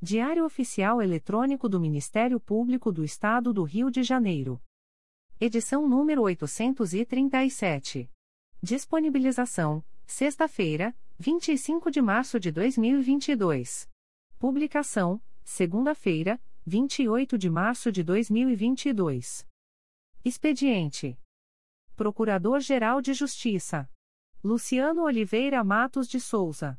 Diário Oficial Eletrônico do Ministério Público do Estado do Rio de Janeiro. Edição número 837. Disponibilização: sexta-feira, 25 de março de 2022. Publicação: segunda-feira, 28 de março de 2022. Expediente: Procurador-Geral de Justiça Luciano Oliveira Matos de Souza.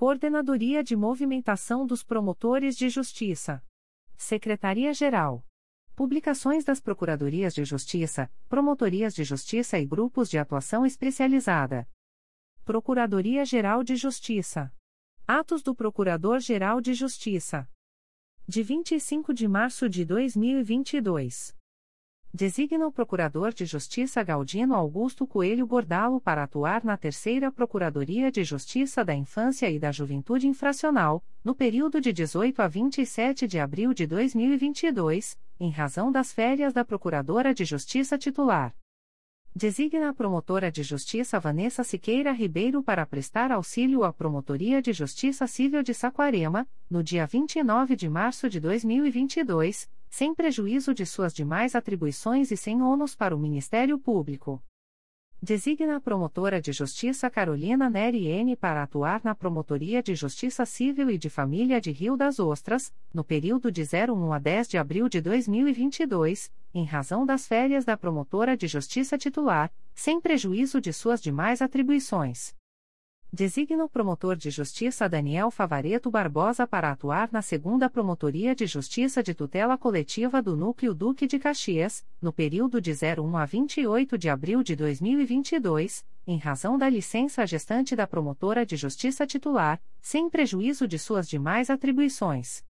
Coordenadoria de Movimentação dos Promotores de Justiça. Secretaria-Geral. Publicações das Procuradorias de Justiça, Promotorias de Justiça e Grupos de Atuação Especializada. Procuradoria-Geral de Justiça. Atos do Procurador-Geral de Justiça. De 25 de março de 2022. Designa o Procurador de Justiça Galdino Augusto Coelho Bordalo para atuar na Terceira Procuradoria de Justiça da Infância e da Juventude Infracional, no período de 18 a 27 de abril de 2022, em razão das férias da Procuradora de Justiça titular. Designa a promotora de justiça Vanessa Siqueira Ribeiro para prestar auxílio à Promotoria de Justiça Civil de Saquarema, no dia 29 de março de 2022, sem prejuízo de suas demais atribuições e sem ônus para o Ministério Público. Designa a promotora de justiça Carolina Neri N para atuar na Promotoria de Justiça Civil e de Família de Rio das Ostras, no período de 01 a 10 de abril de 2022, em razão das férias da promotora de justiça titular, sem prejuízo de suas demais atribuições. Designa o promotor de justiça Daniel Favareto Barbosa para atuar na segunda Promotoria de Justiça de Tutela Coletiva do Núcleo Duque de Caxias, no período de 01 a 28 de abril de 2022, em razão da licença gestante da promotora de justiça titular, sem prejuízo de suas demais atribuições.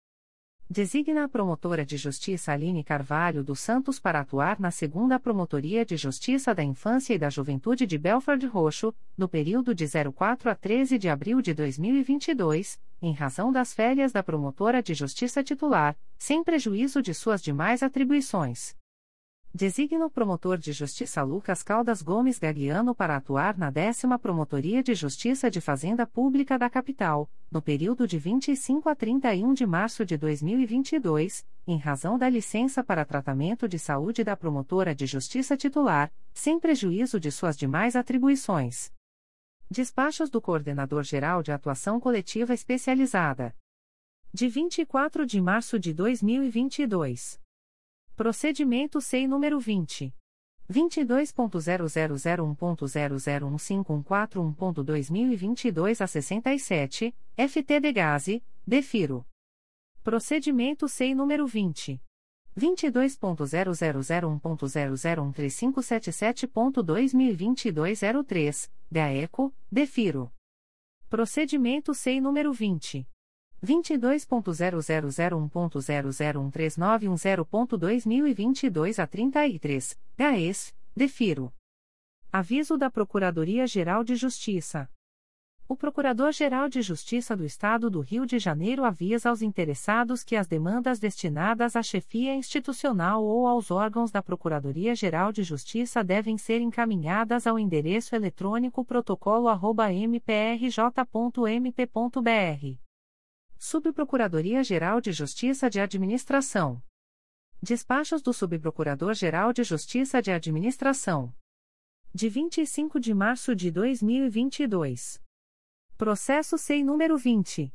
Designa a promotora de justiça Aline Carvalho dos Santos para atuar na segunda Promotoria de Justiça da Infância e da Juventude de Belford Roxo, no período de 04 a 13 de abril de 2022, em razão das férias da promotora de justiça titular, sem prejuízo de suas demais atribuições. Designa o promotor de justiça Lucas Caldas Gomes Gagliano para atuar na décima Promotoria de Justiça de Fazenda Pública da Capital, no período de 25 a 31 de março de 2022, em razão da licença para tratamento de saúde da promotora de justiça titular, sem prejuízo de suas demais atribuições. Despachos do Coordenador-Geral de Atuação Coletiva Especializada. De 24 de março de 2022. Procedimento SEI número 20. 22.0001.0015141.2022 a 67, FT de Gaze, defiro. Procedimento SEI número 20. 22.0001.0013577.2022 a 03, DAECO, DEFIRO. Procedimento SEI número 20. 22.0001.0013910.2022 a 33, GAES, DEFIRO. Aviso da Procuradoria-Geral de Justiça. O Procurador-Geral de Justiça do Estado do Rio de Janeiro avisa aos interessados que as demandas destinadas à chefia institucional ou aos órgãos da Procuradoria-Geral de Justiça devem ser encaminhadas ao endereço eletrônico protocolo@mprj.mp.br. Subprocuradoria-Geral de Justiça de Administração. Despachos do Subprocurador-Geral de Justiça de Administração. De 25 de março de 2022. Processo SEI número 20.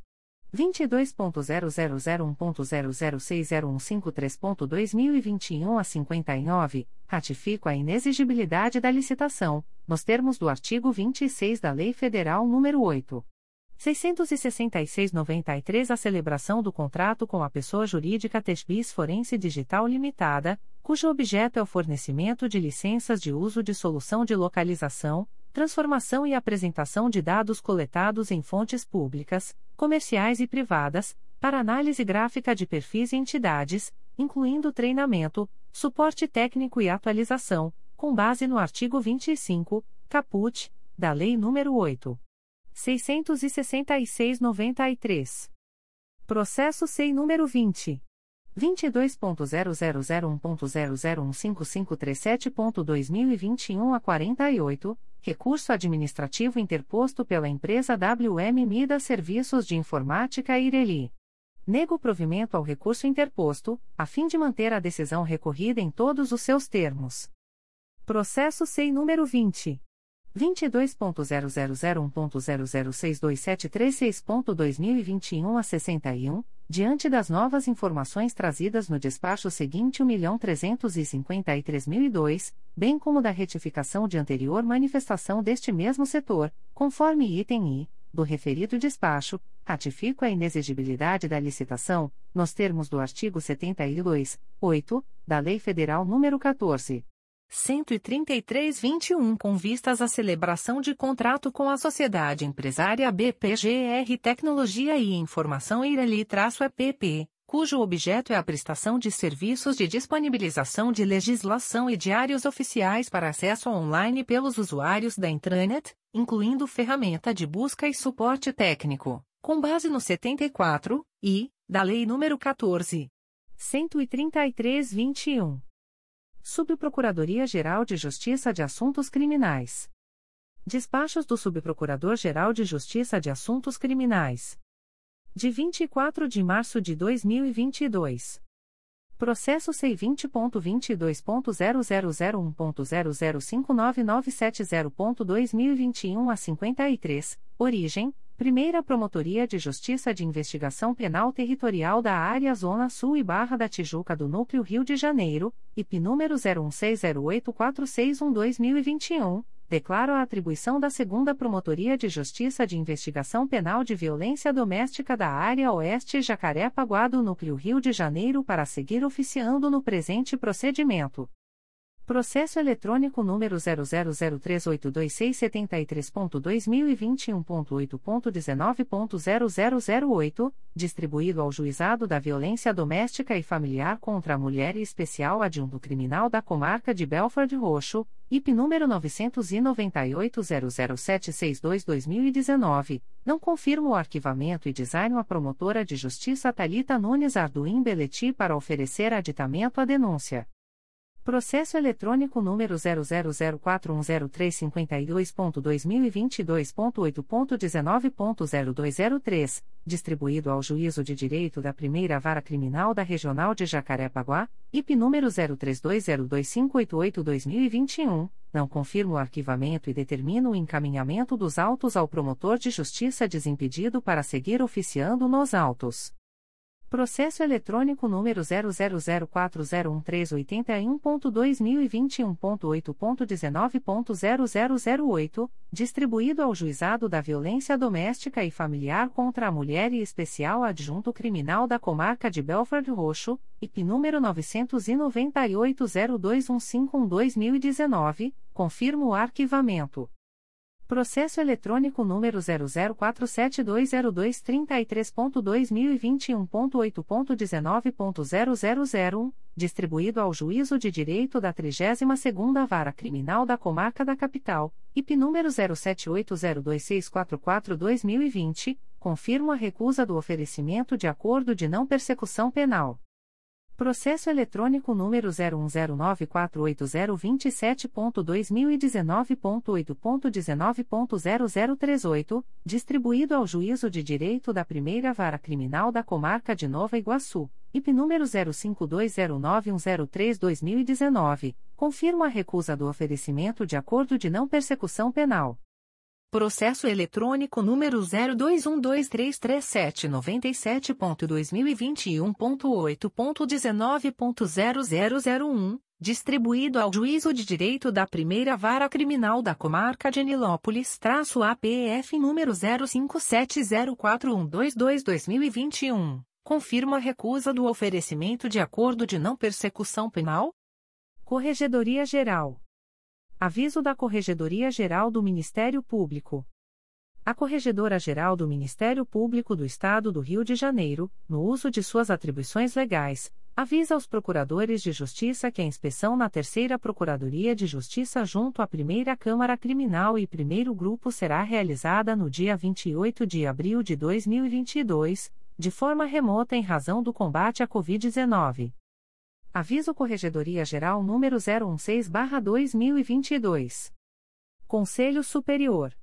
22.0001.0060153.2021 a 59, ratifico a inexigibilidade da licitação, nos termos do artigo 26 da Lei Federal nº 8. 666-93 A celebração do contrato com a pessoa jurídica Tesbis Forense Digital Limitada, cujo objeto é o fornecimento de licenças de uso de solução de localização, transformação e apresentação de dados coletados em fontes públicas, comerciais e privadas, para análise gráfica de perfis e entidades, incluindo treinamento, suporte técnico e atualização, com base no artigo 25, caput, da Lei nº 8. 666-93. Processo SEI número 20. 22.0001.0015537.2021 a 48, recurso administrativo interposto pela empresa WM Mida Serviços de Informática Ireli. Nego provimento ao recurso interposto, a fim de manter a decisão recorrida em todos os seus termos. Processo SEI número 20. 22.0001.0062736.2021 a 61, diante das novas informações trazidas no despacho seguinte 1.353.002, bem como da retificação de anterior manifestação deste mesmo setor, conforme item I, do referido despacho, ratifico a inexigibilidade da licitação, nos termos do artigo 72, 8, da Lei Federal nº 14. 133-21 com vistas à celebração de contrato com a sociedade empresária BPGR Tecnologia e Informação Irali-EPP, cujo objeto é a prestação de serviços de disponibilização de legislação e diários oficiais para acesso online pelos usuários da intranet, incluindo ferramenta de busca e suporte técnico, com base no 74 e da Lei nº 14. 133-21. Subprocuradoria-Geral de Justiça de Assuntos Criminais. Despachos do Subprocurador-Geral de Justiça de Assuntos Criminais. De 24 de março de 2022. Processo C20.22.0001.0059970.2021 a 53, origem, Primeira Promotoria de Justiça de Investigação Penal Territorial da Área Zona Sul e Barra da Tijuca do Núcleo Rio de Janeiro, IP número 01608461-2021, declaro a atribuição da Segunda Promotoria de Justiça de Investigação Penal de Violência Doméstica da Área Oeste Jacaré-Paguá do Núcleo Rio de Janeiro para seguir oficiando no presente procedimento. Processo eletrônico número 000382673.2021.8.19.0008, distribuído ao Juizado da Violência Doméstica e Familiar contra a Mulher e Especial Adjunto Criminal da Comarca de Belford Roxo, IP número 998-00762-2019, não confirma o arquivamento e design a promotora de justiça Talita Nunes Arduim Beleti para oferecer aditamento à denúncia. Processo eletrônico número 000410352.2022.8.19.0203, distribuído ao Juízo de Direito da Primeira Vara Criminal da Regional de Jacarepaguá, IP número 03202588-2021, não confirma o arquivamento e determina o encaminhamento dos autos ao promotor de justiça desimpedido para seguir oficiando nos autos. Processo eletrônico número 000401381.2021.8.19.0008, distribuído ao Juizado da Violência Doméstica e Familiar contra a Mulher e Especial Adjunto Criminal da Comarca de Belford Roxo, IP número 998 021512 confirma o arquivamento. Processo eletrônico número 004720233.2021.8.19.0001, distribuído ao Juízo de Direito da 32ª Vara Criminal da Comarca da Capital, IP número 07802644-2020, confirmo a recusa do oferecimento de acordo de não persecução penal Processo eletrônico número 010948027.2019.8.19.0038, distribuído ao Juízo de Direito da Primeira Vara Criminal da Comarca de Nova Iguaçu, IP número 05209103-2019, confirma a recusa do oferecimento de acordo de não persecução penal Processo eletrônico número 021233797.2021.8.19.0001, distribuído ao Juízo de Direito da Primeira Vara Criminal da Comarca de Nilópolis-APF número 05704122-2021, confirma a recusa do oferecimento de acordo de não persecução penal? Corregedoria Geral Aviso da Corregedoria Geral do Ministério Público. A Corregedora Geral do Ministério Público do Estado do Rio de Janeiro, no uso de suas atribuições legais, avisa aos procuradores de justiça que a inspeção na Terceira Procuradoria de Justiça junto à Primeira Câmara Criminal e Primeiro Grupo será realizada no dia 28 de abril de 2022, de forma remota em razão do combate à Covid-19. Aviso Corregedoria Geral número 016/2022. Conselho Superior.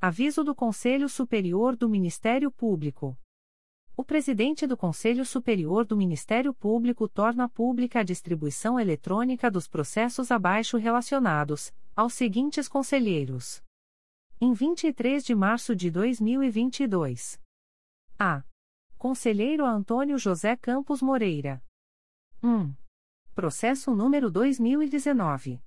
Aviso do Conselho Superior do Ministério Público. O presidente do Conselho Superior do Ministério Público torna pública a distribuição eletrônica dos processos abaixo relacionados aos seguintes conselheiros. Em 23 de março de 2022. A. Conselheiro Antônio José Campos Moreira. 1. Processo número 2019.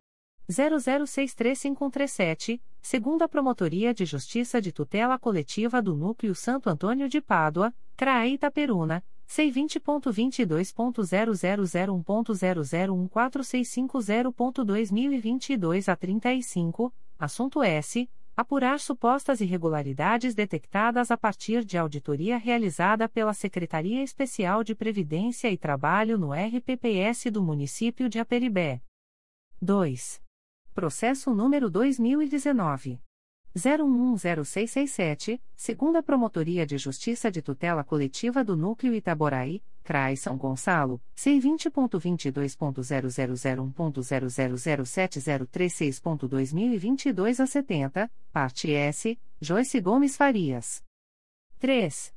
00635137, segunda Promotoria de Justiça de Tutela Coletiva do Núcleo Santo Antônio de Pádua, CRAE Itaperuna, C20.22.0001.0014650.2022 a 35, assunto S apurar supostas irregularidades detectadas a partir de auditoria realizada pela Secretaria Especial de Previdência e Trabalho no RPPS do município de Aperibé. 2. Processo número 2019 01106667, segunda Promotoria de Justiça de Tutela Coletiva do Núcleo Itaboraí, CRAI São Gonçalo, C20.22.0001.0007036.2022 a 70, parte S, Joyce Gomes Farias. 3.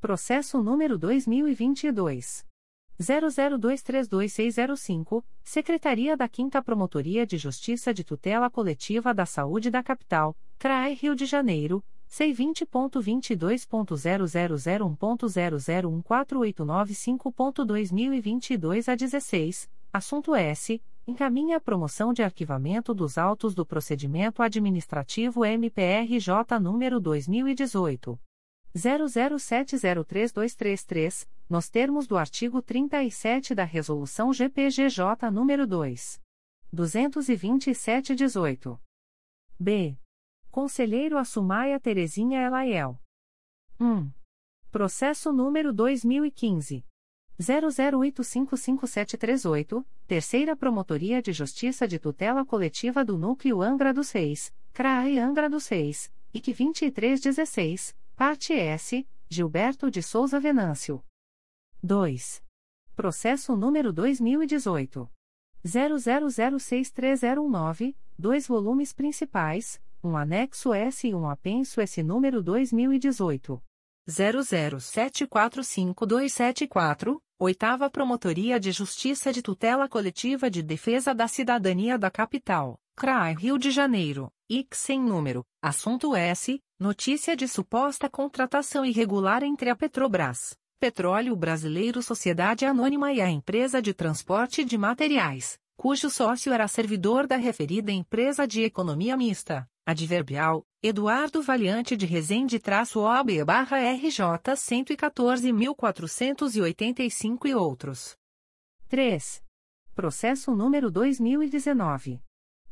Processo número 2022. 00232605, Secretaria da 5 Promotoria de Justiça de Tutela Coletiva da Saúde da Capital, CRAE Rio de Janeiro, C20.22.0001.0014895.2022 a 16, assunto S. Encaminha a promoção de arquivamento dos autos do procedimento administrativo MPRJ número 2018. 00703233, nos termos do artigo 37 da Resolução GPGJ nº 2. 227-18. B. Conselheiro Assumaia Terezinha Elaiel. 1. Processo número 2015. 00855738, Terceira Promotoria de Justiça de Tutela Coletiva do Núcleo Angra dos Reis, CRAE Angra dos Reis, IC 2316, Parte S, Gilberto de Souza Venâncio. 2. Processo número 2018. 00063019, dois volumes principais, um anexo S e um apenso S número 2018. 00745274, Oitava Promotoria de Justiça de Tutela Coletiva de Defesa da Cidadania da Capital, CRAI Rio de Janeiro, IC sem número, assunto S, notícia de suposta contratação irregular entre a Petrobras, Petróleo Brasileiro Sociedade Anônima e a Empresa de Transporte de Materiais, cujo sócio era servidor da referida empresa de economia mista, adverbial, Eduardo Valiante de Resende-OB-RJ 114.485 e outros. 3. Processo número 2019.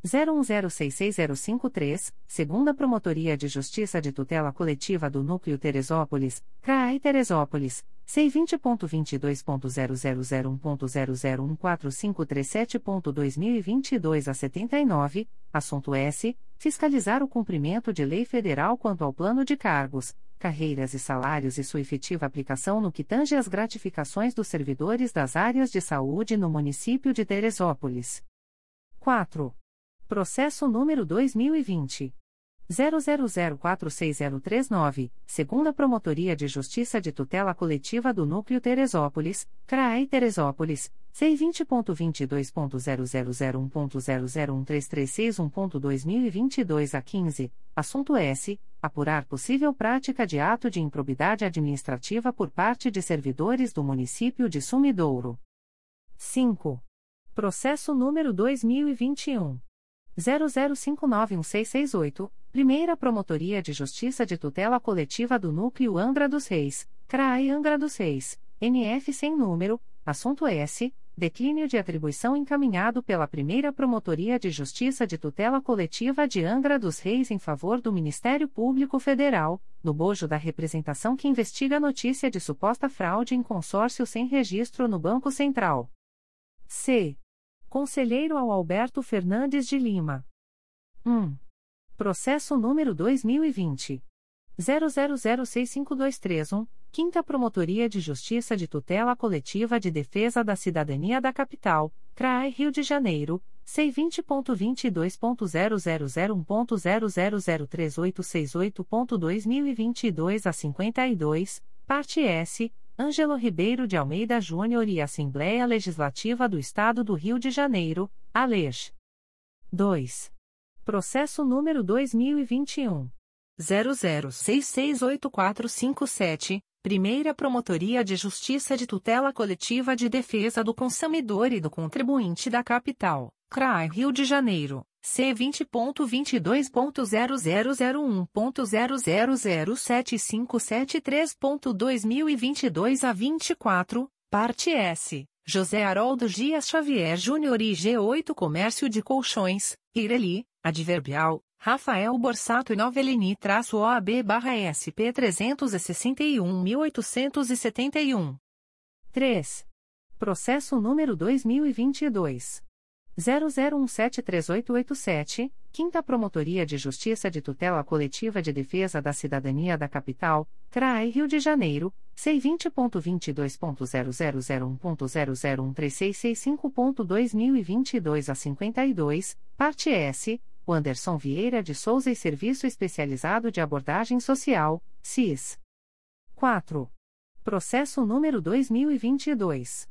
01066053, segunda Promotoria de Justiça de Tutela Coletiva do Núcleo Teresópolis, CRAI Teresópolis, C20.22.0001.0014537.2022 a 79, assunto S. Fiscalizar o cumprimento de lei federal quanto ao plano de cargos, carreiras e salários e sua efetiva aplicação no que tange às gratificações dos servidores das áreas de saúde no município de Teresópolis. 4. Processo número 2020. 00046039, segunda Promotoria de Justiça de Tutela Coletiva do Núcleo Teresópolis, CRAE Teresópolis, C20.22.0001.0013361.2022 a 15, assunto S. Apurar possível prática de ato de improbidade administrativa por parte de servidores do município de Sumidouro. 5. Processo número 2021. 00591668, Primeira Promotoria de Justiça de Tutela Coletiva do Núcleo Angra dos Reis, CRAI Angra dos Reis, NF sem número, assunto S. Declínio de atribuição encaminhado pela Primeira Promotoria de Justiça de Tutela Coletiva de Angra dos Reis em favor do Ministério Público Federal, no bojo da representação que investiga notícia de suposta fraude em consórcio sem registro no Banco Central. C. Conselheiro ao Alberto Fernandes de Lima. 1. Processo número 2020. 00065231, Quinta Promotoria de Justiça de Tutela Coletiva de Defesa da Cidadania da Capital, CRAI Rio de Janeiro, C20.22.0001.0003868.2022 a 52, parte S, Ângelo Ribeiro de Almeida Júnior e Assembleia Legislativa do Estado do Rio de Janeiro, ALEJ. 2. Processo número 2021. 00668457, Primeira Promotoria de Justiça de Tutela Coletiva de Defesa do Consumidor e do Contribuinte da Capital, CRAI Rio de Janeiro, C20.22.0001.0007573.2022 a 24, parte S, José Haroldo Dias Xavier Júnior e G8 Comércio de Colchões, Ireli, Adverbial, Rafael Borsato e Novelini-OAB-SP 361.871. 3. Processo número 2022. 00173887, Quinta Promotoria de Justiça de Tutela Coletiva de Defesa da Cidadania da Capital, CRAI Rio de Janeiro, C20.22.0001.0013665.2022 a 52, parte S, Anderson Vieira de Souza e Serviço Especializado de Abordagem Social, CIS. 4. Processo número 2022.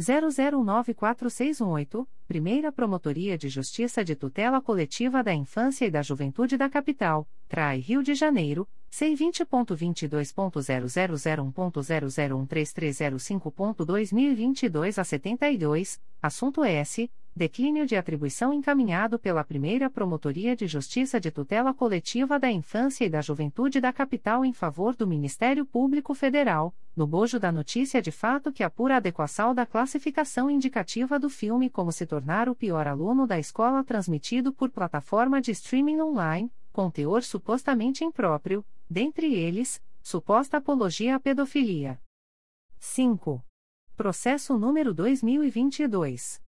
009468, Primeira Promotoria de Justiça de Tutela Coletiva da Infância e da Juventude da Capital, CRAI Rio de Janeiro, C20.22.0001.0013305.2022 a 72, assunto S. Declínio de atribuição encaminhado pela Primeira Promotoria de Justiça de Tutela Coletiva da Infância e da Juventude da Capital em favor do Ministério Público Federal, no bojo da notícia de fato que apura a adequação da classificação indicativa do filme como se tornar o pior aluno da escola transmitido por plataforma de streaming online, com teor supostamente impróprio, dentre eles, suposta apologia à pedofilia. 5. Processo número 2022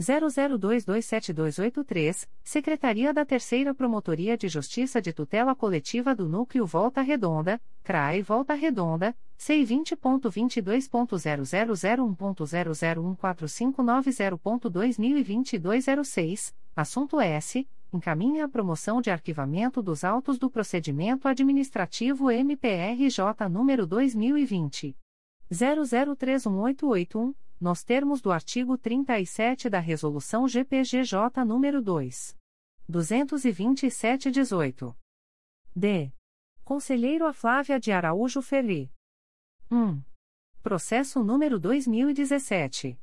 00227283, Secretaria da Terceira Promotoria de Justiça de Tutela Coletiva do Núcleo Volta Redonda, CRAE Volta Redonda, C20.22.0001.0014590.2022 a 06, assunto S. Encaminha a promoção de arquivamento dos autos do procedimento administrativo MPRJ número 2020. 00318881 nos termos do artigo 37 da Resolução GPGJ nº 2. 227-18. D. Conselheiro a Flávia de Araújo Ferri. 1. Processo número 2017.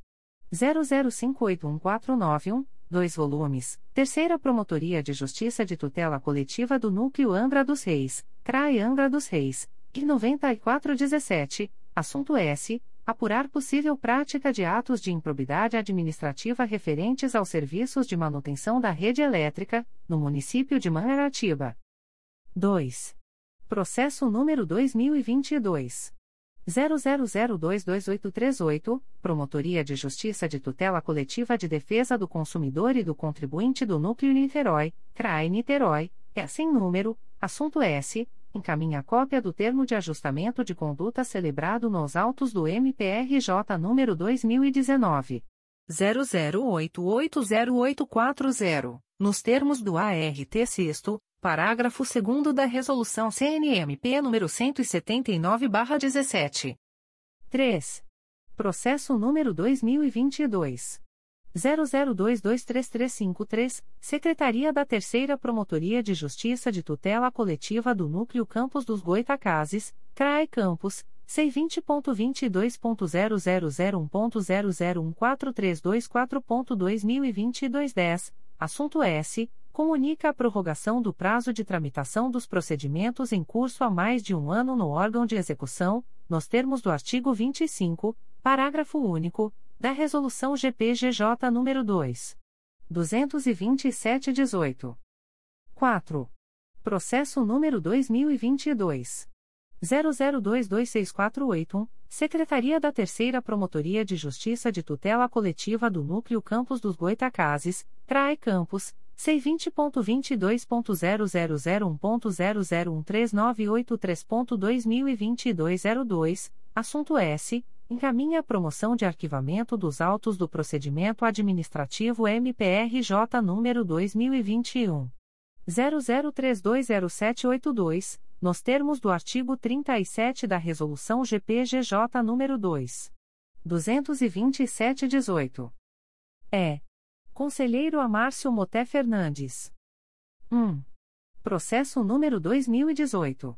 00581491, 2 volumes, Terceira Promotoria de Justiça de Tutela Coletiva do Núcleo Angra dos Reis, CRAE Angra dos Reis, e 9417, assunto S. Apurar possível prática de atos de improbidade administrativa referentes aos serviços de manutenção da rede elétrica, no município de Mangaratiba. 2. Processo número 2022. 00022838, Promotoria de Justiça de Tutela Coletiva de Defesa do Consumidor e do Contribuinte do Núcleo Niterói, CRAE Niterói, é sem número, assunto S, encaminha cópia do termo de ajustamento de conduta celebrado nos autos do MPRJ número 2019 00880840, nos termos do ART 6 Parágrafo 2 da Resolução CNMP nº 179/17. 3. Processo número 2022 00223353, Secretaria da Terceira Promotoria de Justiça de Tutela Coletiva do Núcleo Campos dos Goitacazes, CRAE Campos. C20.22.0001.0014324.2022 10, assunto S comunica a prorrogação do prazo de tramitação dos procedimentos em curso há mais de um ano no órgão de execução, nos termos do artigo 25, parágrafo único, da Resolução GPGJ nº 2. 227-18. 4. Processo número 2022. 00226481, Secretaria da Terceira Promotoria de Justiça de Tutela Coletiva do Núcleo Campos dos Goitacazes, CRAE Campos, C20.22.0001.0013983.2022 02, assunto S. Encaminha a promoção de arquivamento dos autos do procedimento administrativo MPRJ número 2021. 00320782, nos termos do artigo 37 da Resolução GPGJ número 2. 227-18. É. Conselheiro Amárcio Moté Fernandes. 1. Processo número 2018.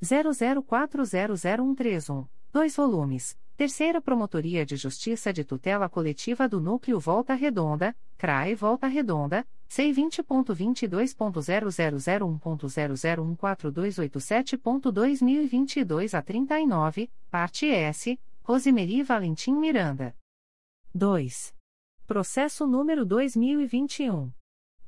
00400131. 2 volumes. Terceira Promotoria de Justiça de Tutela Coletiva do Núcleo Volta Redonda, CRAE Volta Redonda, C20.22.0001.0014287.2022 a 39, parte S, Rosemary Valentim Miranda. 2. Processo número 2021.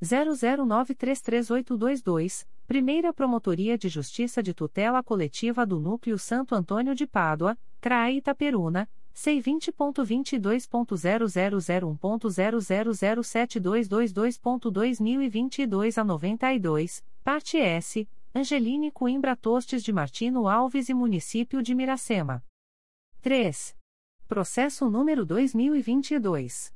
00933822, Primeira Promotoria de Justiça de Tutela Coletiva do Núcleo Santo Antônio de Pádua, CRAE Itaperuna, C20.22.0001.0007222.2022 a 92, parte S, Angeline Coimbra Tostes de Martino Alves e Município de Miracema. 3. Processo número 2022.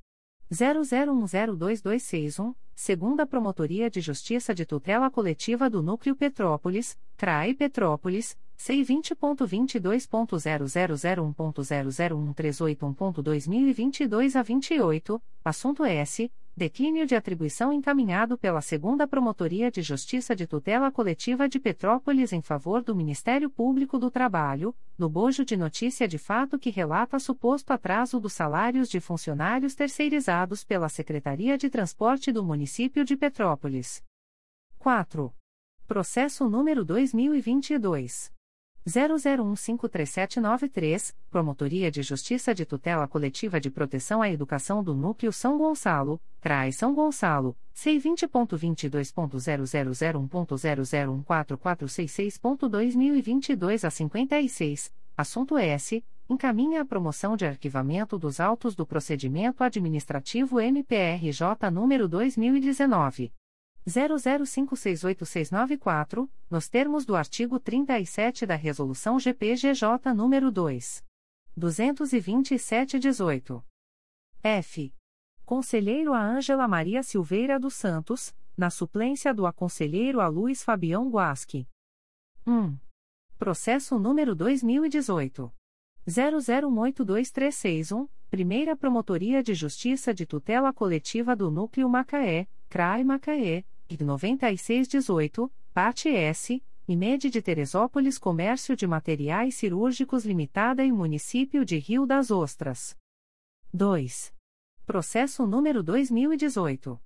00102261, segunda Promotoria de Justiça de Tutela Coletiva do Núcleo Petrópolis, CRAI Petrópolis, C20.22.0001.00138.2022 a 28, assunto S. Declínio de atribuição encaminhado pela Segunda Promotoria de Justiça de Tutela Coletiva de Petrópolis em favor do Ministério Público do Trabalho, no bojo de notícia de fato que relata suposto atraso dos salários de funcionários terceirizados pela Secretaria de Transporte do Município de Petrópolis. 4. Processo número 2022 00153793, Promotoria de Justiça de Tutela Coletiva de Proteção à Educação do Núcleo São Gonçalo, CRAI São Gonçalo, C20.22.0001.0014466.2022 a 56, assunto S. Encaminha a promoção de arquivamento dos autos do procedimento administrativo MPRJ número 2019. 00568694, nos termos do artigo 37 da Resolução GPGJ nº 2. 227-18. F. Conselheiro a Ângela Maria Silveira dos Santos, na suplência do aconselheiro a Luiz Fabião Guasque. 1. Processo número 2018. 00823661, Primeira Promotoria de Justiça de Tutela Coletiva do Núcleo Macaé, CRAI Macaé, e 9618, parte S, IMED de Teresópolis Comércio de Materiais Cirúrgicos Limitada e Município de Rio das Ostras. 2. Processo número 2018.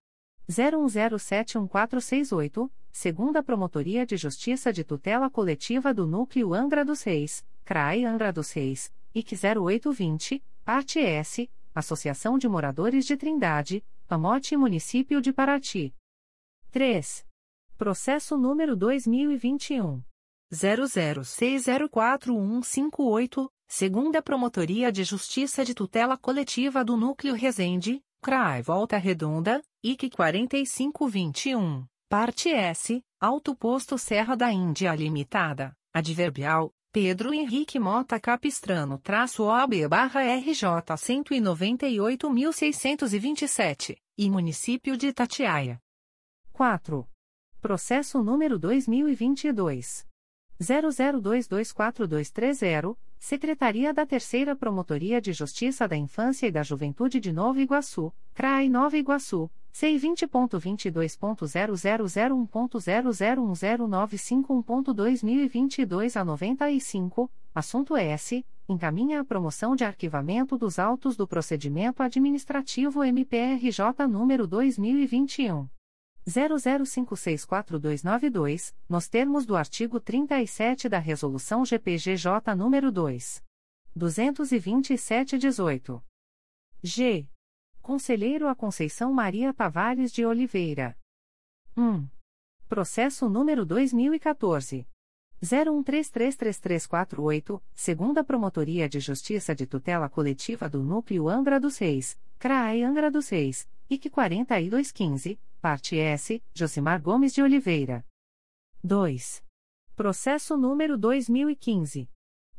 01071468, segunda Promotoria de Justiça de Tutela Coletiva do Núcleo Angra dos Reis, CRAI Angra dos Reis, IC 0820, parte S, Associação de Moradores de Trindade, Pamote e Município de Paraty. 3. Processo número 2021. 00604158, segunda Promotoria de Justiça de Tutela Coletiva do Núcleo Resende, CRAI Volta Redonda, IC 4521, parte S, Alto Posto Serra da Índia Limitada, Adverbial, Pedro Henrique Mota Capistrano traço OB barra RJ 198.627, e Município de Itatiaia. 4. Processo número 2022. 00224230, Secretaria da Terceira Promotoria de Justiça da Infância e da Juventude de Nova Iguaçu, CRAI Nova Iguaçu, C20.22.0001.0010951.2022 a 95, assunto S. Encaminha a promoção de arquivamento dos autos do procedimento administrativo MPRJ número 2021. 00564292, nos termos do artigo 37 da Resolução GPGJ nº 2. 227-18. G. Conselheiro a Conceição Maria Tavares de Oliveira. 1. Processo número 2014. 01333348, segunda Promotoria de Justiça de Tutela Coletiva do Núcleo Angra dos Reis, CRAE Angra dos Reis, IC 4215, parte S, Josimar Gomes de Oliveira. 2. Processo número 2015.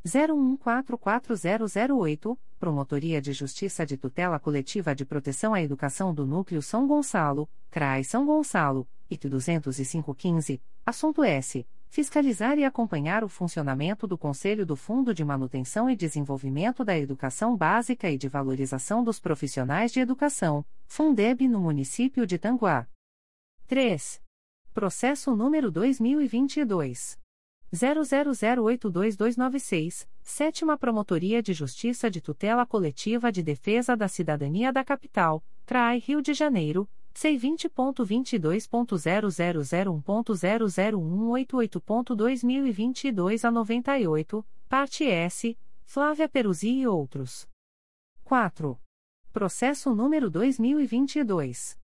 01144008, Promotoria de Justiça de Tutela Coletiva de Proteção à Educação do Núcleo São Gonçalo, CRAE São Gonçalo, IT 20515, assunto S. Fiscalizar e acompanhar o funcionamento do Conselho do Fundo de Manutenção e Desenvolvimento da Educação Básica e de Valorização dos Profissionais de Educação, Fundeb no município de Tanguá. 3. Processo número 2022. 00082296, Sétima Promotoria de Justiça de Tutela Coletiva de Defesa da Cidadania da Capital, CRAI Rio de Janeiro, C20.22.0001.00188.2022 a 98, parte S, Flávia Peruzi e outros. 4. Processo número 2022.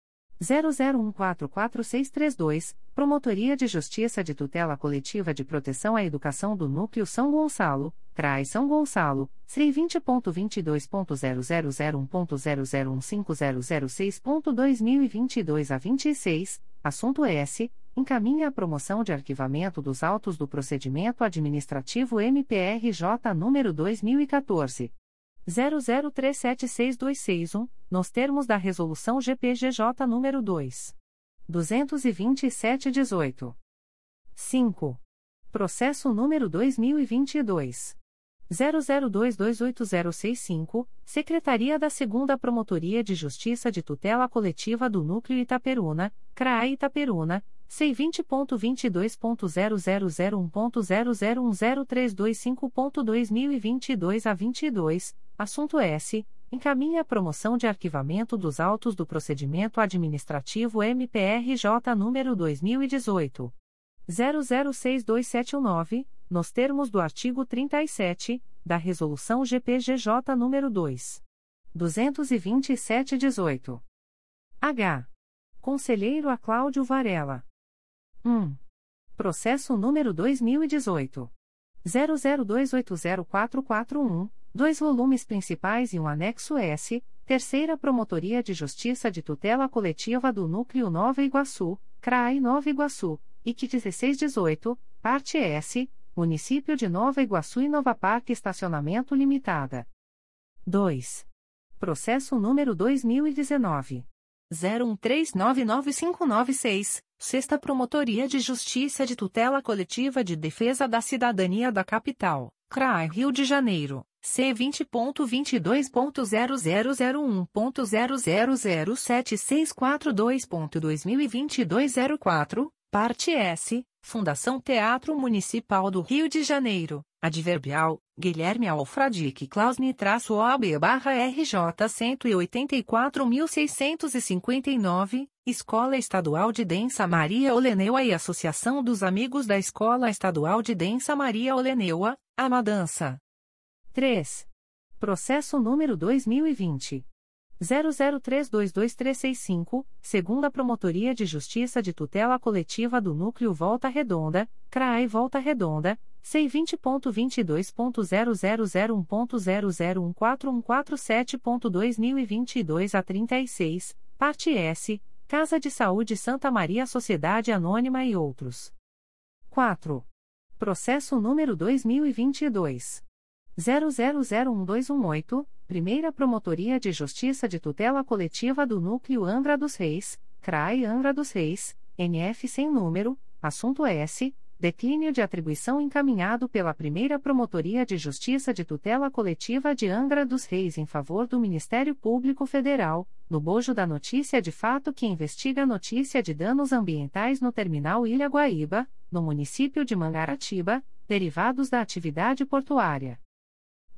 00144632, Promotoria de Justiça de Tutela Coletiva de Proteção à Educação do Núcleo São Gonçalo, CRAI São Gonçalo, C20.22.0001.0015006.2022 a 26, assunto S. Encaminha a promoção de arquivamento dos autos do procedimento administrativo MPRJ número 2014. 00376261, nos termos da Resolução GPGJ nº 2. 22718. 5. Processo número 2022. 00228065, Secretaria da 2 Promotoria de Justiça de Tutela Coletiva do Núcleo Itaperuna, CRAE Itaperuna, C20.22.0001.0010325.2022 a 22, assunto S. Encaminha a promoção de arquivamento dos autos do procedimento administrativo MPRJ número 2018. 006279, nos termos do artigo 37, da Resolução GPGJ número 2. 227-18. H. Conselheiro a Cláudio Varela. 1. Processo número 2018. 00280441, dois volumes principais e um anexo S, Terceira Promotoria de Justiça de Tutela Coletiva do Núcleo Nova Iguaçu, CRAI Nova Iguaçu, IC 1618, parte S, Município de Nova Iguaçu e Nova Parque Estacionamento Limitada. 2. Processo número 2019. 01399596, Sexta Promotoria de Justiça de Tutela Coletiva de Defesa da Cidadania da Capital, CRAI Rio de Janeiro, C20.22.0001.0007642.2022 a 4, parte S, Fundação Teatro Municipal do Rio de Janeiro, Adverbial, Guilherme Alfradique Klausni-OAB barra RJ 184.659, Escola Estadual de Densa Maria Oleneua e Associação dos Amigos da Escola Estadual de Densa Maria Oleneua, Amadança. 3. Processo número 2020. 00322365, segunda Promotoria de Justiça de Tutela Coletiva do Núcleo Volta Redonda, CRAI Volta Redonda, C20.22.0001.0014147.2022 a 36, parte S, Casa de Saúde Santa Maria Sociedade Anônima e outros. 4. Processo número 2022. 00011218, Primeira Promotoria de Justiça de Tutela Coletiva do Núcleo Angra dos Reis, CRAI Angra dos Reis, NF sem número, assunto S. Declínio de atribuição encaminhado pela Primeira Promotoria de Justiça de Tutela Coletiva de Angra dos Reis em favor do Ministério Público Federal, no bojo da notícia de fato que investiga notícia de danos ambientais no terminal Ilha Guaíba, no município de Mangaratiba, derivados da atividade portuária.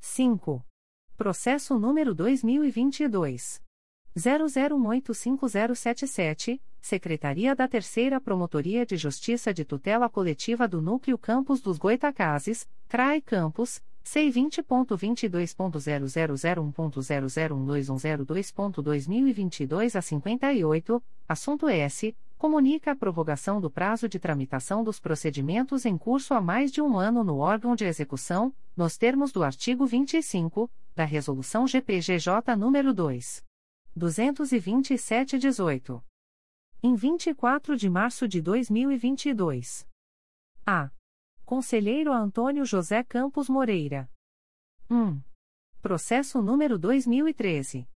5. Processo número 2022. 00185077, Secretaria da Terceira Promotoria de Justiça de Tutela Coletiva do Núcleo Campos dos Goitacazes, CRAE Campos, C20.22.0001.0012102.2022 a 58, assunto S comunica a prorrogação do prazo de tramitação dos procedimentos em curso há mais de um ano no órgão de execução, nos termos do artigo 25 da Resolução GPGJ nº 2. 227-18. Em 24 de março de 2022. A. Conselheiro Antônio José Campos Moreira. 1. Processo número 2013.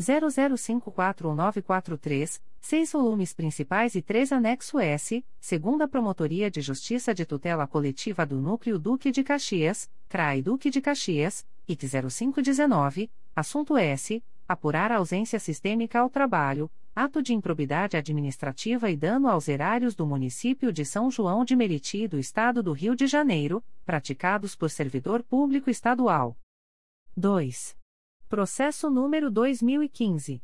00541943, seis volumes principais e três anexo S, segunda Promotoria de Justiça de Tutela Coletiva do Núcleo Duque de Caxias, CRAI Duque de Caxias, IC 0519, assunto S, apurar ausência sistêmica ao trabalho, ato de improbidade administrativa e dano aos erários do município de São João de Meriti do Estado do Rio de Janeiro, praticados por servidor público estadual. 2. Processo número 2015.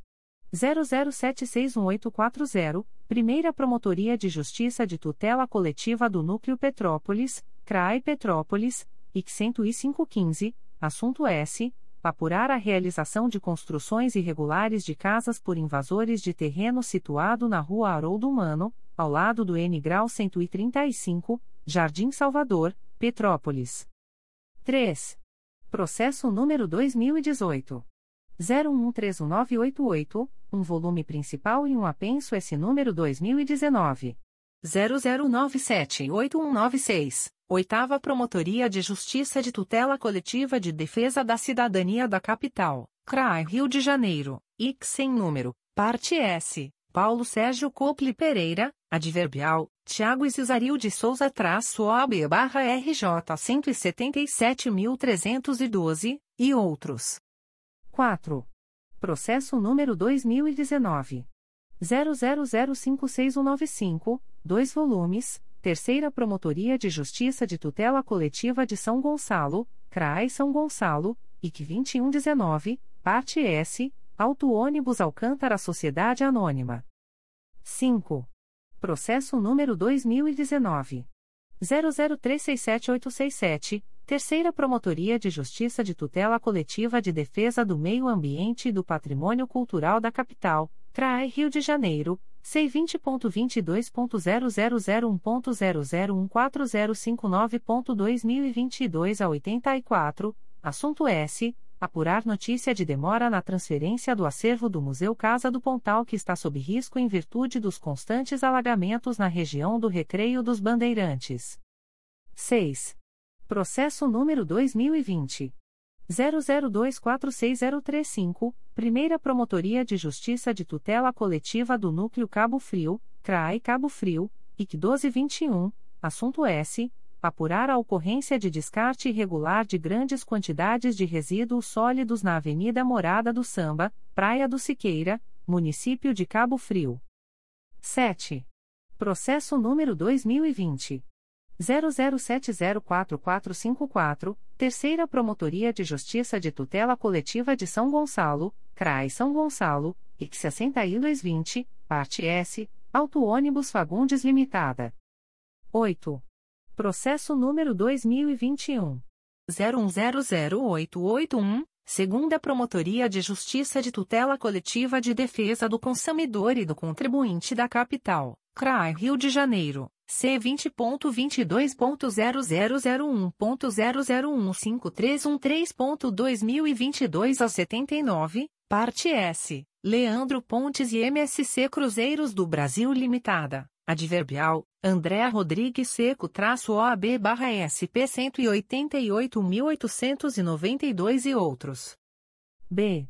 00761840, Primeira Promotoria de Justiça de Tutela Coletiva do Núcleo Petrópolis, CRAI Petrópolis, IC 10515, assunto S. Apurar a realização de construções irregulares de casas por invasores de terreno situado na Rua Haroldo Mano, ao lado do N Grau 135, Jardim Salvador, Petrópolis. 3. Processo número 2018. 01131988, um volume principal e um apenso S número 2019. 00978196, Oitava Promotoria de Justiça de Tutela Coletiva de Defesa da Cidadania da Capital, CRAI Rio de Janeiro, IC sem número, parte S, Paulo Sérgio Cople Pereira, adverbial, Tiago Cisaril de Souza traço OAB barra RJ 177.312, e outros. 4. Processo número 2019. 00056195, 2 volumes, Terceira Promotoria de Justiça de Tutela Coletiva de São Gonçalo, CRAI São Gonçalo, IC 2119, parte S, Auto Ônibus Alcântara Sociedade Anônima. 5. Processo número 2019. 00367867, Terceira Promotoria de Justiça de Tutela Coletiva de Defesa do Meio Ambiente e do Patrimônio Cultural da Capital, CRAE Rio de Janeiro, C20.22.0001.0014059.2022 a 84, assunto S apurar notícia de demora na transferência do acervo do Museu Casa do Pontal que está sob risco em virtude dos constantes alagamentos na região do Recreio dos Bandeirantes. 6. Processo número 2020 00246035, Primeira Promotoria de Justiça de Tutela Coletiva do Núcleo Cabo Frio, CRAI Cabo Frio, IC 1221, assunto S apurar a ocorrência de descarte irregular de grandes quantidades de resíduos sólidos na Avenida Morada do Samba, Praia do Siqueira, município de Cabo Frio. 7. Processo número 2020. 00704454, Terceira Promotoria de Justiça de Tutela Coletiva de São Gonçalo, CRAI São Gonçalo, IC 60 Ilhas 20, Parte S, Auto Ônibus Fagundes Limitada. 8. Processo número 2021. 01008881, Segunda Promotoria de Justiça de Tutela Coletiva de Defesa do Consumidor e do Contribuinte da Capital, CRAI Rio de Janeiro, C20.22.0001.0015313.2022 a 79, parte S, Leandro Pontes e MSC Cruzeiros do Brasil Limitada. Adverbial, André Rodrigues Seco traço OAB barra SP 188.892 e outros. B.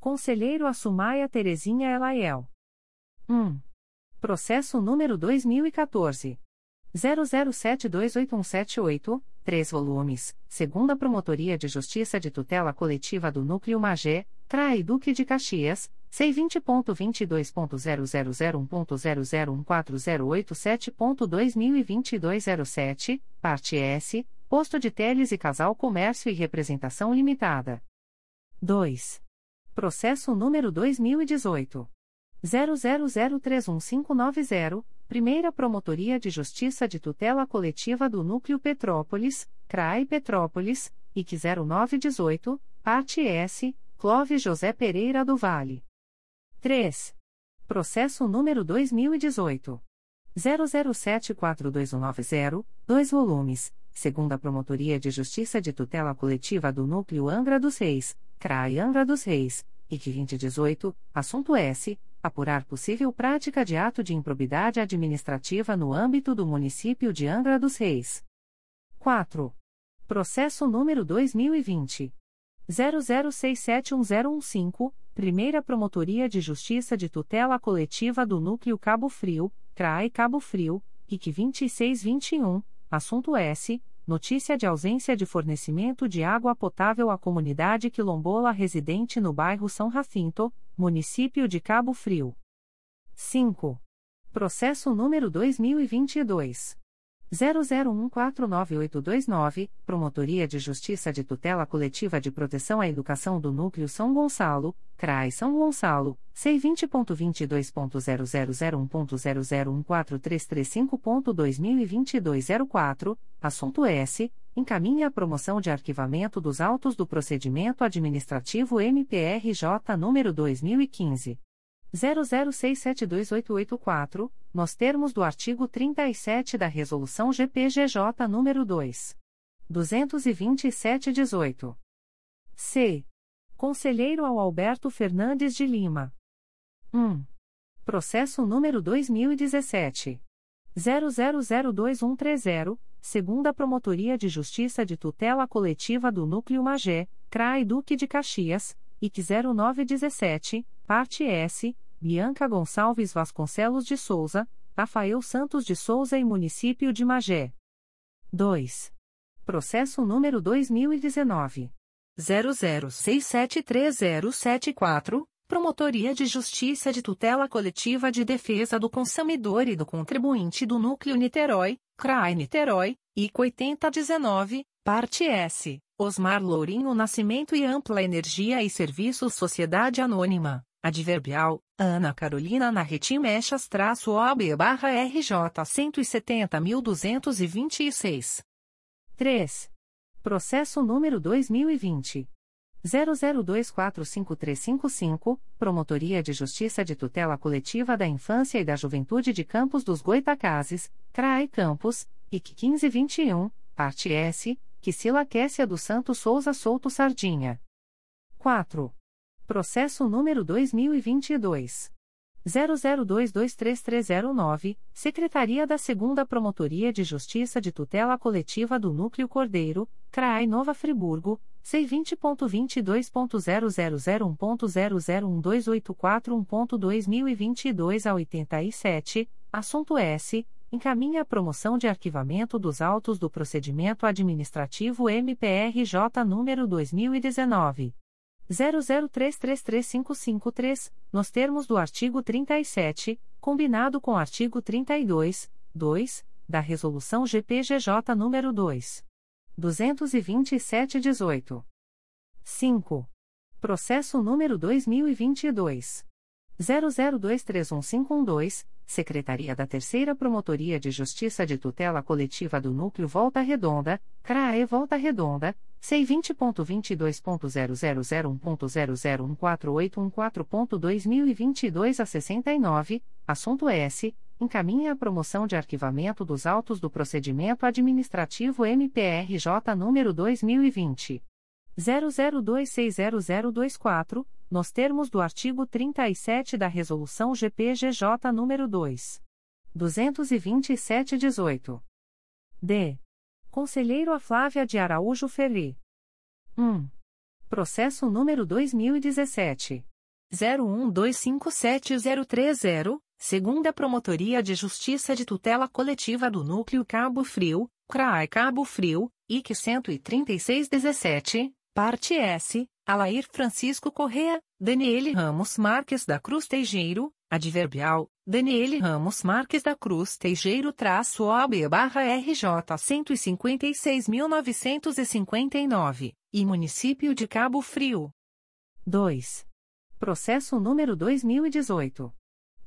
Conselheiro Assumaia Terezinha Elaiel. 1. Processo número 2014. 00728178, 3 volumes, segunda Promotoria de Justiça de Tutela Coletiva do Núcleo Magé, CRAI Duque de Caxias, C20.22.0001.0014087.2022 07, parte S, Posto de Teles e Casal Comércio e Representação Limitada. 2. Processo número 2018. 00031590, Primeira Promotoria de Justiça de Tutela Coletiva do Núcleo Petrópolis, CRAI Petrópolis, IC 0918, parte S, Clóvis José Pereira do Vale. 3. Processo número 2018. 00742190, 2 volumes, segunda Promotoria de Justiça de Tutela Coletiva do Núcleo Angra dos Reis, CRAI Angra dos Reis, IC 2018, assunto S. Apurar possível prática de ato de improbidade administrativa no âmbito do município de Angra dos Reis. 4. Processo número 2020. 00671015, Primeira Promotoria de Justiça de Tutela Coletiva do Núcleo Cabo Frio, CRAE Cabo Frio, IC 2621, assunto S. Notícia de ausência de fornecimento de água potável à comunidade quilombola residente no bairro São Rafinto, município de Cabo Frio. 5. Processo número 2022. 00149829, Promotoria de Justiça de Tutela Coletiva de Proteção à Educação do Núcleo São Gonçalo, CRAI São Gonçalo, C20.22.0001.0014335.2022 04, assunto S. Encaminha a promoção de arquivamento dos autos do procedimento administrativo MPRJ número 2015. 00672884, nos termos do artigo 37 da Resolução GPGJ nº 2. 227-18. C. Conselheiro ao Alberto Fernandes de Lima. 1. Processo número 2017. 00023130, segunda Promotoria de Justiça de Tutela Coletiva do Núcleo Magé, CRAI Duque de Caxias, IC 0917, parte S, Bianca Gonçalves Vasconcelos de Souza, Rafael Santos de Souza e Município de Magé. 2. Processo número 2019. 00673074, Promotoria de Justiça de Tutela Coletiva de Defesa do Consumidor e do Contribuinte do Núcleo Niterói, CRAI Niterói, IC 8019, Parte S, Osmar Lourinho Nascimento e Ampla Energia e Serviços Sociedade Anônima. Adverbial, Ana Carolina Narretim Mechas traço OAB barra RJ 170.226. 3. Processo número 2020. 00245355, Promotoria de Justiça de Tutela Coletiva da Infância e da Juventude de Campos dos Goitacazes, CRAE Campos, IC 1521, parte S, Quisila Kessia do Santo Souza Souto Sardinha. 4. Processo número 2022. 00223309, Secretaria da 2 Promotoria de Justiça de Tutela Coletiva do Núcleo Cordeiro, CRAI Nova Friburgo, C20.22.0001.0012841.2022 a 87, assunto S. Encaminha a promoção de arquivamento dos autos do procedimento administrativo MPRJ número 2019. 00333553, nos termos do artigo 37, combinado com o artigo 32, 2, da Resolução GPGJ nº 2. 227-18. 5. Processo número 2022. 00231512, Secretaria da Terceira Promotoria de Justiça de Tutela Coletiva do Núcleo Volta Redonda, CRAE Volta Redonda, C20.22.0001.0014814.2022 a 69, assunto S. Encaminha a promoção de arquivamento dos autos do procedimento administrativo MPRJ número 2020. 00260024, nos termos do artigo 37 da Resolução GPGJ nº 2. 227-18. D. Conselheiro a Flávia de Araújo Ferri. 1. Processo número 2017. 01257030, segunda Promotoria de Justiça de Tutela Coletiva do Núcleo Cabo Frio, CRAI Cabo Frio, IC 13617, parte S, Alair Francisco Correa, Daniele Ramos Marques da Cruz Teijeiro, adverbial, Daniele Ramos Marques da Cruz Teijeiro traço OB barra RJ 156.959, e Município de Cabo Frio. 2. Processo número 2018.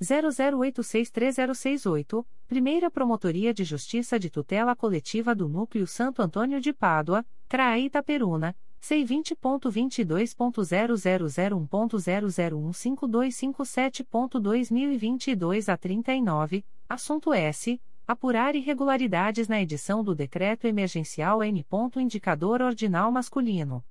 00863068, Primeira Promotoria de Justiça de Tutela Coletiva do Núcleo Santo Antônio de Pádua, CRAE Itaperuna, C20.22.0001.0015257.2022 a 39, assunto S. Apurar irregularidades na edição do Decreto Emergencial N. Indicador Ordinal Masculino.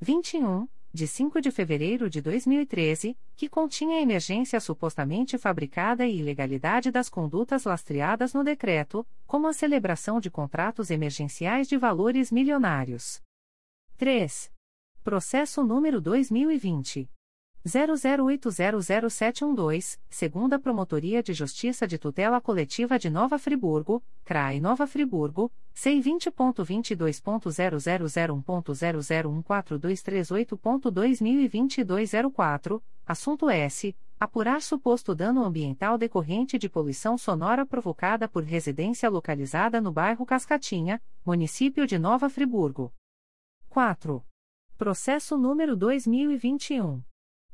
21, de 5 de fevereiro de 2013, que continha emergência supostamente fabricada e ilegalidade das condutas lastreadas no decreto, como a celebração de contratos emergenciais de valores milionários. 3. Processo número 2020. 00800712, segunda Promotoria de Justiça de Tutela Coletiva de Nova Friburgo, CRAE Nova Friburgo, C20.22.0001.0014238.2022 04, assunto S. Apurar suposto dano ambiental decorrente de poluição sonora provocada por residência localizada no bairro Cascatinha, município de Nova Friburgo. 4. Processo número 2021.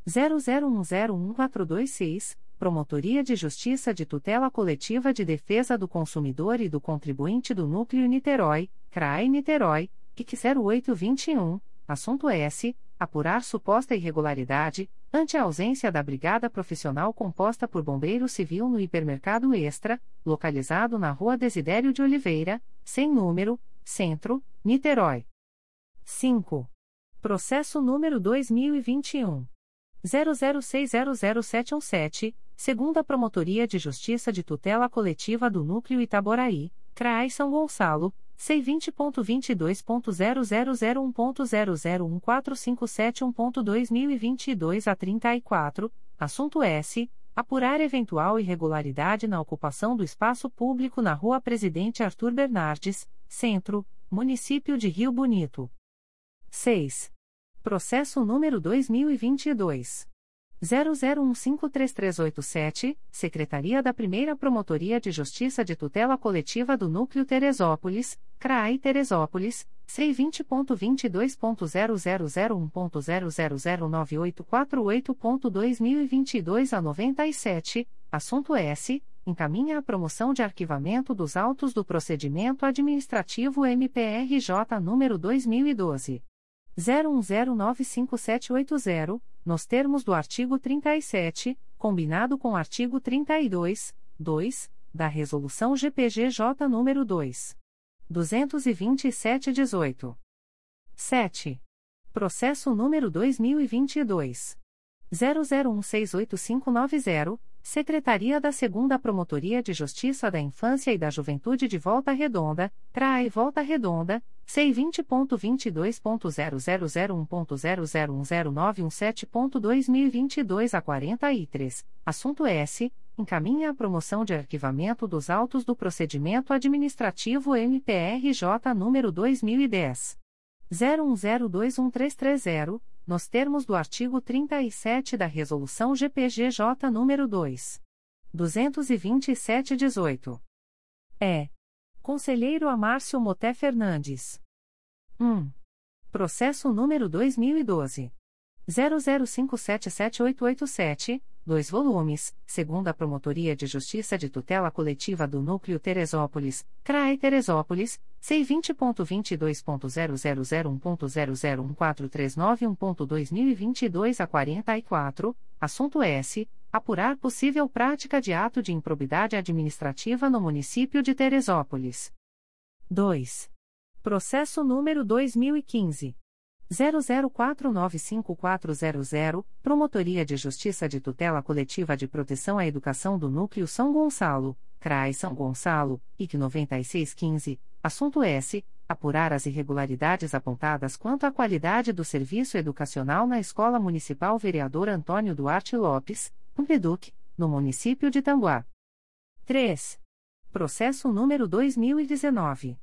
00101426, Promotoria de Justiça de Tutela Coletiva de Defesa do Consumidor e do Contribuinte do Núcleo Niterói, CRAE Niterói, IC 0821, assunto S. Apurar suposta irregularidade, ante a ausência da Brigada Profissional composta por Bombeiro Civil no Hipermercado Extra, localizado na Rua Desidério de Oliveira, sem número, Centro, Niterói. 5. Processo número 2021. 00600717, segunda Promotoria de Justiça de Tutela Coletiva do Núcleo Itaboraí, CRAI São Gonçalo, C20.22.0001.0014571.2022 a 34, assunto S. Apurar eventual irregularidade na ocupação do espaço público na Rua Presidente Arthur Bernardes, Centro, Município de Rio Bonito. 6. Processo número 2022. 00153387, Secretaria da Primeira Promotoria de Justiça de Tutela Coletiva do Núcleo Teresópolis, CRAI Teresópolis, C20.22.0001.0009848.2022 a 97, assunto S. Encaminha a promoção de arquivamento dos autos do procedimento administrativo MPRJ número 2012. 01095780, nos termos do artigo 37, combinado com o artigo 32, 2, da Resolução GPGJ nº 2. 227-18. 7. Processo número 2022. 00168590, Secretaria da 2 Promotoria de Justiça da Infância e da Juventude de Volta Redonda, CRAE Volta Redonda, C20.22.0001.0010917.2022 a 43, assunto S. Encaminha a promoção de arquivamento dos autos do procedimento administrativo MPRJ número 2010. 01021330, nos termos do artigo 37 da Resolução GPGJ nº 2. 22718. É. Conselheiro Amárcio Moté Fernandes. 1. Processo número 2012. 00577887, 2 volumes, segundo a Promotoria de Justiça de Tutela Coletiva do Núcleo Teresópolis, CRAE Teresópolis, C20.22.0001.0014391.2022 a 44, assunto S. Apurar possível prática de ato de improbidade administrativa no município de Teresópolis. 2. Processo número 2015. 00495400, Promotoria de Justiça de Tutela Coletiva de Proteção à Educação do Núcleo São Gonçalo, CRAI São Gonçalo, IC 9615, assunto S. Apurar as irregularidades apontadas quanto à qualidade do serviço educacional na Escola Municipal Vereador Antônio Duarte Lopes, Umpeduc, no município de Tanguá. 3. Processo número 2019.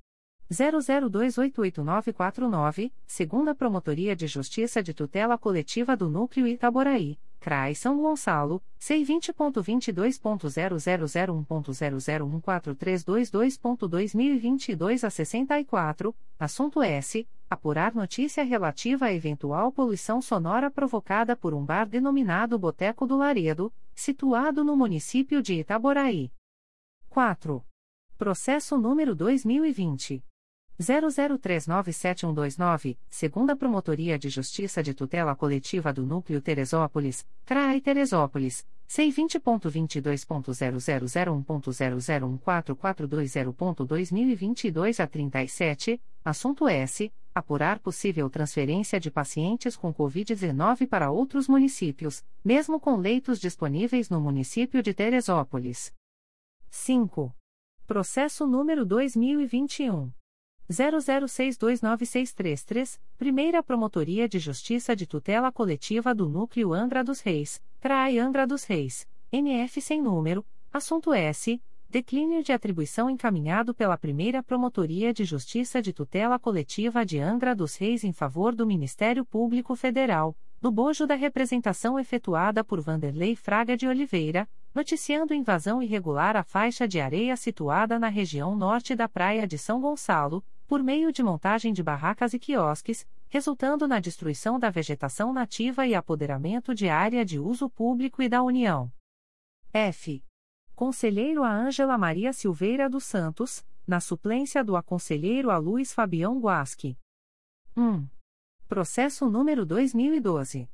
00288949, segunda Promotoria de Justiça de Tutela Coletiva do Núcleo Itaboraí, CRAI São Gonçalo, C20.22.0001.0014322.2022 a 64, assunto S. Apurar notícia relativa à eventual poluição sonora provocada por um bar denominado Boteco do Laredo, situado no município de Itaboraí. 4. Processo número 2020. 00397129, segunda Promotoria de Justiça de Tutela Coletiva do Núcleo Teresópolis, CRAI Teresópolis, C20.22.0001.0014420.2022 a 37, assunto S. Apurar possível transferência de pacientes com Covid-19 para outros municípios, mesmo com leitos disponíveis no município de Teresópolis. 5. Processo número 2021. 00629633, Primeira Promotoria de Justiça de Tutela Coletiva do Núcleo Angra dos Reis, CRAI Angra dos Reis, NF sem número, assunto S. Declínio de atribuição encaminhado pela Primeira Promotoria de Justiça de Tutela Coletiva de Angra dos Reis em favor do Ministério Público Federal, do bojo da representação efetuada por Vanderlei Fraga de Oliveira, noticiando invasão irregular à faixa de areia situada na região norte da Praia de São Gonçalo, por meio de montagem de barracas e quiosques, resultando na destruição da vegetação nativa e apoderamento de área de uso público e da União. F. Conselheiro a Ângela Maria Silveira dos Santos, na suplência do aconselheiro a Luiz Fabião Guasque. 1. Processo número 2012.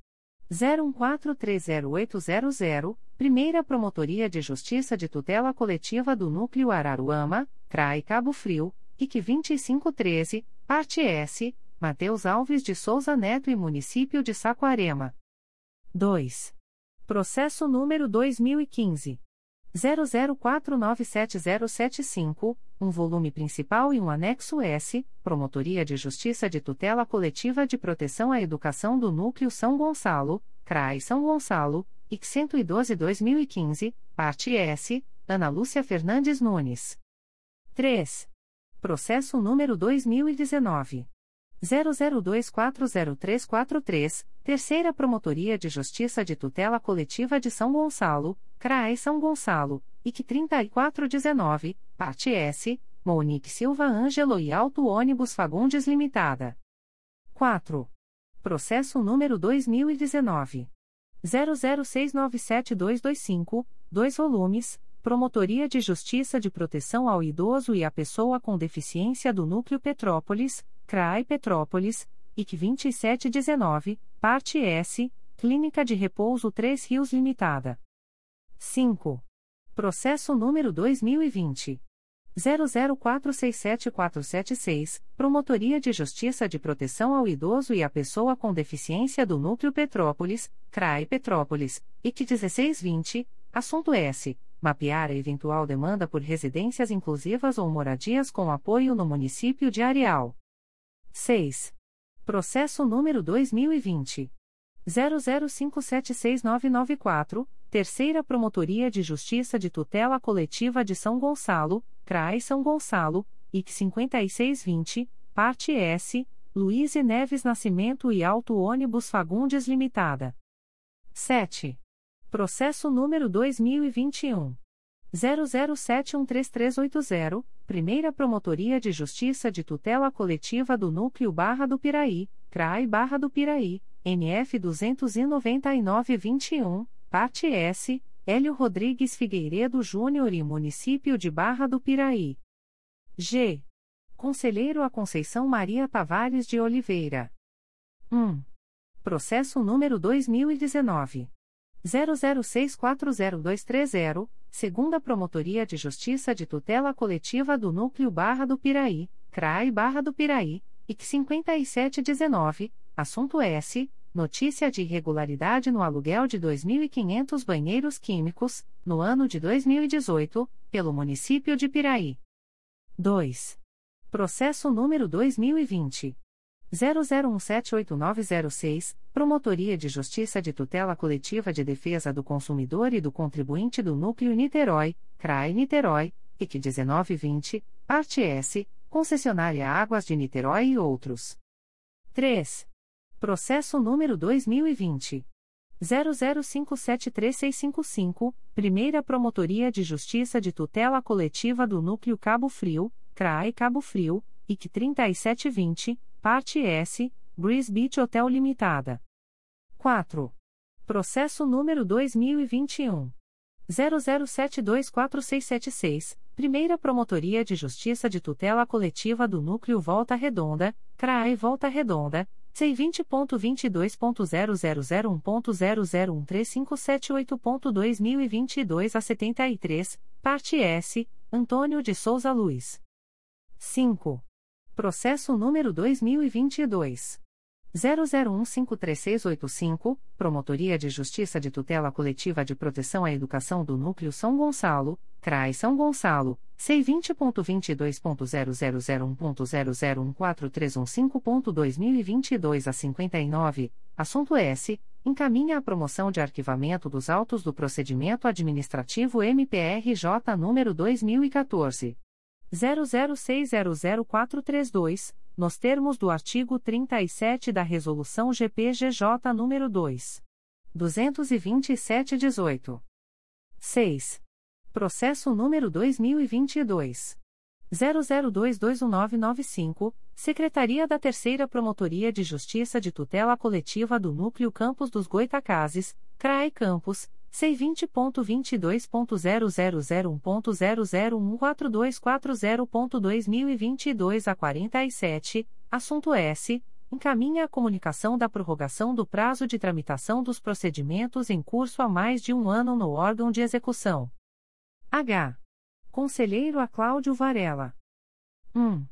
01430800, Primeira Promotoria de Justiça de Tutela Coletiva do Núcleo Araruama, CRAI Cabo Frio, IC 2513, parte S, Mateus Alves de Souza Neto e Município de Saquarema. 2. Processo número 2015. 00497075, um volume principal e um anexo S, Promotoria de Justiça de Tutela Coletiva de Proteção à Educação do Núcleo São Gonçalo, CRAI São Gonçalo, IC 112-2015, parte S, Ana Lúcia Fernandes Nunes. 3. Processo número 2019. 00240343, Terceira Promotoria de Justiça de Tutela Coletiva de São Gonçalo, CRAE São Gonçalo, IC 3419, parte S, Monique Silva Ângelo e Auto Ônibus Fagundes Limitada. 4. Processo número 2019. 00697225, 2 volumes, Promotoria de Justiça de Proteção ao Idoso e à Pessoa com Deficiência do Núcleo Petrópolis, CRAI Petrópolis, IC 2719, Parte S, Clínica de Repouso 3 Rios Limitada. 5. Processo número 2020. 00467476, Promotoria de Justiça de Proteção ao Idoso e à Pessoa com Deficiência do Núcleo Petrópolis, CRAI Petrópolis, IC 1620, assunto S mapear a eventual demanda por residências inclusivas ou moradias com apoio no município de Areal. 6. Processo número 2020 00576994, Terceira Promotoria de Justiça de Tutela Coletiva de São Gonçalo, CRAI São Gonçalo, IC 5620, parte S, Luiz Neves Nascimento e Auto Ônibus Fagundes Limitada. 7. Processo número 2021. 00713380, Primeira Promotoria de Justiça de Tutela Coletiva do Núcleo Barra do Piraí, CRAI Barra do Piraí, NF 29921, Parte S, Hélio Rodrigues Figueiredo Júnior e Município de Barra do Piraí. G. Conselheiro a Conceição Maria Tavares de Oliveira. 1. Processo número 2019. 00640230, segunda Promotoria de Justiça de Tutela Coletiva do Núcleo Barra do Piraí, CRAI Barra do Piraí, IC 5719, assunto S. Notícia de irregularidade no aluguel de 2.500 banheiros químicos, no ano de 2018, pelo município de Piraí. 2. Processo número 2020. 00178906, Promotoria de Justiça de Tutela Coletiva de Defesa do Consumidor e do Contribuinte do Núcleo Niterói, CRAE Niterói, IC 1920, Parte S, Concessionária Águas de Niterói e outros. 3. Processo número 2020. 00573655, Primeira Promotoria de Justiça de Tutela Coletiva do Núcleo Cabo Frio, CRAE Cabo Frio, IC 3720, Parte S, Breeze Beach Hotel Limitada. 4. Processo número 2021. 00724676, Primeira Promotoria de Justiça de Tutela Coletiva do Núcleo Volta Redonda, CRAE Volta Redonda, C20.22.0001.0013578.2022 a 73, Parte S, Antônio de Souza Luiz. 5. Processo número 2022. 00153685, Promotoria de Justiça de Tutela Coletiva de Proteção à Educação do Núcleo São Gonçalo, CRAI São Gonçalo, C20.22.0001.0014315.2022 a 59, assunto S. Encaminha a promoção de arquivamento dos autos do procedimento administrativo MPRJ número 2014. 00600432, nos termos do artigo 37 da Resolução GPGJ nº 2. 227-18. 6. Processo número 2022. 00221995, Secretaria da Terceira Promotoria de Justiça de Tutela Coletiva do Núcleo Campos dos Goitacazes, CRAE Campos, C20.22.0001.0014240.2022 a 47, assunto S. Encaminha a comunicação da prorrogação do prazo de tramitação dos procedimentos em curso há mais de um ano no órgão de execução. H. Conselheiro a Cláudio Varela. 1.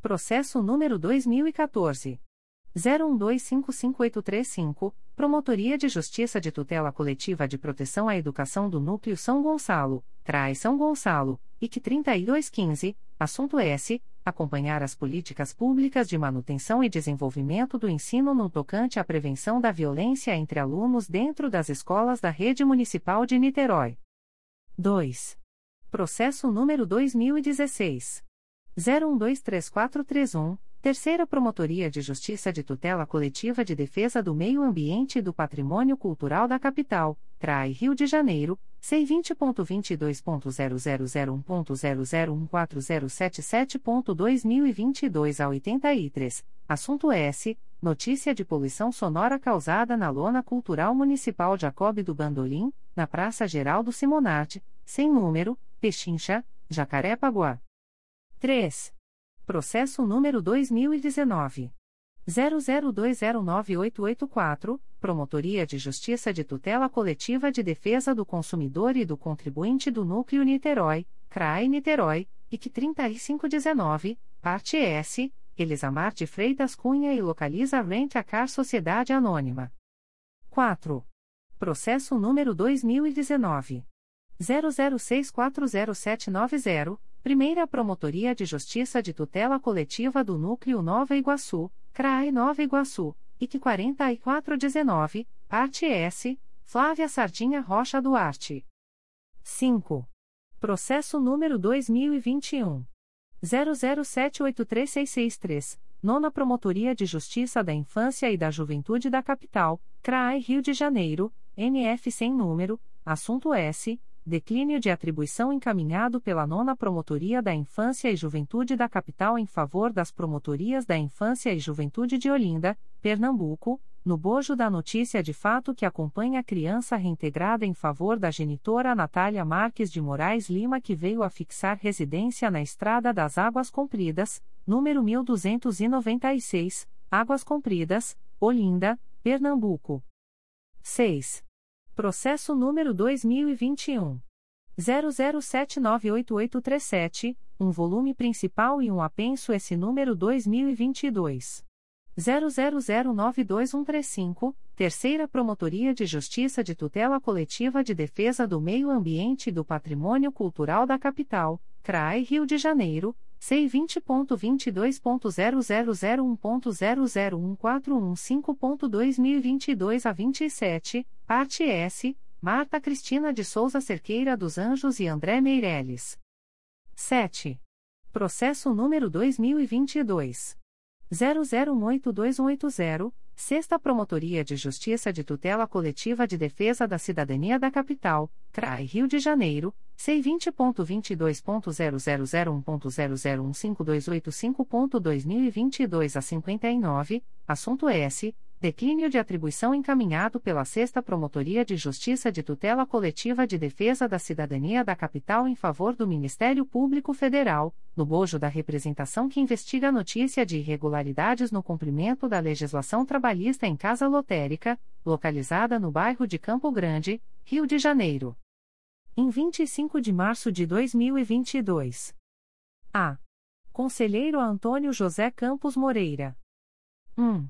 Processo número 2014. 01255835, Promotoria de Justiça de Tutela Coletiva de Proteção à Educação do Núcleo São Gonçalo, Trai São Gonçalo, IC 3215, assunto S. Acompanhar as políticas públicas de manutenção e desenvolvimento do ensino no tocante à prevenção da violência entre alunos dentro das escolas da Rede Municipal de Niterói. 2. Processo número 2016. 01233431. Terceira Promotoria de Justiça de Tutela Coletiva de Defesa do Meio Ambiente e do Patrimônio Cultural da Capital, CRAI Rio de Janeiro, C20.22.0001.0014077.2022 a 83, assunto S. Notícia de poluição sonora causada na Lona Cultural Municipal Jacob do Bandolim, na Praça Geraldo Simonati, sem número, Pechincha, Jacaré-Paguá. 3. Processo número 2019. 00209884, Promotoria de Justiça de Tutela Coletiva de Defesa do Consumidor e do Contribuinte do Núcleo Niterói, CRAE Niterói, IC 3519, Parte S, Elisamar de Freitas Cunha e localiza Rent a Car Sociedade Anônima. 4. Processo número 2019. 00640790, Primeira Promotoria de Justiça de Tutela Coletiva do Núcleo Nova Iguaçu, CRAE Nova Iguaçu, IC 4419, Parte S, Flávia Sardinha Rocha Duarte. 5. Processo número 2021. 00783663, Nona Promotoria de Justiça da Infância e da Juventude da Capital, CRAE Rio de Janeiro, NF sem número, assunto S declínio de atribuição encaminhado pela Nona Promotoria da Infância e Juventude da Capital em favor das Promotorias da Infância e Juventude de Olinda, Pernambuco, no bojo da notícia de fato que acompanha a criança reintegrada em favor da genitora Natália Marques de Moraes Lima que veio a fixar residência na Estrada das Águas Compridas, número 1296, Águas Compridas, Olinda, Pernambuco. 6. Processo número 2021. 00798837, um volume principal e um apenso esse número 2022. 00092135, Terceira Promotoria de Justiça de Tutela Coletiva de Defesa do Meio Ambiente e do Patrimônio Cultural da Capital, CRAE Rio de Janeiro, C20.22.0001.0014115.2022 a 27, parte S, Marta Cristina de Souza Cerqueira dos Anjos e André Meireles. 7. Processo número 2022. 00182180, Sexta Promotoria de Justiça de Tutela Coletiva de Defesa da Cidadania da Capital, CRAI Rio de Janeiro, C20.22.0001.0015285.2022 a 59, assunto S. Declínio de atribuição encaminhado pela Sexta Promotoria de Justiça de Tutela Coletiva de Defesa da Cidadania da Capital em favor do Ministério Público Federal, no bojo da representação que investiga notícia de irregularidades no cumprimento da legislação trabalhista em casa lotérica, localizada no bairro de Campo Grande, Rio de Janeiro. Em 25 de março de 2022. A. Conselheiro Antônio José Campos Moreira. 1.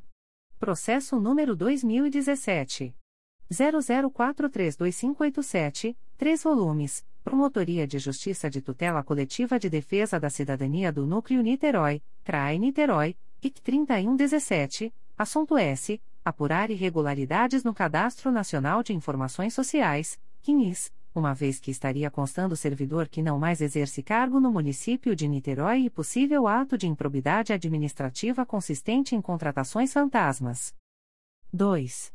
Processo número 2017. 00432587, 3 volumes. Promotoria de Justiça de Tutela Coletiva de Defesa da Cidadania do Núcleo Niterói, CRAE Niterói, IC 3117, assunto S. Apurar irregularidades no Cadastro Nacional de Informações Sociais, CNIS, uma vez que estaria constando servidor que não mais exerce cargo no município de Niterói e possível ato de improbidade administrativa consistente em contratações fantasmas. 2.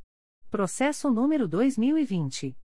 Processo número 2020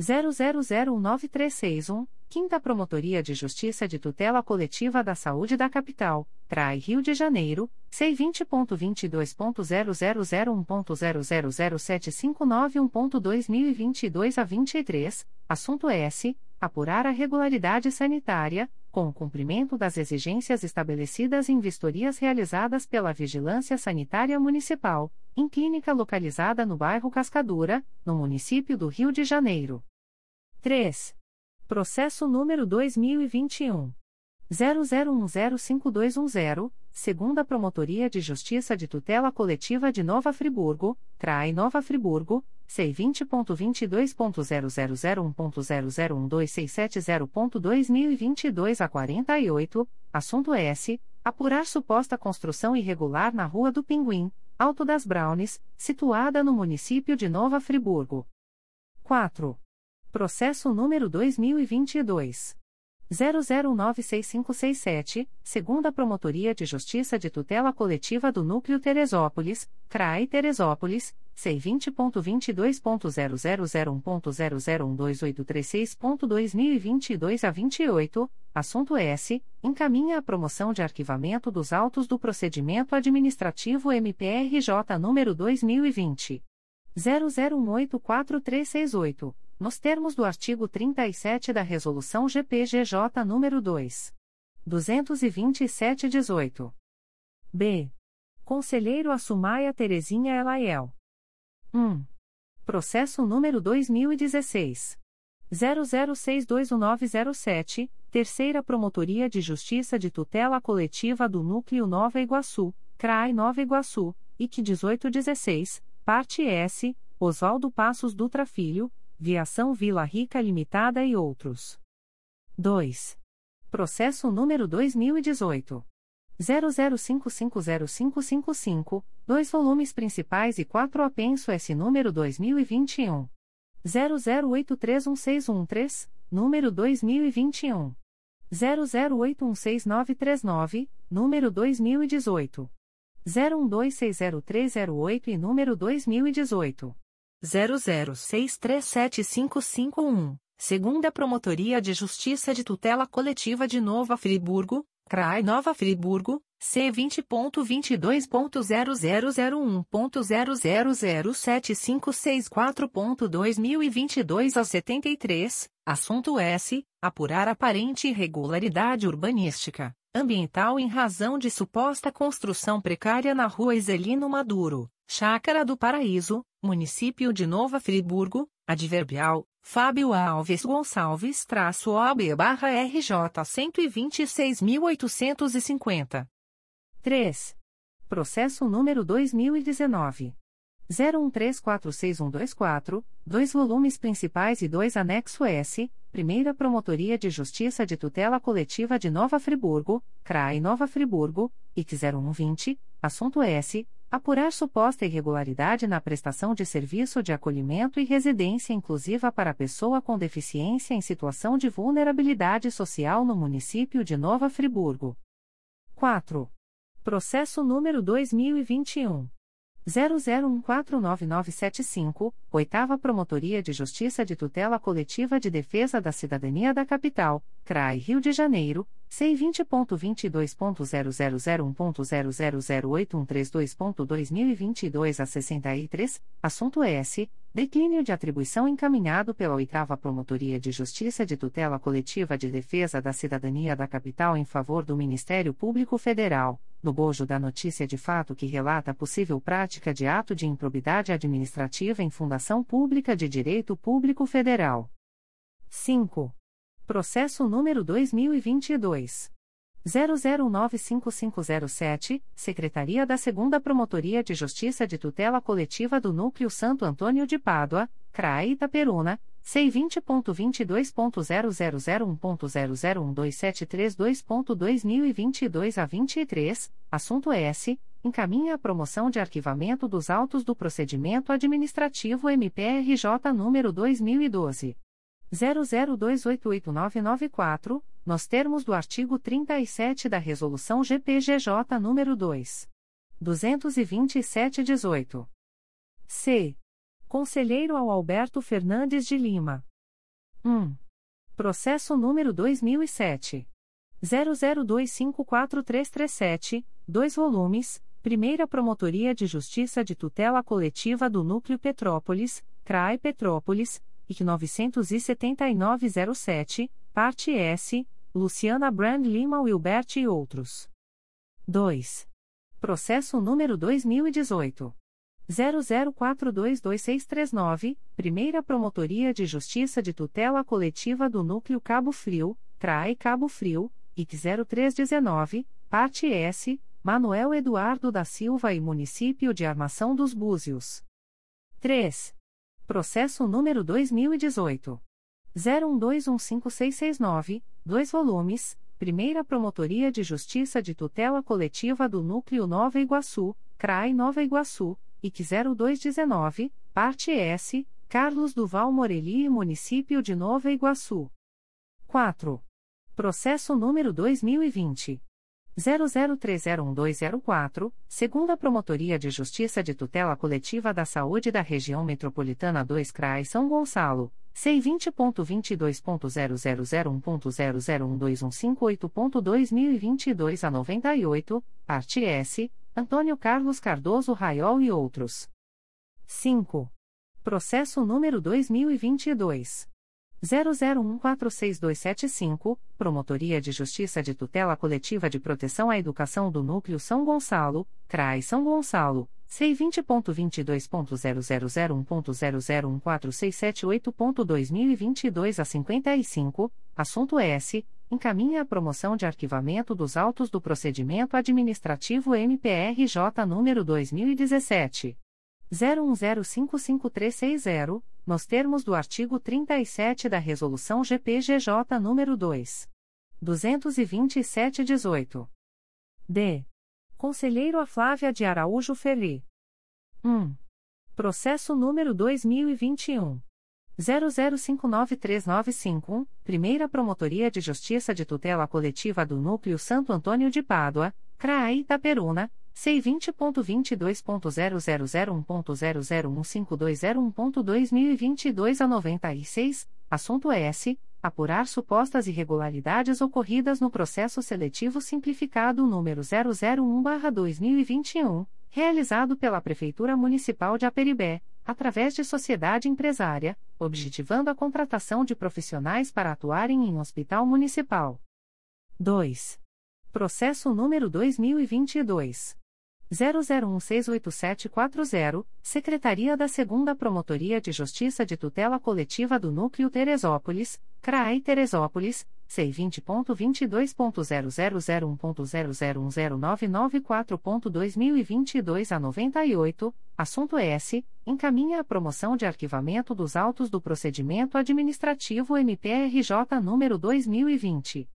00093610. 5 Promotoria de Justiça de Tutela Coletiva da Saúde da Capital, trai Rio de Janeiro, C20.22.0001.0007591.2022 a 23, assunto é S. Apurar a regularidade sanitária, com o cumprimento das exigências estabelecidas em vistorias realizadas pela Vigilância Sanitária Municipal, em clínica localizada no bairro Cascadura, no município do Rio de Janeiro. 3. Processo número 2021. 00105210, segunda Promotoria de Justiça de Tutela Coletiva de Nova Friburgo, CRAI Nova Friburgo, C20.22.0001.0012670.2022 a 48, assunto S. Apurar suposta construção irregular na Rua do Pinguim, Alto das Brownies, situada no município de Nova Friburgo. 4. Processo número 2022. 00965567, segunda Promotoria de Justiça de Tutela Coletiva do Núcleo Teresópolis, CRAE Teresópolis, C20.22.0001.0012836.2022 a 28, assunto S. Encaminha a promoção de arquivamento dos autos do procedimento administrativo MPRJ número 2020. 00184368 nos termos do artigo 37 da Resolução GPGJ nº 2. 227-18. B. Conselheiro Assumaia Terezinha Elaiel. 1. Processo número 2016. 00621907, Terceira Promotoria de Justiça de Tutela Coletiva do Núcleo Nova Iguaçu, CRAI Nova Iguaçu, IC 1816, Parte S, Oswaldo Passos Dutra Filho, Viação Vila Rica Limitada e outros. 2. Processo número 2018. 00550555, dois volumes principais e quatro apenso S número 2021. 00831613, número 2021. 00816939, número 2018. 01260308 e número 2018. 00637551. Segunda Promotoria de Justiça de Tutela Coletiva de Nova Friburgo, CRAI Nova Friburgo, C20.22.0001.0007564.2022 a 73, assunto S. Apurar aparente irregularidade urbanística, ambiental em razão de suposta construção precária na rua Iselino Maduro, Chácara do Paraíso, município de Nova Friburgo, adverbial, Fábio Alves Gonçalves traço OB barra RJ 126.850. 3. Processo número 2019. 01346124, dois volumes principais e dois anexo S, Primeira Promotoria de Justiça de Tutela Coletiva de Nova Friburgo, CRAI Nova Friburgo, IC 0120, assunto S. Apurar suposta irregularidade na prestação de serviço de acolhimento e residência inclusiva para pessoa com deficiência em situação de vulnerabilidade social no município de Nova Friburgo. 4. Processo número 2021. 00149975, Oitava Promotoria de Justiça de Tutela Coletiva de Defesa da Cidadania da Capital, CRAI Rio de Janeiro, C20.22.0001.0008132.2022 a 63, assunto S. Declínio de atribuição encaminhado pela Oitava Promotoria de Justiça de Tutela Coletiva de Defesa da Cidadania da Capital em favor do Ministério Público Federal, no bojo da notícia de fato que relata possível prática de ato de improbidade administrativa em Fundação Pública de Direito Público Federal. 5. Processo número 2022. 00955507, Secretaria da 2 Promotoria de Justiça de Tutela Coletiva do Núcleo Santo Antônio de Pádua, CRAE Itaperuna, C20.22.0001.0012732.2022 a 23, assunto S. Encaminha a promoção de arquivamento dos autos do procedimento administrativo MPRJ número 2012. 00288994, nos termos do artigo 37 da Resolução GPGJ nº 2. 227-18. C. Conselheiro ao Alberto Fernandes de Lima. 1. Processo número 2007. 00254337, 2 volumes, Primeira Promotoria de Justiça de Tutela Coletiva do Núcleo Petrópolis, CRAE Petrópolis, IC 97907, parte S, Luciana Brand Lima Wilbert e outros. 2. Processo número 2018. 00422639, Primeira Promotoria de Justiça de Tutela Coletiva do Núcleo Cabo Frio, CRAE Cabo Frio, IC 0319, parte S, Manuel Eduardo da Silva e Município de Armação dos Búzios. 3. Processo número 2018. 01215669, 2 volumes, Primeira Promotoria de Justiça de Tutela Coletiva do Núcleo Nova Iguaçu, CRAI Nova Iguaçu, IC 0219, Parte S, Carlos Duval Morelli e Município de Nova Iguaçu. 4. Processo número 2020. 00301204, segunda Promotoria de Justiça de Tutela Coletiva da Saúde da Região Metropolitana 2 CRAI São Gonçalo, C20.22.0001.0012158.2022 a 98, parte S, Antônio Carlos Cardoso Raiol e outros. 5. Processo número 2022. 00146275, Promotoria de Justiça de Tutela Coletiva de Proteção à Educação do Núcleo São Gonçalo, CRAI São Gonçalo, C20.22.0001.0014678.2022 a 55, assunto S. Encaminha a promoção de arquivamento dos autos do procedimento administrativo MPRJ número 2017. 01055360, nos termos do artigo 37 da Resolução GPGJ nº 2. 227-18. D. Conselheiro a Flávia de Araújo Ferri. 1. Processo número 2021. 00593951, Primeira Promotoria de Justiça de Tutela Coletiva do Núcleo Santo Antônio de Pádua, CRAI Itaperuna, C20.22.0001.0015201.2022 a 96, Assunto S. Apurar supostas irregularidades ocorridas no processo seletivo simplificado número 001-2021, realizado pela Prefeitura Municipal de Aperibé, através de sociedade empresária, objetivando a contratação de profissionais para atuarem em hospital municipal. 2. Processo número 2022 00168740, Secretaria da 2 Promotoria de Justiça de Tutela Coletiva do Núcleo Teresópolis, CRAI Teresópolis, C20.22.0001.0010994.2022 a 98, assunto S. Encaminha a promoção de arquivamento dos autos do procedimento administrativo MPRJ número 2020.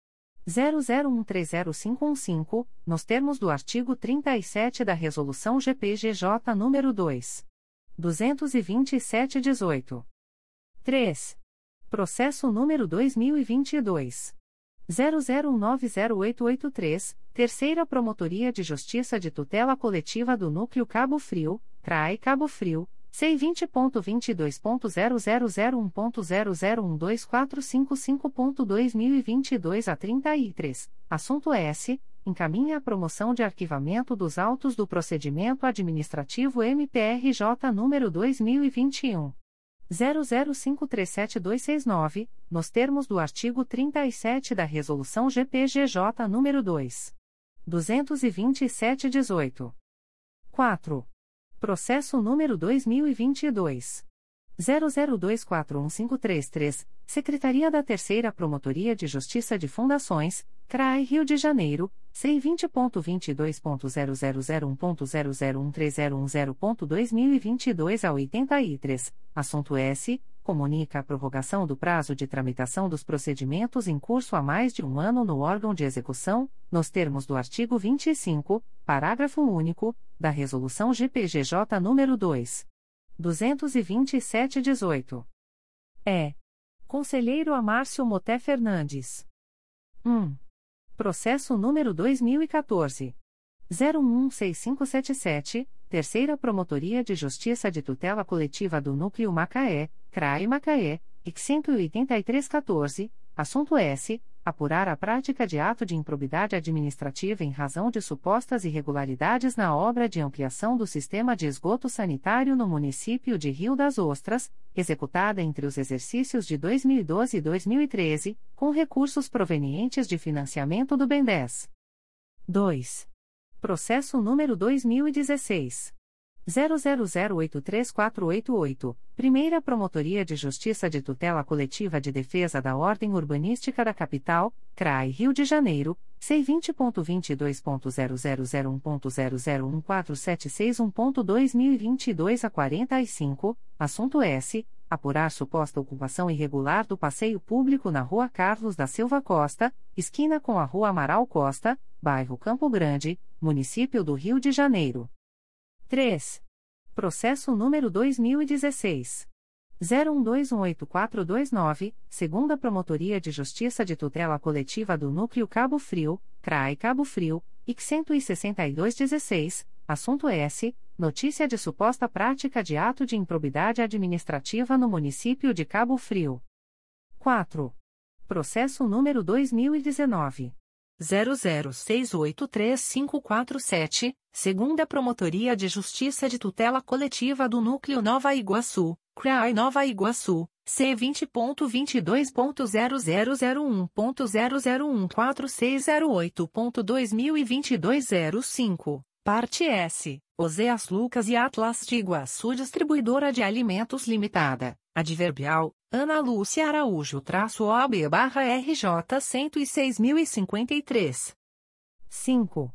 00130515, nos termos do artigo 37 da Resolução GPGJ nº 2. 227-18. 3. Processo número 2022. 00190883, Terceira Promotoria de Justiça de Tutela Coletiva do Núcleo Cabo Frio, CRAE Cabo Frio, C20.22.0001.0012455.2022 a 33, assunto S. Encaminha a promoção de arquivamento dos autos do procedimento administrativo MPRJ número 2021. 00537269, nos termos do artigo 37 da Resolução GPGJ número 2. 227-18. 4. Processo número 2022. 00241533, Secretaria da Terceira Promotoria de Justiça de Fundações, CRAI Rio de Janeiro, C20.22.0001.0013010.2022 a 83, assunto S. Comunica a prorrogação do prazo de tramitação dos procedimentos em curso há mais de um ano no órgão de execução, nos termos do artigo 25, parágrafo único, da Resolução GPGJ nº 2. 227-18. É. Conselheiro Amárcio Moté Fernandes. 1. Processo número 2014. 016577, Terceira Promotoria de Justiça de Tutela Coletiva do Núcleo Macaé, CRAE Macaé, IC 18314, assunto S apurar a prática de ato de improbidade administrativa em razão de supostas irregularidades na obra de ampliação do sistema de esgoto sanitário no município de Rio das Ostras, executada entre os exercícios de 2012 e 2013, com recursos provenientes de financiamento do BNDES. 2. Processo número 2016 00083488, Primeira Promotoria de Justiça de Tutela Coletiva de Defesa da Ordem Urbanística da Capital, CRAI Rio de Janeiro, C20.22.0001.0014761.2022 a 45, assunto S. Apurar suposta ocupação irregular do passeio público na Rua Carlos da Silva Costa, esquina com a Rua Amaral Costa, bairro Campo Grande, município do Rio de Janeiro. 3. Processo número 2016. 01218429, segunda Promotoria de Justiça de Tutela Coletiva do Núcleo Cabo Frio, CRAI Cabo Frio, IC 16216, assunto S. Notícia de suposta prática de ato de improbidade administrativa no município de Cabo Frio. 4. Processo número 2019. 00683547, segunda Promotoria de Justiça de Tutela Coletiva do Núcleo Nova Iguaçu, CRAI Nova Iguaçu, C20.22.0001.0014608.2022 05, parte S, Ozeas Lucas e Atlas de Iguaçu Distribuidora de Alimentos Limitada, Adverbial, Ana Lúcia Araújo traço OAB barra RJ 106.053. 5.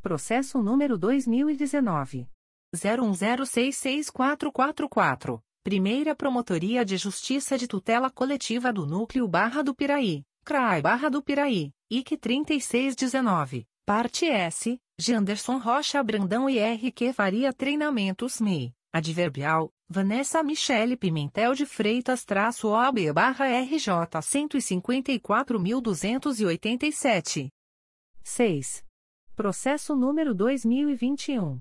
Processo número 2019. 01066444. Primeira Promotoria de Justiça de Tutela Coletiva do Núcleo Barra do Piraí, CRAI Barra do Piraí, IC 3619. Parte S, Janderson Rocha Brandão e RQ Faria Treinamentos MI. Adverbial, Vanessa Michele Pimentel de Freitas traço OAB barra RJ 154.287. 6. Processo número 2021.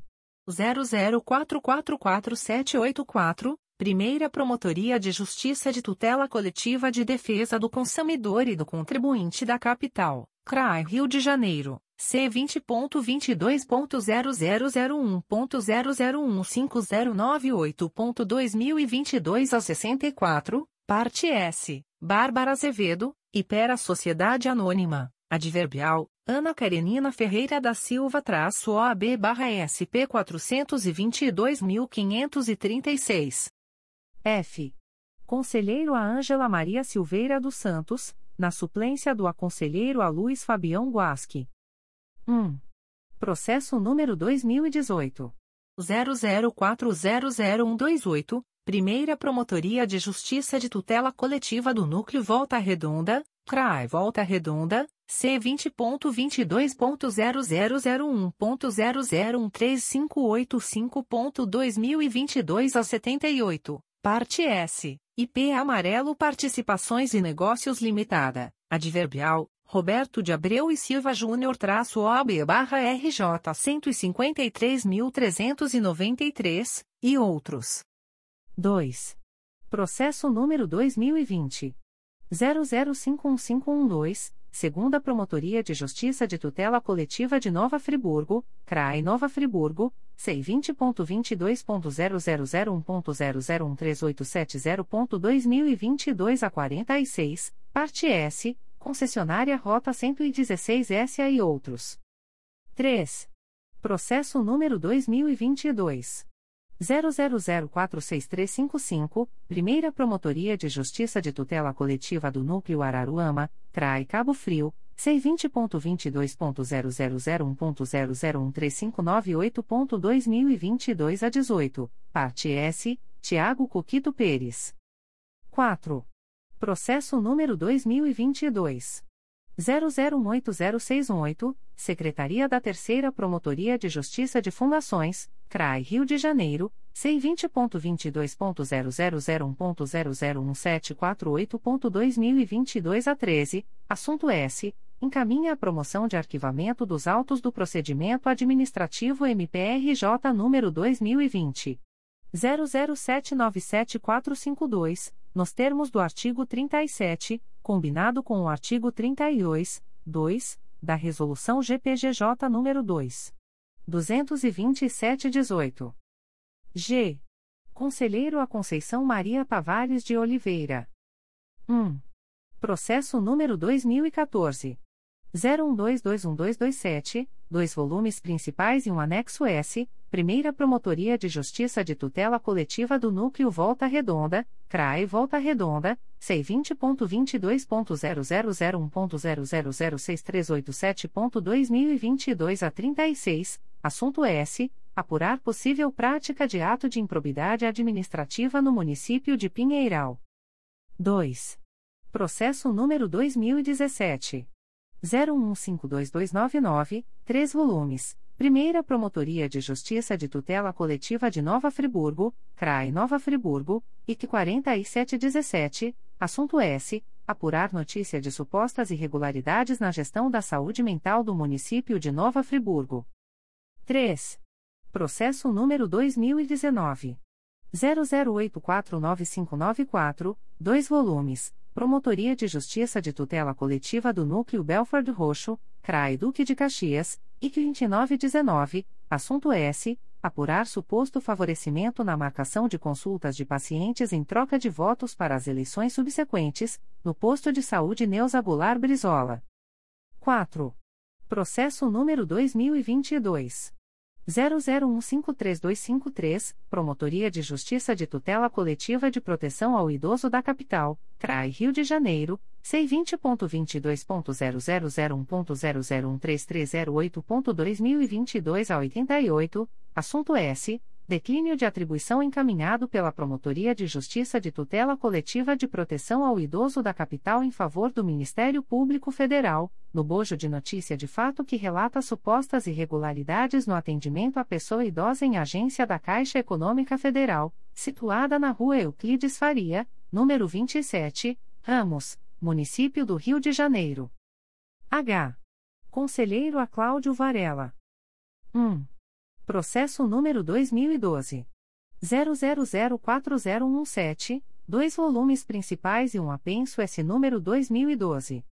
00444784, Primeira Promotoria de Justiça de Tutela Coletiva de Defesa do Consumidor e do Contribuinte da Capital, CRAI Rio de Janeiro, C20.22.0001.0015098.2022 a 64, parte S, Bárbara Azevedo, Ipera Sociedade Anônima, Adverbial, Ana Karenina Ferreira da Silva traço OAB barra SP 422.536. F. Conselheiro a Ângela Maria Silveira dos Santos, na suplência do aconselheiro a Luiz Fabião Guasque. 1. Processo número 2018. 00400128, Primeira Promotoria de Justiça de Tutela Coletiva do Núcleo Volta Redonda, CRAI Volta Redonda, C20.22.0001.0013585.2022 a 78, parte S, IP Amarelo Participações e Negócios Limitada, Adverbial, Roberto de Abreu e Silva Júnior traço OAB barra RJ 153.393, e outros. 2. Processo número 2020. 00515112, segunda Promotoria de Justiça de Tutela Coletiva de Nova Friburgo, CRAI Nova Friburgo, C20.22.0001.0013870.2022 a 46, parte S, concessionária Rota 116 SA e outros. 3. Processo número 2022. 00046355, Primeira Promotoria de Justiça de Tutela Coletiva do Núcleo Araruama, CRAI Cabo Frio, C20.22.0001.0013598.2022 a 18, parte S, Tiago Coquito Pires. 4. Processo número 2022. 008068, Secretaria da Terceira Promotoria de Justiça de Fundações, CRAI Rio de Janeiro, C20.22.0001.0011748.2022 a 13, assunto S. Encaminha a promoção de arquivamento dos autos do procedimento administrativo MPRJ número 2020. 00797452, nos termos do artigo 37, combinado com o artigo 32, 2, da Resolução GPGJ nº 2. 227-18. G. Conselheiro a Conceição Maria Tavares de Oliveira. 1. Processo número 2014. 01221227, dois volumes principais e um anexo S, Primeira Promotoria de Justiça de Tutela Coletiva do Núcleo Volta Redonda, CRAE Volta Redonda, C20.22.0001.0006387.2022 a 36, assunto S. Apurar possível prática de ato de improbidade administrativa no município de Pinheiral. 2. Processo número 2017. 01152299, 3 volumes. Primeira Promotoria de Justiça de Tutela Coletiva de Nova Friburgo, CRAI Nova Friburgo, IC 4717, assunto S. Apurar notícia de supostas irregularidades na gestão da saúde mental do município de Nova Friburgo. 3. Processo número 2019. 00849594, 2 volumes Promotoria de Justiça de Tutela Coletiva do Núcleo Belford Roxo, CRAI Duque de Caxias, IC 2919, assunto S. Apurar suposto favorecimento na marcação de consultas de pacientes em troca de votos para as eleições subsequentes, no posto de saúde Neuza Goulart Brizola. 4. Processo número 2022. 00153253, Promotoria de Justiça de Tutela Coletiva de Proteção ao Idoso da Capital, CRAI Rio de Janeiro, C20.22.0001.0013308.2022 a 88, assunto S. Declínio de atribuição encaminhado pela Promotoria de Justiça de Tutela Coletiva de Proteção ao Idoso da Capital em favor do Ministério Público Federal, no bojo de notícia de fato que relata supostas irregularidades no atendimento à pessoa idosa em agência da Caixa Econômica Federal, situada na Rua Euclides Faria, número 27, Ramos, Município do Rio de Janeiro. H. Conselheiro a Cláudio Varela. 1. Processo número 2012. 00040117, dois volumes principais e um apenso S número 2012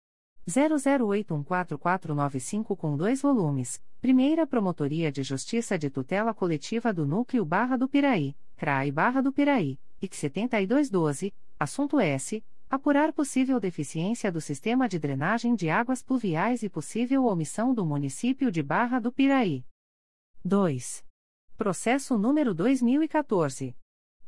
00814495 com dois volumes. Primeira Promotoria de Justiça de Tutela Coletiva do Núcleo Barra do Piraí, CRAI Barra do Piraí, IC 7212, assunto S. Apurar possível deficiência do sistema de drenagem de águas pluviais e possível omissão do município de Barra do Piraí. 2. Processo número 2014.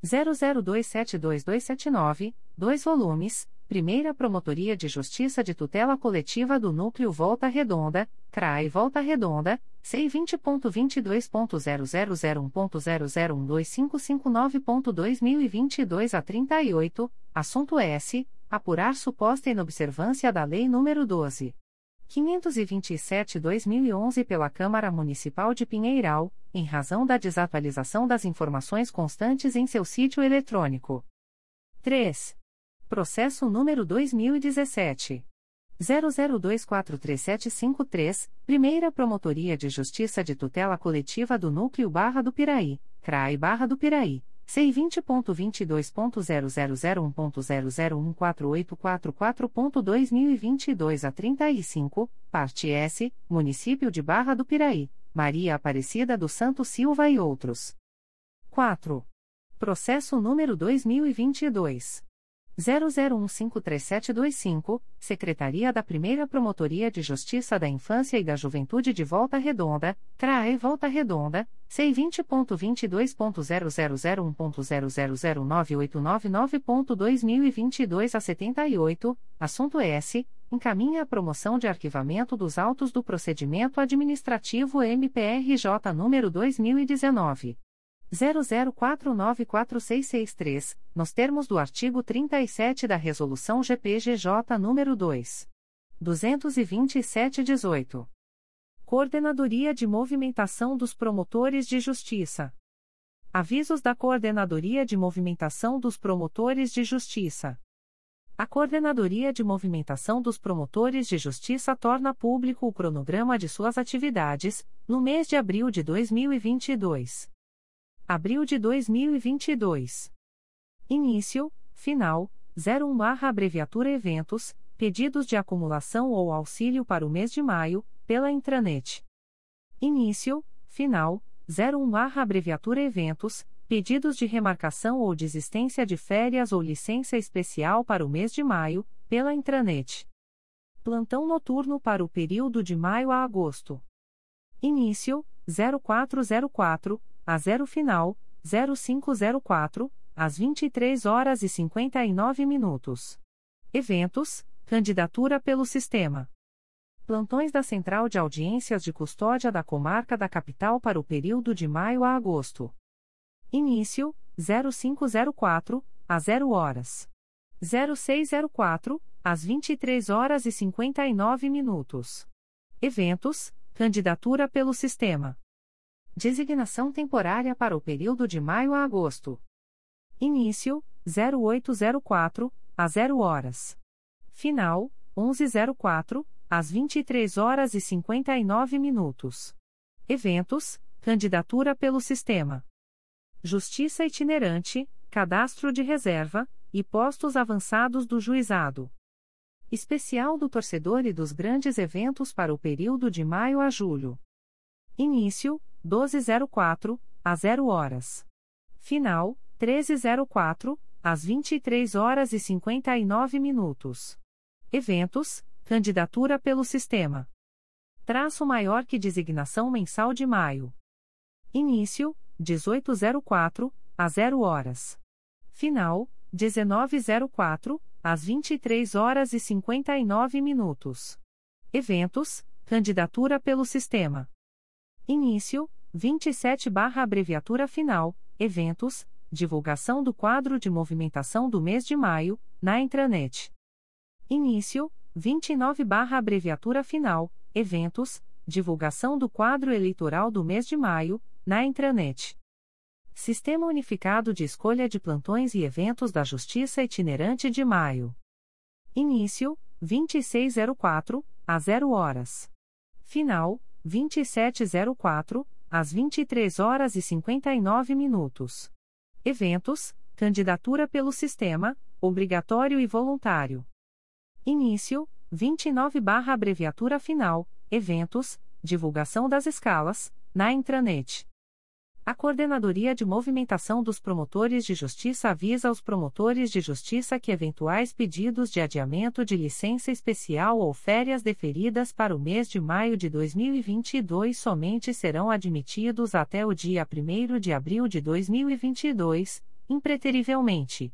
00272279, 2 volumes Primeira Promotoria de Justiça de Tutela Coletiva do Núcleo Volta Redonda, CRAE Volta Redonda, C20.22.0001.0012559.2022 a 38, assunto S. Apurar suposta inobservância da Lei nº 12. 527-2011 pela Câmara Municipal de Pinheiral, em razão da desatualização das informações constantes em seu sítio eletrônico. 3. Processo número 2017. 00243753, Primeira Promotoria de Justiça de Tutela Coletiva do Núcleo Barra do Piraí, CRAI Barra do Piraí, C20.22.0001.0014844.2022 a 35, parte S, Município de Barra do Piraí, Maria Aparecida do Santo Silva e outros. 4. Processo número 2022. 00153725, Secretaria da Primeira Promotoria de Justiça da Infância e da Juventude de Volta Redonda, CRAE Volta Redonda, C20.22.0001.0009899.2022 a 78, assunto S. Encaminha a promoção de arquivamento dos autos do procedimento administrativo MPRJ número 2019. 00494663, nos termos do artigo 37 da Resolução GPGJ nº 2. 227-18. Coordenadoria de Movimentação dos Promotores de Justiça. Avisos da Coordenadoria de Movimentação dos Promotores de Justiça. A Coordenadoria de Movimentação dos Promotores de Justiça torna público o cronograma de suas atividades, no mês de abril de 2022. Abril de 2022. Início, final, 01 barra abreviatura eventos, pedidos de acumulação ou auxílio para o mês de maio, pela intranet. Início, final, 01 barra abreviatura eventos, pedidos de remarcação ou desistência de férias ou licença especial para o mês de maio, pela intranet. Plantão noturno para o período de maio a agosto. Início, 0404, a zero final, 0504, às 23 horas e 59 minutos. Eventos, candidatura pelo sistema. Plantões da Central de Audiências de Custódia da Comarca da Capital para o período de maio a agosto. Início, 0504, às 0 horas. 0604, às 23 horas e 59 minutos. Eventos, candidatura pelo sistema. Designação temporária para o período de maio a agosto. Início: 0804, a 0 horas. Final: 1104, às 23 horas e 59 minutos. Eventos: Candidatura pelo Sistema. Justiça itinerante, Cadastro de Reserva e postos avançados do Juizado. Especial do torcedor e dos grandes eventos para o período de maio a julho. Início: 1204, a 0 horas. Final, 1304, às 23 horas e 59 minutos. Eventos, candidatura pelo sistema. Traço maior que designação mensal de maio. Início, 1804, a 0 horas. Final, 1904, às 23 horas e 59 minutos. Eventos, candidatura pelo sistema. Início: 27 barra abreviatura final, eventos, divulgação do quadro de movimentação do mês de maio, na intranet. Início: 29 barra abreviatura final, eventos, divulgação do quadro eleitoral do mês de maio, na intranet. Sistema Unificado de Escolha de Plantões e Eventos da Justiça Itinerante de Maio. Início: 2604, a 0 horas. Final: 2704, às 23 horas e 59 minutos. Eventos, candidatura pelo sistema, obrigatório e voluntário. Início, 29 barra abreviatura final, eventos, divulgação das escalas, na intranet. A Coordenadoria de Movimentação dos Promotores de Justiça avisa aos promotores de justiça que eventuais pedidos de adiamento de licença especial ou férias deferidas para o mês de maio de 2022 somente serão admitidos até o dia 1 de abril de 2022, impreterivelmente.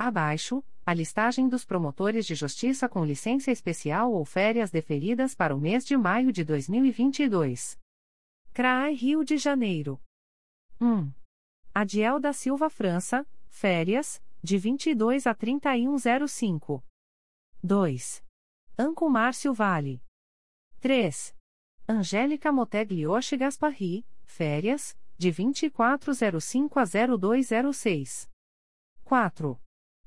abaixo, a listagem dos promotores de justiça com licença especial ou férias deferidas para o mês de maio de 2022. CRAI Rio de Janeiro. 1. Adiel da Silva França, férias, de 22 a 3105. 2. Anco Márcio Vale. 3. Angélica Moteglioche Gasparri, férias, de 2405 a 0206. 4.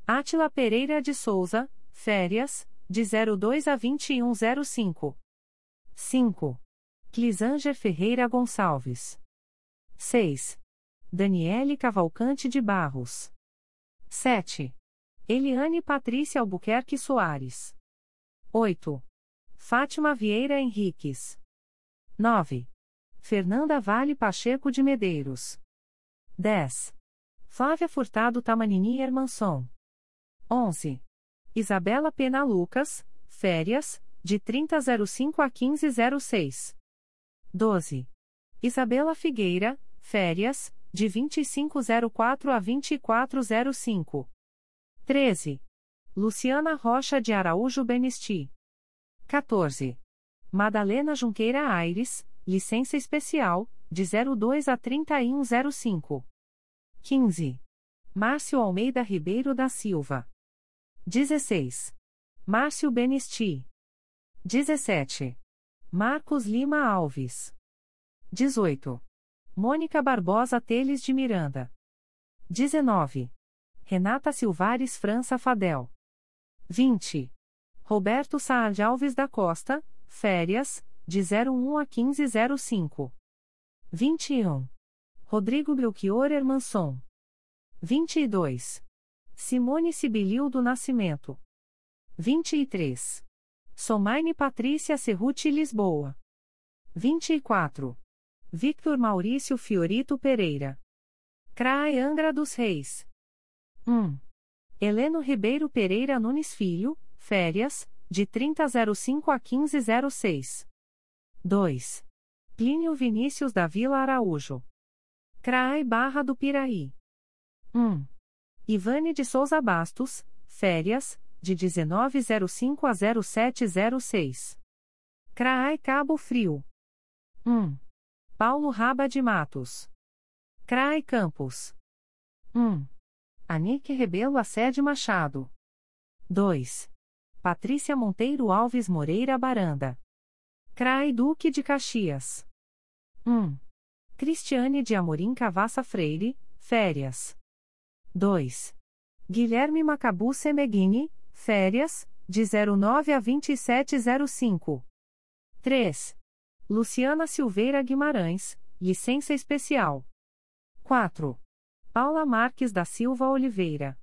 Átila Pereira de Souza, férias, de 02 a 2105. 5. Clisanger Ferreira Gonçalves. 6. Daniele Cavalcante de Barros. 7. Eliane Patrícia Albuquerque Soares. 8. Fátima Vieira Henriques. 9. Fernanda Vale Pacheco de Medeiros. 10. Flávia Furtado Tamanini Hermanson. 11. Isabela Pena Lucas, férias, de 3005 a 1506. 12. Isabela Figueira, férias, de 2504 a 2405. 13. Luciana Rocha de Araújo Benisti. 14. Madalena Junqueira Aires, licença especial, de 02 a 3105. 15. Márcio Almeida Ribeiro da Silva. 16. Márcio Benisti. 17. Marcos Lima Alves. 18. Mônica Barbosa Teles de Miranda. 19. Renata Silvares França Fadel. 20. Roberto Saad Alves da Costa, férias, de 01 a 1505. 21. Rodrigo Belchior Hermanson. 22. Simone Sibilil do Nascimento. 23. Somaine Patrícia Cerruti Lisboa. 24. Victor Maurício Fiorito Pereira. CRAE Angra dos Reis. 1. Heleno Ribeiro Pereira Nunes Filho, férias, de 3005 a 1506. 2. Plínio Vinícius da Vila Araújo. CRAE Barra do Piraí. 1. Ivane de Souza Bastos, férias, de 1905 a 0706. CRAI Cabo Frio. 1. Paulo Raba de Matos. CRAI Campos. 1. Anique Rebelo Assede Machado. 2. Patrícia Monteiro Alves Moreira Baranda. CRAI Duque de Caxias. 1. Cristiane de Amorim Cavassa Freire, férias. 2. Guilherme Macabu Semeghini, férias, de 09 a 2705. 3. Luciana Silveira Guimarães, licença especial. 4. Paula Marques da Silva Oliveira.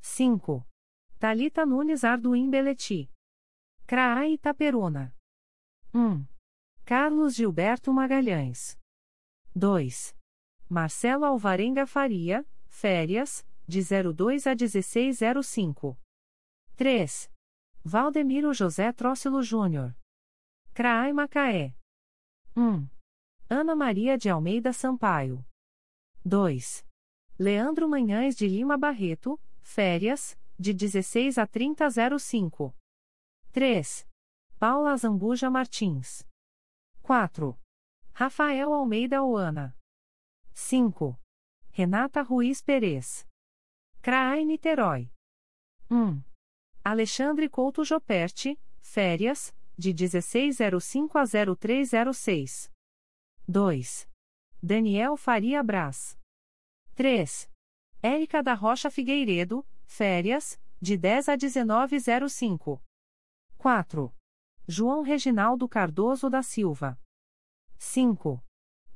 5. Talita Nunes Arduim Beleti. Craai Itaperuna. 1. Carlos Gilberto Magalhães. 2. Marcelo Alvarenga Faria, Férias, de 02 a 1605. 3. Valdemiro José Trócilo Júnior. CRAI Macaé. 1. Ana Maria de Almeida Sampaio. 2. Leandro Manhães de Lima Barreto, Férias, de 16 a 3005. 3. Paula Zambuja Martins. 4. Rafael Almeida Oana. 5. Renata Ruiz Perez. CRAI Niterói. 1. Alexandre Couto Joperti, férias, de 1605 a 0306. 2. Daniel Faria Braz. 3. Érica da Rocha Figueiredo, férias, de 10 a 1905. 4. João Reginaldo Cardoso da Silva. 5.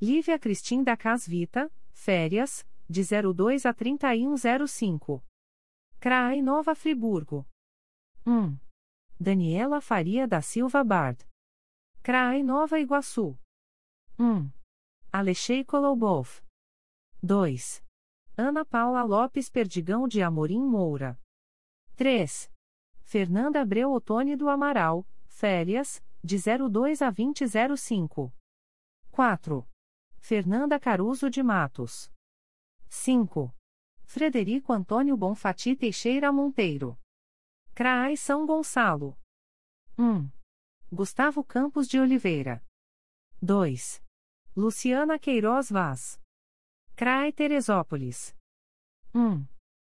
Lívia Cristim da Casvita, férias, de 02 a 3105. CRAI Nova Friburgo. 1. Daniela Faria da Silva Bard. CRAI Nova Iguaçu. 1. Alexei Kolobov. 2. Ana Paula Lopes Perdigão de Amorim Moura. 3. Fernanda Abreu Otone do Amaral, férias, de 02 a 2005. 4. Fernanda Caruso de Matos. 5. Frederico Antônio Bonfati Teixeira Monteiro. CRAI São Gonçalo. 1. Gustavo Campos de Oliveira. 2. Luciana Queiroz Vaz. CRAI Teresópolis. 1.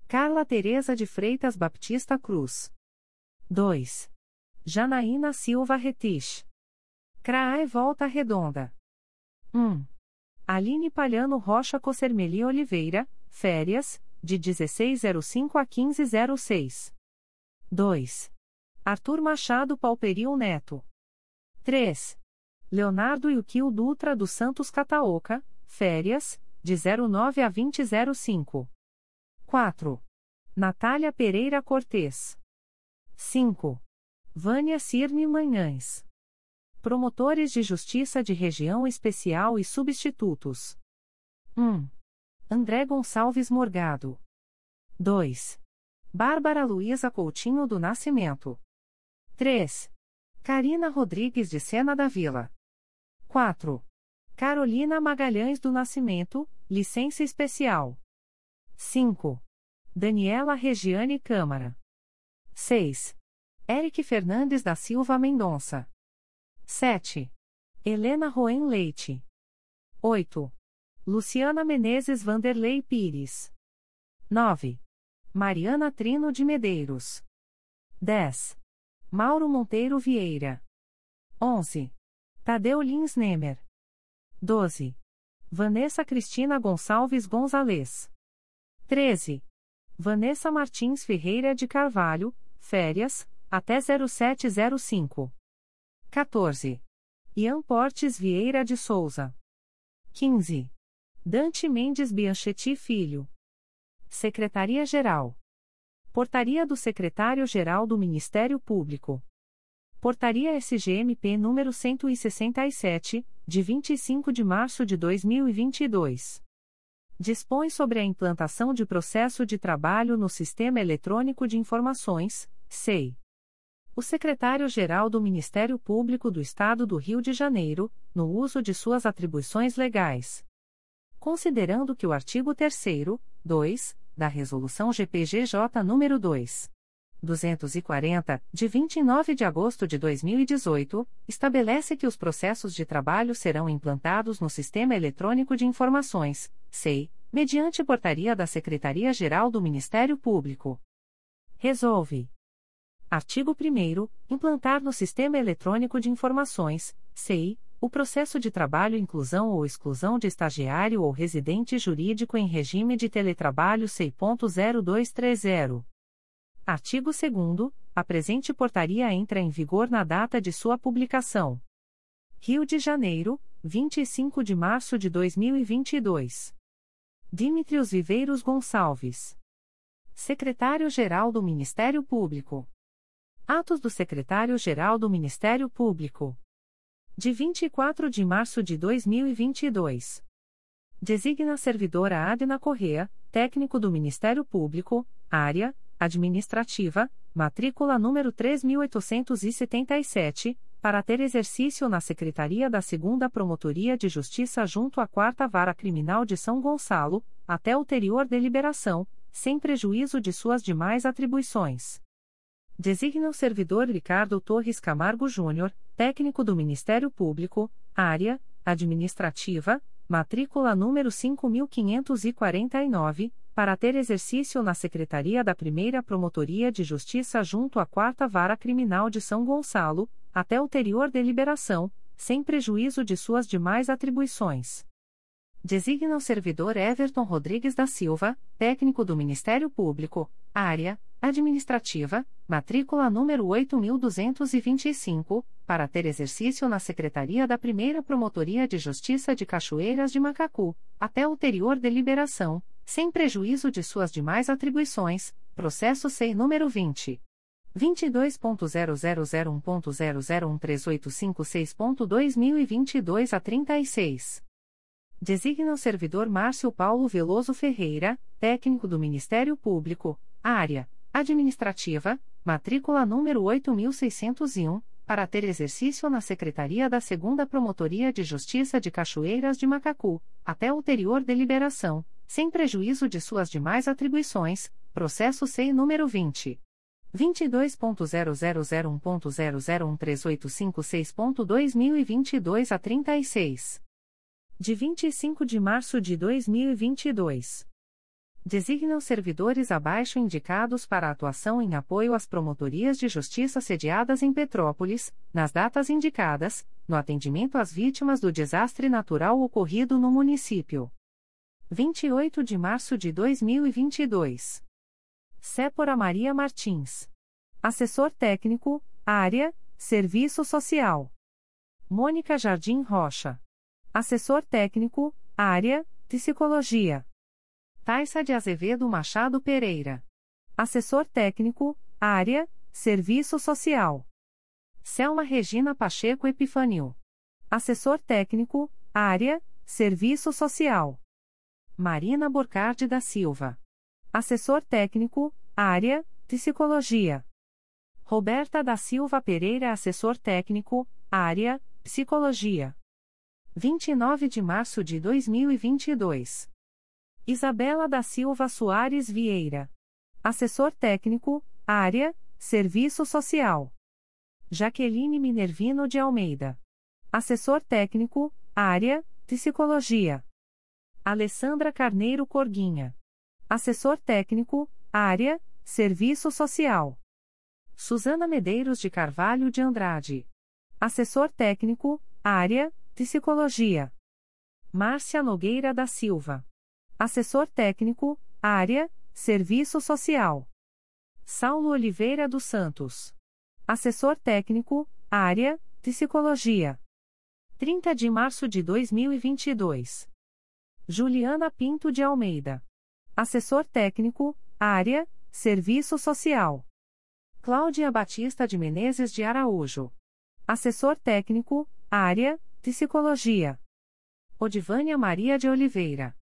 Carla Teresa de Freitas Baptista Cruz. 2. Janaína Silva Retich. CRAI Volta Redonda. 1. Aline Palhano Rocha Cossermeli Oliveira, férias, de 1605 a 1506. 2. Arthur Machado Palperil Neto. 3. Leonardo Yukio Dutra dos Santos Cataoca, férias, de 09 a 2005. 4. Natália Pereira Cortes. 5. Vânia Cirne Manhães. Promotores de Justiça de Região Especial e Substitutos. 1. André Gonçalves Morgado. 2. Bárbara Luiza Coutinho do Nascimento. 3. Karina Rodrigues de Sena da Vila. 4. Carolina Magalhães do Nascimento, licença especial. 5. Daniela Regiane Câmara. 6. Eric Fernandes da Silva Mendonça. 7. Helena Roen Leite. 8. Luciana Menezes Vanderlei Pires. 9. Mariana Trino de Medeiros. 10. Mauro Monteiro Vieira. 11. Tadeu Lins Nemer. 12. Vanessa Cristina Gonçalves Gonzalez. 13. Vanessa Martins Ferreira de Carvalho, férias, até 0705. 14. Ian Portes Vieira de Souza. 15. Dante Mendes Bianchetti Filho. Secretaria-Geral. Portaria do Secretário-Geral do Ministério Público. Portaria SGMP número 167, de 25 de março de 2022. Dispõe sobre a implantação de processo de trabalho no Sistema Eletrônico de Informações, SEI. O secretário-geral do Ministério Público do Estado do Rio de Janeiro, no uso de suas atribuições legais. Considerando que o artigo 3 2, da Resolução GPGJ nº 2. 240, de 29 de agosto de 2018, estabelece que os processos de trabalho serão implantados no Sistema Eletrônico de Informações, SEI, mediante portaria da Secretaria-Geral do Ministério Público. Resolve. Artigo 1 implantar no Sistema Eletrônico de Informações, SEI, o processo de trabalho inclusão ou exclusão de estagiário ou residente jurídico em regime de teletrabalho SEI.0230. Artigo 2 a presente portaria entra em vigor na data de sua publicação. Rio de Janeiro, 25 de março de 2022. Dimitrios Viveiros Gonçalves. Secretário-Geral do Ministério Público. Atos do Secretário-Geral do Ministério Público. De 24 de março de 2022. Designa servidora Adna Correa, técnico do Ministério Público, área administrativa, matrícula número 3877, para ter exercício na Secretaria da 2 Promotoria de Justiça junto à 4 Vara Criminal de São Gonçalo, até ulterior deliberação, sem prejuízo de suas demais atribuições. Designa o servidor Ricardo Torres Camargo Júnior, técnico do Ministério Público, área administrativa, matrícula número 5549, para ter exercício na Secretaria da Primeira Promotoria de Justiça junto à 4 Vara Criminal de São Gonçalo, até ulterior deliberação, sem prejuízo de suas demais atribuições. Designa o servidor Everton Rodrigues da Silva, técnico do Ministério Público, área administrativa, matrícula número 8225, para ter exercício na Secretaria da Primeira Promotoria de Justiça de Cachoeiras de Macacu, até ulterior deliberação, sem prejuízo de suas demais atribuições, processo SEI número 20 22.0001.0013856.2022 a 36. Designa o servidor Márcio Paulo Veloso Ferreira, técnico do Ministério Público, área administrativa, matrícula número 8601, para ter exercício na Secretaria da 2 Promotoria de Justiça de Cachoeiras de Macacu, até ulterior deliberação, sem prejuízo de suas demais atribuições, processo SEI número 20 22.0001.0013856.2022 a 36. De 25 de março de 2022. Designa os servidores abaixo indicados para atuação em apoio às promotorias de justiça sediadas em Petrópolis, nas datas indicadas, no atendimento às vítimas do desastre natural ocorrido no município. 28 de março de 2022. Sépora Maria Martins. Assessor técnico, área, Serviço Social. Mônica Jardim Rocha. Assessor técnico, área, Psicologia. Taissa de Azevedo Machado Pereira. Assessor técnico, área, Serviço Social. Selma Regina Pacheco Epifanio. Assessor técnico, área, Serviço Social. Marina Borcardi da Silva. Assessor técnico, área, Psicologia. Roberta da Silva Pereira, assessor técnico, área, Psicologia. 29 de março de 2022. Isabela da Silva Soares Vieira. Assessor técnico, área, Serviço Social. Jaqueline Minervino de Almeida. Assessor técnico, área, Psicologia. Alessandra Carneiro Corguinha. Assessor técnico, área, Serviço Social. Suzana Medeiros de Carvalho de Andrade. Assessor técnico, área, Psicologia. Márcia Nogueira da Silva. Assessor técnico, área, Serviço Social. Saulo Oliveira dos Santos. Assessor técnico, área, Psicologia. 30 de março de 2022. Juliana Pinto de Almeida. Assessor técnico, área, Serviço Social. Cláudia Batista de Menezes de Araújo. Assessor técnico, área, Psicologia. Odivânia Maria de Oliveira.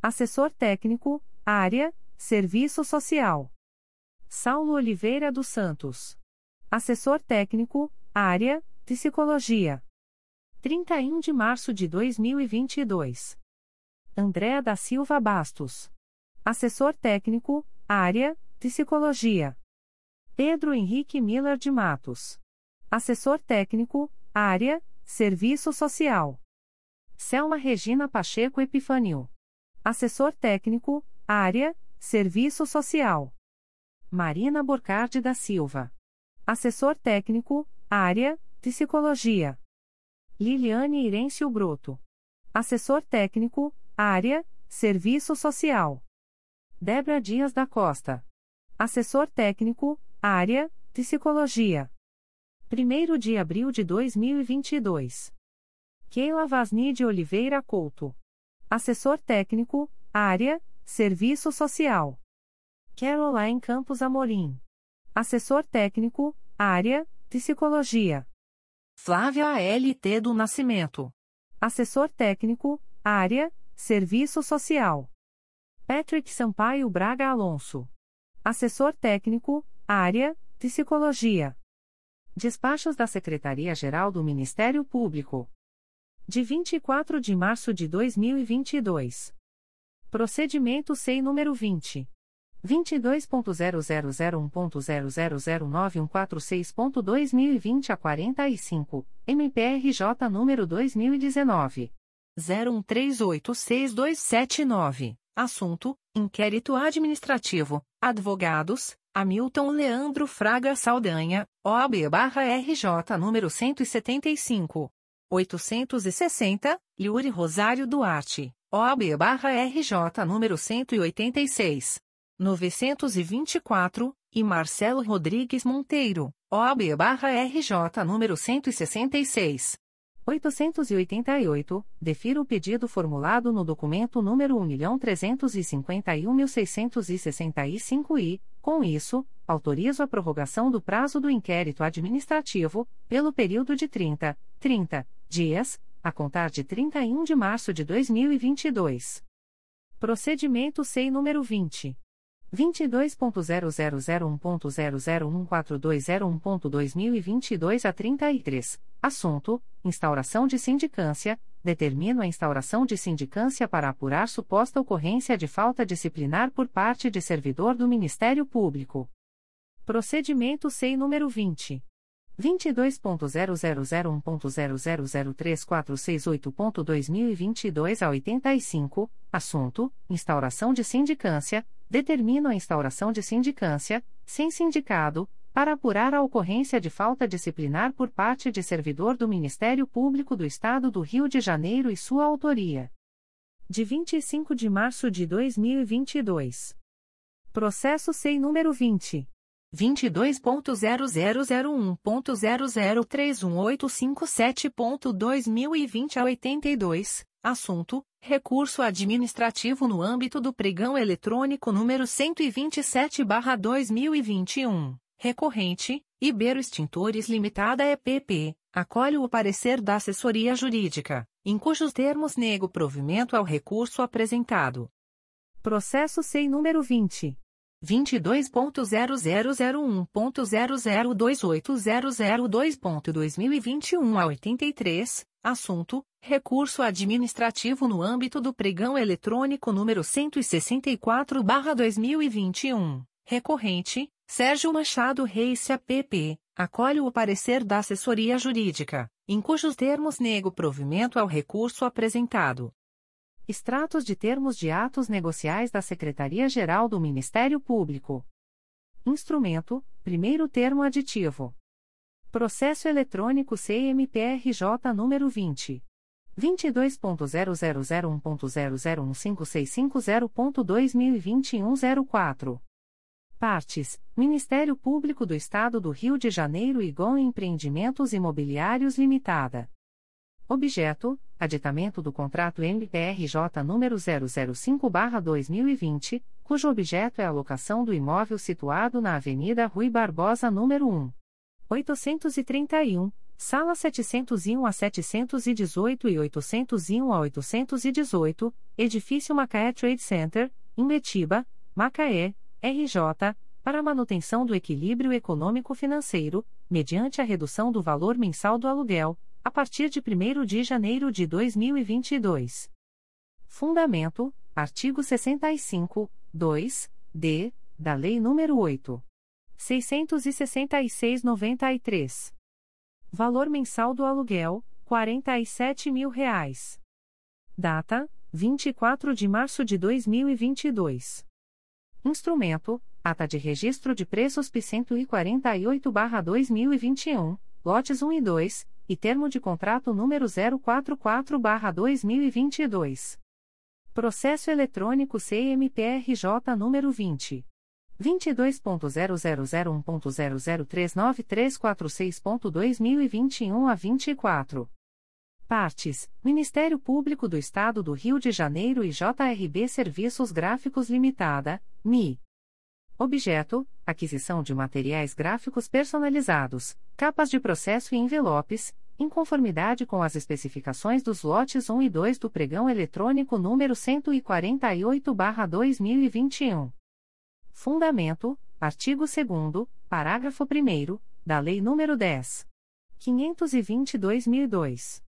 Assessor técnico, área, Serviço Social. Saulo Oliveira dos Santos. Assessor técnico, área, Psicologia. 31 de março de 2022. Andréa da Silva Bastos. Assessor técnico, área, Psicologia. Pedro Henrique Miller de Matos. Assessor técnico, área, Serviço Social. Selma Regina Pacheco Epifanio. Assessor técnico, área, Serviço Social. Marina Borcardi da Silva. Assessor técnico, área, Psicologia. Liliane Irêncio Broto. Assessor técnico, área, Serviço Social. Débora Dias da Costa. Assessor técnico, área, Psicologia. 1 de abril de 2022. Keila Vasni de Oliveira Couto. Assessor técnico, área, Serviço Social. Caroline Campos Amorim. Assessor técnico, área, Psicologia. Flávia A.L.T. do Nascimento. Assessor técnico, área, Serviço Social. Patrick Sampaio Braga Alonso. Assessor técnico, área, Psicologia. Despachos da Secretaria-Geral do Ministério Público. De 24 de março de 2022. Procedimento SEI número 20. 22.0001.0009146.2020 a 45, MPRJ número 2019. 01386279. Assunto: Inquérito Administrativo. Advogados, Hamilton Leandro Fraga Saldanha, OAB-RJ número 175. 860, Yuri Rosário Duarte, OAB-RJ número 186. 924, e Marcelo Rodrigues Monteiro, OAB-RJ número 166. 888, defiro o pedido formulado no documento número 1.351.665 e, com isso, autorizo a prorrogação do prazo do inquérito administrativo, pelo período de 30, 30 dias, a contar de 31 de março de 2022. Procedimento SEI número 20. 22.0001.0014201.2022 a 33, assunto: instauração de sindicância, determino a instauração de sindicância para apurar suposta ocorrência de falta disciplinar por parte de servidor do Ministério Público. Procedimento SEI número 20. 22.0001.0003468.2022 a 85, assunto: instauração de sindicância, determino a instauração de sindicância, sem sindicado, para apurar a ocorrência de falta disciplinar por parte de servidor do Ministério Público do Estado do Rio de Janeiro e sua autoria. De 25 de março de 2022. Processo SEI número 20. 22.0001.0031857.2020 a 82, assunto: recurso administrativo no âmbito do pregão eletrônico número 127/2021, recorrente: Ibero Extintores Limitada EPP, acolhe o parecer da assessoria jurídica, em cujos termos nego provimento ao recurso apresentado. Processo SEI número 20 22.0001.0028002.2021 a 83, assunto: recurso administrativo no âmbito do pregão eletrônico número 164/2021, recorrente: Sérgio Machado Reis CAPP, acolhe o parecer da assessoria jurídica, em cujos termos nego provimento ao recurso apresentado. Extratos de termos de atos negociais da Secretaria-Geral do Ministério Público. Instrumento: Primeiro termo aditivo. Processo eletrônico CMPRJ número 20 22.0001.0015650.2021 04. Partes: Ministério Público do Estado do Rio de Janeiro e GOM Empreendimentos Imobiliários Limitada. Objeto: aditamento do contrato MPRJ número 005/2020, cujo objeto é a locação do imóvel situado na Avenida Rui Barbosa número 1. 831, sala 701 a 718 e 801 a 818, edifício Macaé Trade Center, em Betiba, Macaé, RJ, para manutenção do equilíbrio econômico-financeiro, mediante a redução do valor mensal do aluguel a partir de 1 de janeiro de 2022. Fundamento: artigo 65, 2, d, da Lei nº 8. 666-93. Valor mensal do aluguel: 47 mil reais. Data: 24 de março de 2022. Instrumento: Ata de Registro de Preços P 148-2021, lotes 1 e 2, e termo de contrato número 044-2022. Processo eletrônico CMPRJ número 20. 22.0001.0039346.2021 a 24. Partes: Ministério Público do Estado do Rio de Janeiro e JRB Serviços Gráficos Limitada, MI. Objeto: aquisição de materiais gráficos personalizados, capas de processo e envelopes, em conformidade com as especificações dos lotes 1 e 2 do pregão eletrônico número 148/2021. Fundamento: artigo 2 parágrafo 1 da Lei nº 10. 522/2002.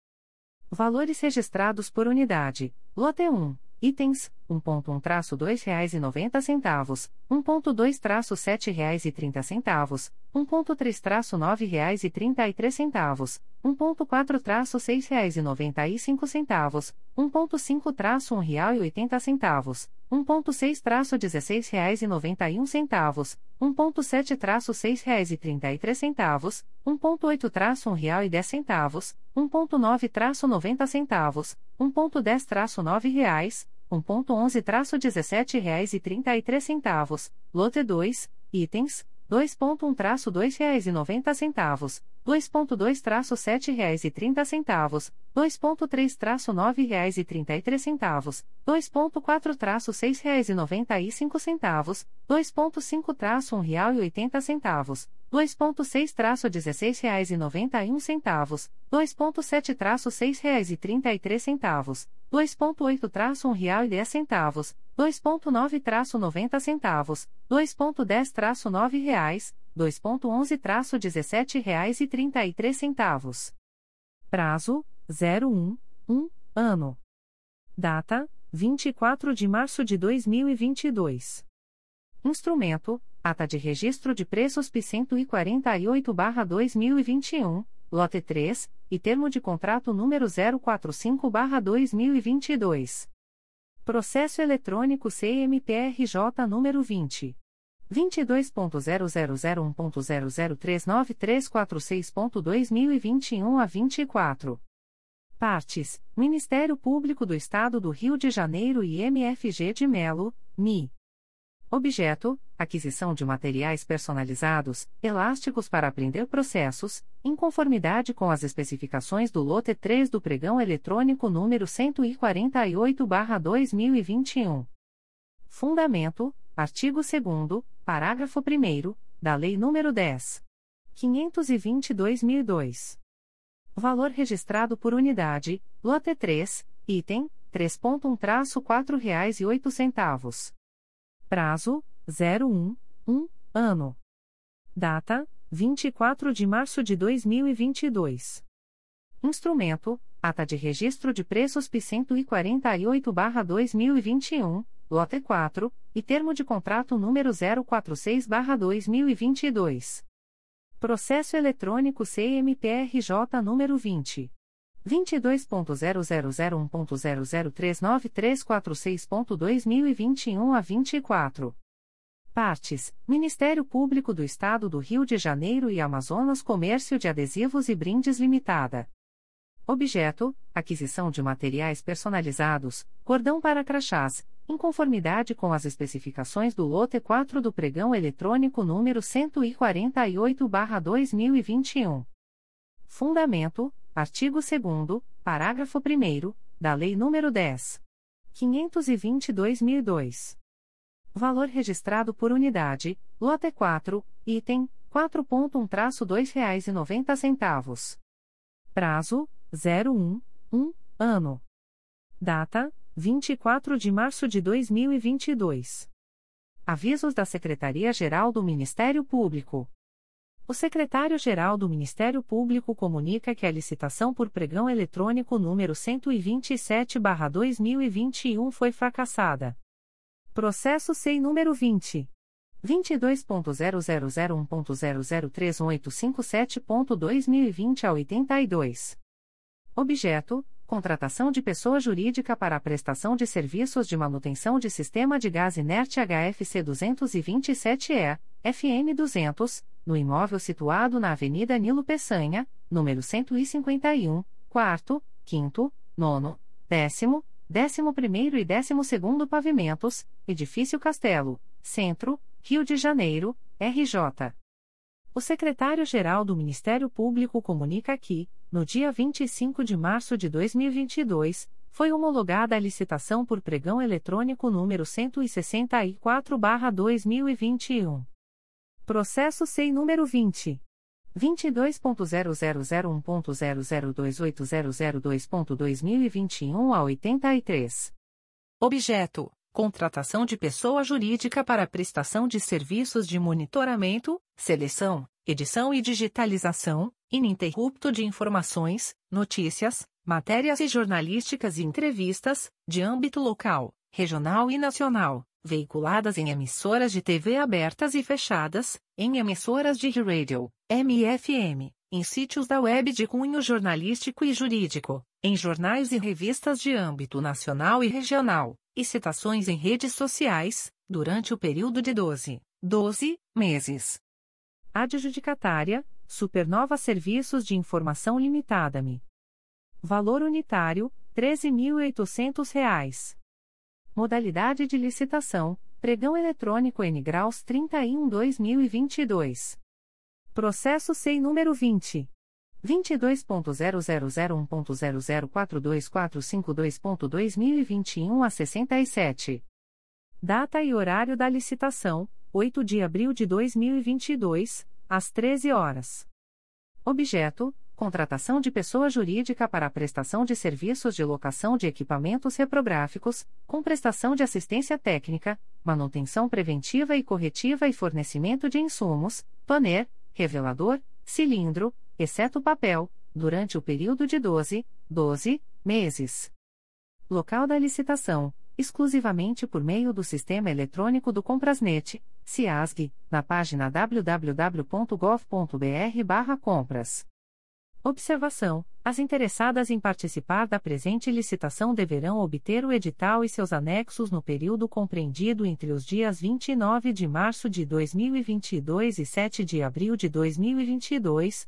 Valores registrados por unidade: lote 1 Itens: 1.1-2 reais e 90 centavos, 1.2 7 reais e 30 centavos, 1.3 9 reais e 33 centavos, 1.4 6 reais e 95 centavos, 1.5 1 real e 80 centavos, 1.6 16 reais e 91 centavos, 1.7-6 reais e 33 centavos, 1.8-1 real e 10 centavos, 1.9-90 centavos, 1.10-9 reais, 1.11-17 reais e 33 centavos, lote 2, itens, 2.1-2 reais e 90 centavos, 2.2-7 reais e 30 centavos, 2.3-9 reais e 33 centavos, 2.4-6 reais e 95 centavos, 2.5-1 real e 80 centavos, 2.6-16 reais e 91 centavos, 2.7-6 reais e 33 centavos, 2.8-1 real e 10 centavos, 2.9-90 centavos, 2.10-9 reais, 2.11-17 reais e 33 centavos. Prazo, 01, 1, ano. Data, 24 de março de 2022. Instrumento, Ata de Registro de Preços P 148-2021, lote 3, e termo de contrato número 045-2022. Processo eletrônico CMPRJ número 20. 22.0001.0039346.2021 a 24. Partes: Ministério Público do Estado do Rio de Janeiro e MFG de Melo, MI. Objeto: aquisição de materiais personalizados, elásticos para prender processos, em conformidade com as especificações do lote 3 do pregão eletrônico número 148/2021. Fundamento: artigo 2 parágrafo 1 da Lei nº 10. 522/2002. Valor registrado por unidade: lote 3, item 3.1-4 reais e oito centavos. Prazo: 01, 1, ano. Data: 24 de março de 2022. Instrumento: Ata de Registro de Preços P 148/2021, lote 4, e termo de contrato número 046/2022. Processo eletrônico CMPRJ número 20 22.0001.0039346.2021 a 24. Partes: Ministério Público do Estado do Rio de Janeiro e Amazonas Comércio de Adesivos e Brindes Limitada. Objeto: aquisição de materiais personalizados, cordão para crachás, em conformidade com as especificações do lote 4 do pregão eletrônico número 148/2021. Fundamento: Artigo 2 parágrafo 1 da Lei nº 10. 522.002. Valor registrado por unidade, lote 4, item 4.1-2 reais e 90 centavos. Prazo, 01, 1, ano. Data, 24 de março de 2022. Avisos da Secretaria-Geral do Ministério Público. O secretário-geral do Ministério Público comunica que a licitação por pregão eletrônico número 127/2021 foi fracassada. Processo SEI número 20 22.0001.0031857.2020 a 82. Objeto: contratação de pessoa jurídica para a prestação de serviços de manutenção de sistema de gás inerte HFC 227E, FM 200 no imóvel situado na Avenida Nilo Peçanha, número 151, quarto, quinto, nono, décimo, décimo primeiro e décimo segundo pavimentos, Edifício Castelo, Centro, Rio de Janeiro, RJ. O secretário-geral do Ministério Público comunica que, no dia 25 de março de 2022, foi homologada a licitação por pregão eletrônico número 164/2021. Processo SEI número 20. 22.0001.0028002.2021 a 83. Objeto: Contratação de pessoa jurídica para prestação de serviços de monitoramento, seleção, edição e digitalização, ininterrupto de informações, notícias, matérias e jornalísticas e entrevistas, de âmbito local, regional e nacional veiculadas em emissoras de TV abertas e fechadas, em emissoras de rádio, MFM, em sítios da web de cunho jornalístico e jurídico, em jornais e revistas de âmbito nacional e regional, e citações em redes sociais, durante o período de 12, 12 meses. Adjudicatária: Supernova Serviços de Informação Limitada-me. Valor unitário: R$ 13.800. Modalidade de licitação: Pregão eletrônico N Graus 31/2022. Processo SEI número 20 22.0001.0042452.2021 a 67. Data e horário da licitação: 8 de abril de 2022, às 13 horas. Objeto: contratação de pessoa jurídica para a prestação de serviços de locação de equipamentos reprográficos, com prestação de assistência técnica, manutenção preventiva e corretiva e fornecimento de insumos, toner, revelador, cilindro, exceto papel, durante o período de 12, 12 meses. Local da licitação: exclusivamente por meio do sistema eletrônico do Comprasnet, CIASG, na página www.gov.br/compras. Observação: As interessadas em participar da presente licitação deverão obter o edital e seus anexos no período compreendido entre os dias 29 de março de 2022 e 7 de abril de 2022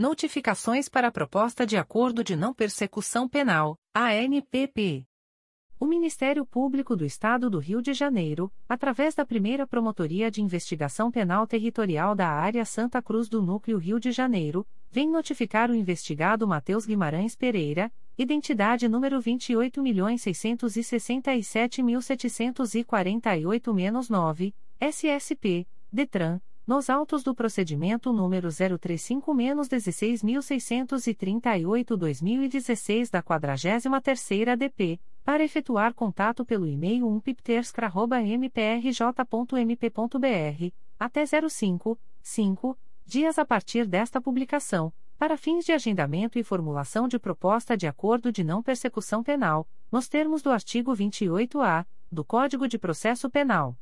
Notificações para a Proposta de Acordo de Não Persecução Penal, ANPP. O Ministério Público do Estado do Rio de Janeiro, através da primeira Promotoria de Investigação Penal Territorial da Área Santa Cruz do Núcleo Rio de Janeiro, vem notificar o investigado Matheus Guimarães Pereira, identidade número 28.667.748-9, SSP, DETRAN nos autos do procedimento número 035-16638-2016 da 43ª DP, para efetuar contato pelo e-mail umpiptersk.mprj.mp.br, até 05, 5, dias a partir desta publicação, para fins de agendamento e formulação de proposta de acordo de não persecução penal, nos termos do artigo 28-A do Código de Processo Penal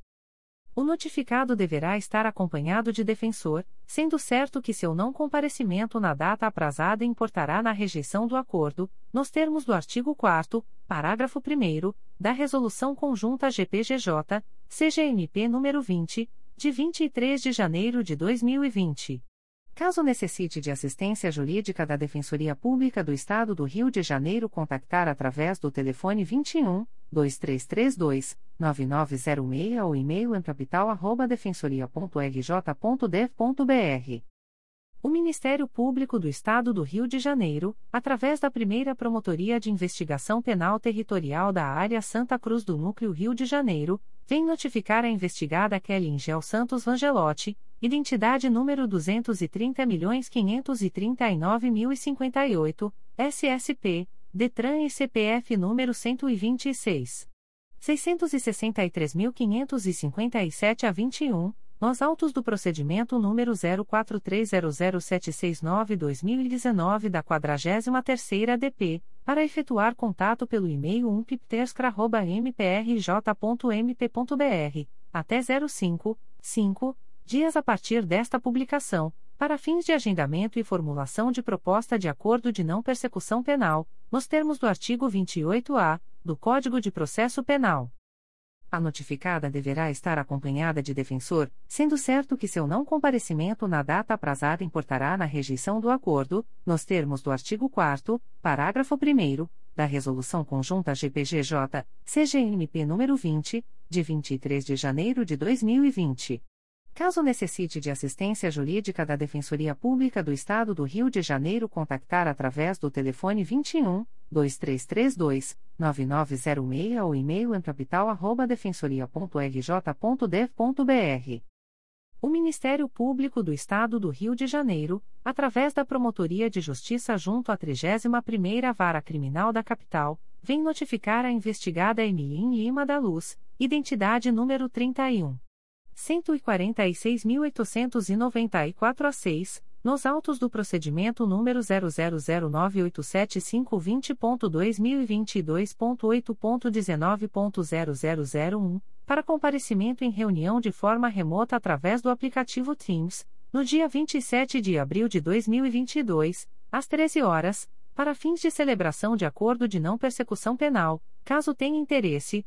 o notificado deverá estar acompanhado de defensor, sendo certo que seu não comparecimento na data aprazada importará na rejeição do acordo, nos termos do artigo 4 parágrafo 1 da Resolução Conjunta GPGJ, CGNP nº 20, de 23 de janeiro de 2020. Caso necessite de assistência jurídica da Defensoria Pública do Estado do Rio de Janeiro, contactar através do telefone 21 2332 9906 ou e-mail encapital@defensoria.rj.dev.br. O Ministério Público do Estado do Rio de Janeiro, através da primeira Promotoria de Investigação Penal Territorial da Área Santa Cruz do Núcleo Rio de Janeiro, vem notificar a investigada Kelly Ingel Santos Vangelotti Identidade número 230.539.058, SSP, DETRAN e CPF número 126. 663.557 a 21, nos autos do procedimento número 04300769-2019 da 43ª DP, para efetuar contato pelo e-mail umpiptescra.mprj.mp.br, até 05, 5, dias a partir desta publicação, para fins de agendamento e formulação de proposta de acordo de não persecução penal, nos termos do artigo 28-A do Código de Processo Penal. A notificada deverá estar acompanhada de defensor, sendo certo que seu não comparecimento na data aprazada importará na rejeição do acordo, nos termos do artigo 4 parágrafo 1 da Resolução Conjunta GPGJ, CGNP nº 20, de 23 de janeiro de 2020. Caso necessite de assistência jurídica da Defensoria Pública do Estado do Rio de Janeiro, contactar através do telefone 21 2332 9906 ou e-mail encapital@defensoria.rj.dev.br. O Ministério Público do Estado do Rio de Janeiro, através da Promotoria de Justiça junto à 31ª Vara Criminal da Capital, vem notificar a investigada Emilien Lima da Luz, identidade número 31 146.894 a 6, nos autos do procedimento número 0009875520.2022.8.19.0001, para comparecimento em reunião de forma remota através do aplicativo Teams, no dia 27 de abril de 2022, às 13 horas, para fins de celebração de acordo de não persecução penal, caso tenha interesse,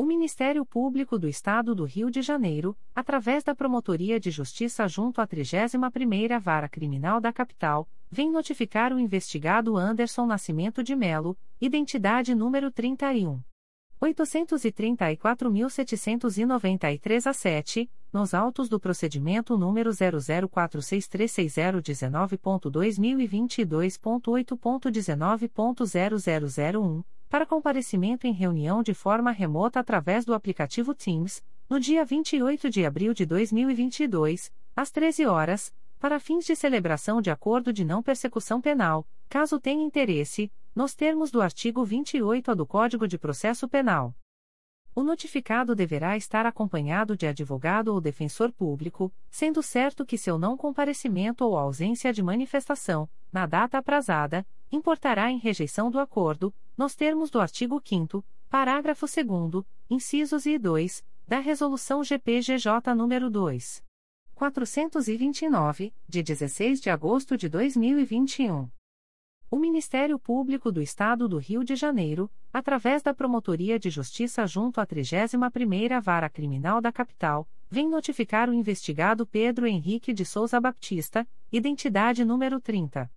O Ministério Público do Estado do Rio de Janeiro, através da Promotoria de Justiça junto à 31ª Vara Criminal da Capital, vem notificar o investigado Anderson Nascimento de Melo, identidade número 31. 834.793 a 7, nos autos do procedimento número 004633019.2022.8.19.0001 para comparecimento em reunião de forma remota através do aplicativo Teams, no dia 28 de abril de 2022, às 13 horas, para fins de celebração de acordo de não persecução penal, caso tenha interesse, nos termos do artigo 28A do Código de Processo Penal. O notificado deverá estar acompanhado de advogado ou defensor público, sendo certo que seu não comparecimento ou ausência de manifestação, na data aprazada, importará em rejeição do acordo, nos termos do artigo 5 parágrafo 2 incisos e 2, da Resolução GPGJ nº 2. 429, de 16 de agosto de 2021. O Ministério Público do Estado do Rio de Janeiro, através da Promotoria de Justiça junto à 31ª Vara Criminal da Capital, vem notificar o investigado Pedro Henrique de Souza Baptista, identidade número 30.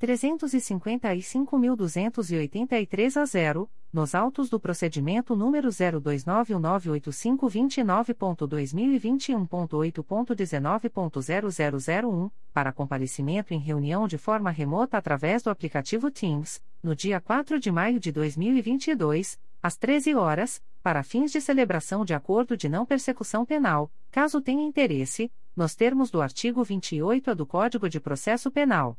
355.283 a 0, nos autos do procedimento número 02998529.2021.8.19.0001, para comparecimento em reunião de forma remota através do aplicativo Teams, no dia 4 de maio de 2022, às 13 horas, para fins de celebração de acordo de não persecução penal, caso tenha interesse, nos termos do artigo 28 do Código de Processo Penal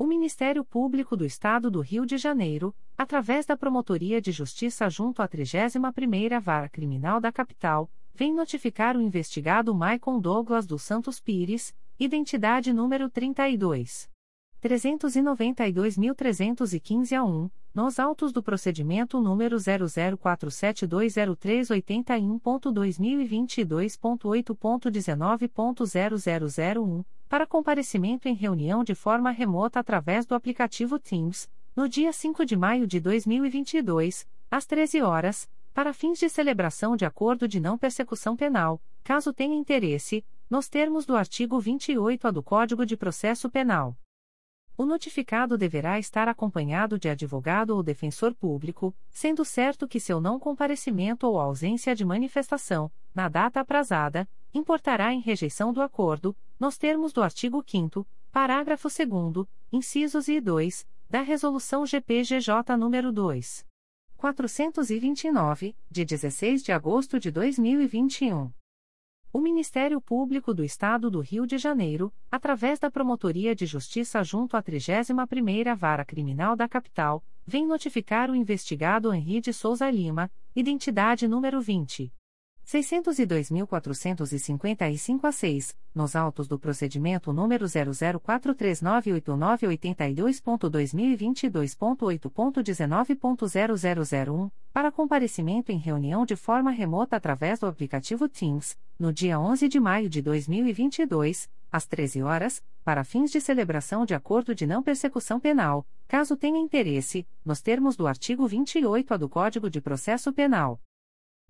O Ministério Público do Estado do Rio de Janeiro, através da Promotoria de Justiça junto à 31ª Vara Criminal da Capital, vem notificar o investigado Maicon Douglas dos Santos Pires, identidade número 32. 392.315 a 1, nos autos do procedimento número 004720381.2022.8.19.0001 para comparecimento em reunião de forma remota através do aplicativo Teams, no dia 5 de maio de 2022, às 13 horas, para fins de celebração de acordo de não persecução penal, caso tenha interesse, nos termos do artigo 28A do Código de Processo Penal. O notificado deverá estar acompanhado de advogado ou defensor público, sendo certo que seu não comparecimento ou ausência de manifestação, na data aprazada, importará em rejeição do acordo, nos termos do artigo 5 parágrafo 2 incisos e 2, da Resolução GPGJ nº 2. 429, de 16 de agosto de 2021. O Ministério Público do Estado do Rio de Janeiro, através da Promotoria de Justiça junto à 31ª Vara Criminal da Capital, vem notificar o investigado Henri de Souza Lima, identidade número 20. 602.455 a 6, nos autos do procedimento número 004398982.2022.8.19.0001, para comparecimento em reunião de forma remota através do aplicativo Teams, no dia 11 de maio de 2022, às 13 horas, para fins de celebração de acordo de não persecução penal, caso tenha interesse, nos termos do artigo 28A do Código de Processo Penal.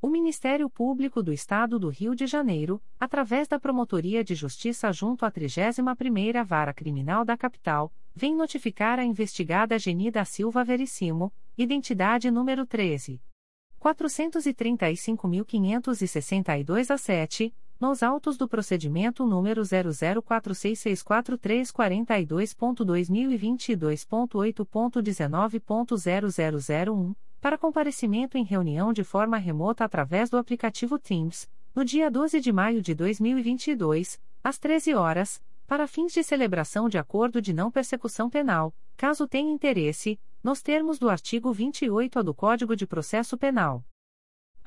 O Ministério Público do Estado do Rio de Janeiro, através da Promotoria de Justiça junto à 31ª Vara Criminal da Capital, vem notificar a investigada Genida Silva Verissimo, identidade número 13. 435.562 a 7, nos autos do procedimento número 004664342.2022.8.19.0001, para comparecimento em reunião de forma remota através do aplicativo Teams, no dia 12 de maio de 2022, às 13 horas, para fins de celebração de acordo de não persecução penal, caso tenha interesse, nos termos do artigo 28A do Código de Processo Penal.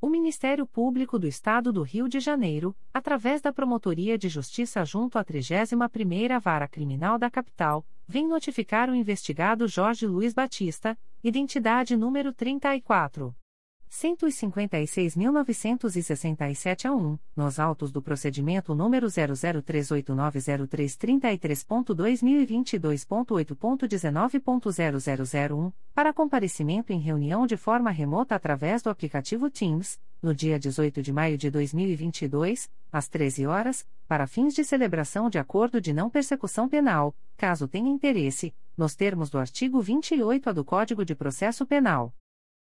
O Ministério Público do Estado do Rio de Janeiro, através da Promotoria de Justiça junto à 31ª Vara Criminal da Capital, vem notificar o investigado Jorge Luiz Batista, identidade número 34. 156.967 a 1, nos autos do procedimento número 003890333.2022.8.19.0001, para comparecimento em reunião de forma remota através do aplicativo Teams, no dia 18 de maio de 2022, às 13 horas, para fins de celebração de acordo de não persecução penal, caso tenha interesse, nos termos do artigo 28A do Código de Processo Penal.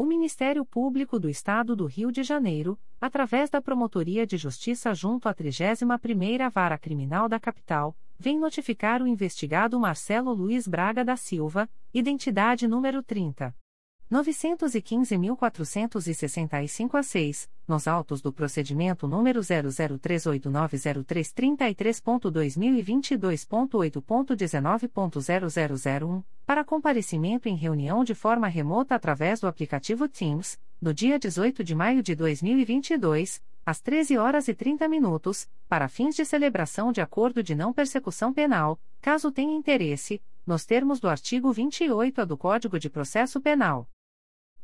O Ministério Público do Estado do Rio de Janeiro, através da Promotoria de Justiça junto à 31ª Vara Criminal da Capital, vem notificar o investigado Marcelo Luiz Braga da Silva, identidade número 30. 915.465 a 6, nos autos do procedimento número 003890333.2022.8.19.0001, para comparecimento em reunião de forma remota através do aplicativo Teams, no dia 18 de maio de 2022, às 13 horas e 30 minutos, para fins de celebração de acordo de não persecução penal, caso tenha interesse, nos termos do artigo 28A do Código de Processo Penal.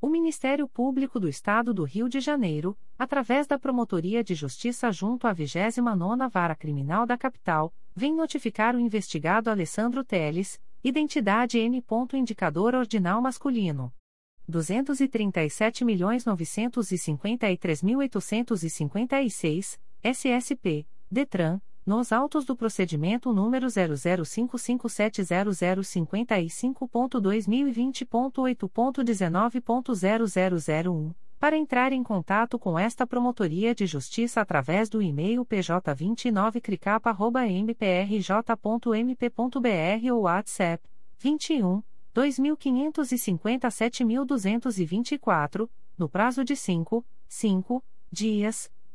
O Ministério Público do Estado do Rio de Janeiro, através da Promotoria de Justiça junto à 29ª Vara Criminal da Capital, vem notificar o investigado Alessandro Teles, identidade N. Indicador ordinal masculino. 237.953.856, SSP, DETRAN, nos autos do procedimento número 005570055.2020.8.19.0001, para entrar em contato com esta Promotoria de Justiça através do e-mail pj29cricapa.mprj.mp.br ou WhatsApp 21 2557.224, no prazo de 5, 5 dias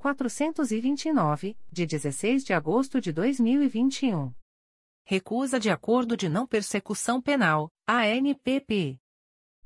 429, de 16 de agosto de 2021. Recusa de acordo de não persecução penal, ANPP.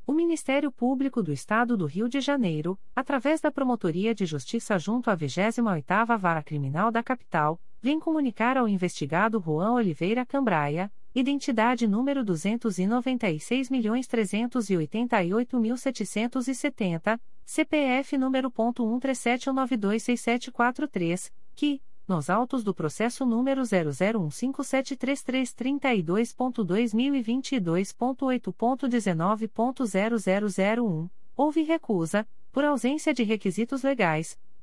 O Ministério Público do Estado do Rio de Janeiro, através da Promotoria de Justiça junto à 28ª Vara Criminal da Capital, vem comunicar ao investigado Juan Oliveira Cambraia, identidade número 296.388.770, CPF número .137926743, que, nos autos do processo número 001573332.2022.8.19.0001, houve recusa, por ausência de requisitos legais,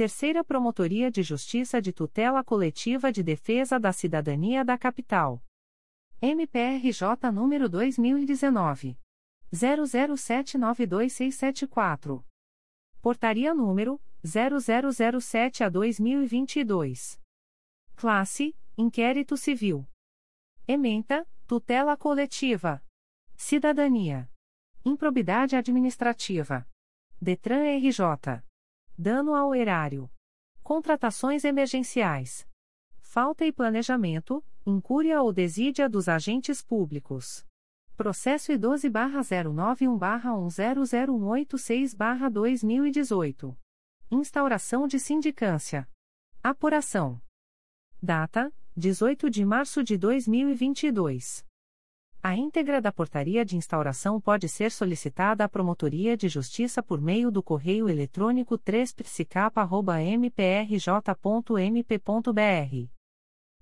Terceira Promotoria de Justiça de Tutela Coletiva de Defesa da Cidadania da Capital. MPRJ número 2019 00792674. Portaria número 0007 a 2022. Classe: Inquérito Civil. Ementa: Tutela Coletiva. Cidadania. Improbidade Administrativa. Detran RJ. Dano ao erário. Contratações emergenciais. Falta e planejamento, incúria ou desídia dos agentes públicos. Processo I12-091-1000186-2018. Instauração de sindicância. Apuração. Data: 18 de março de 2022. A íntegra da portaria de instauração pode ser solicitada à Promotoria de Justiça por meio do correio eletrônico 3psicapa.mprj.mp.br.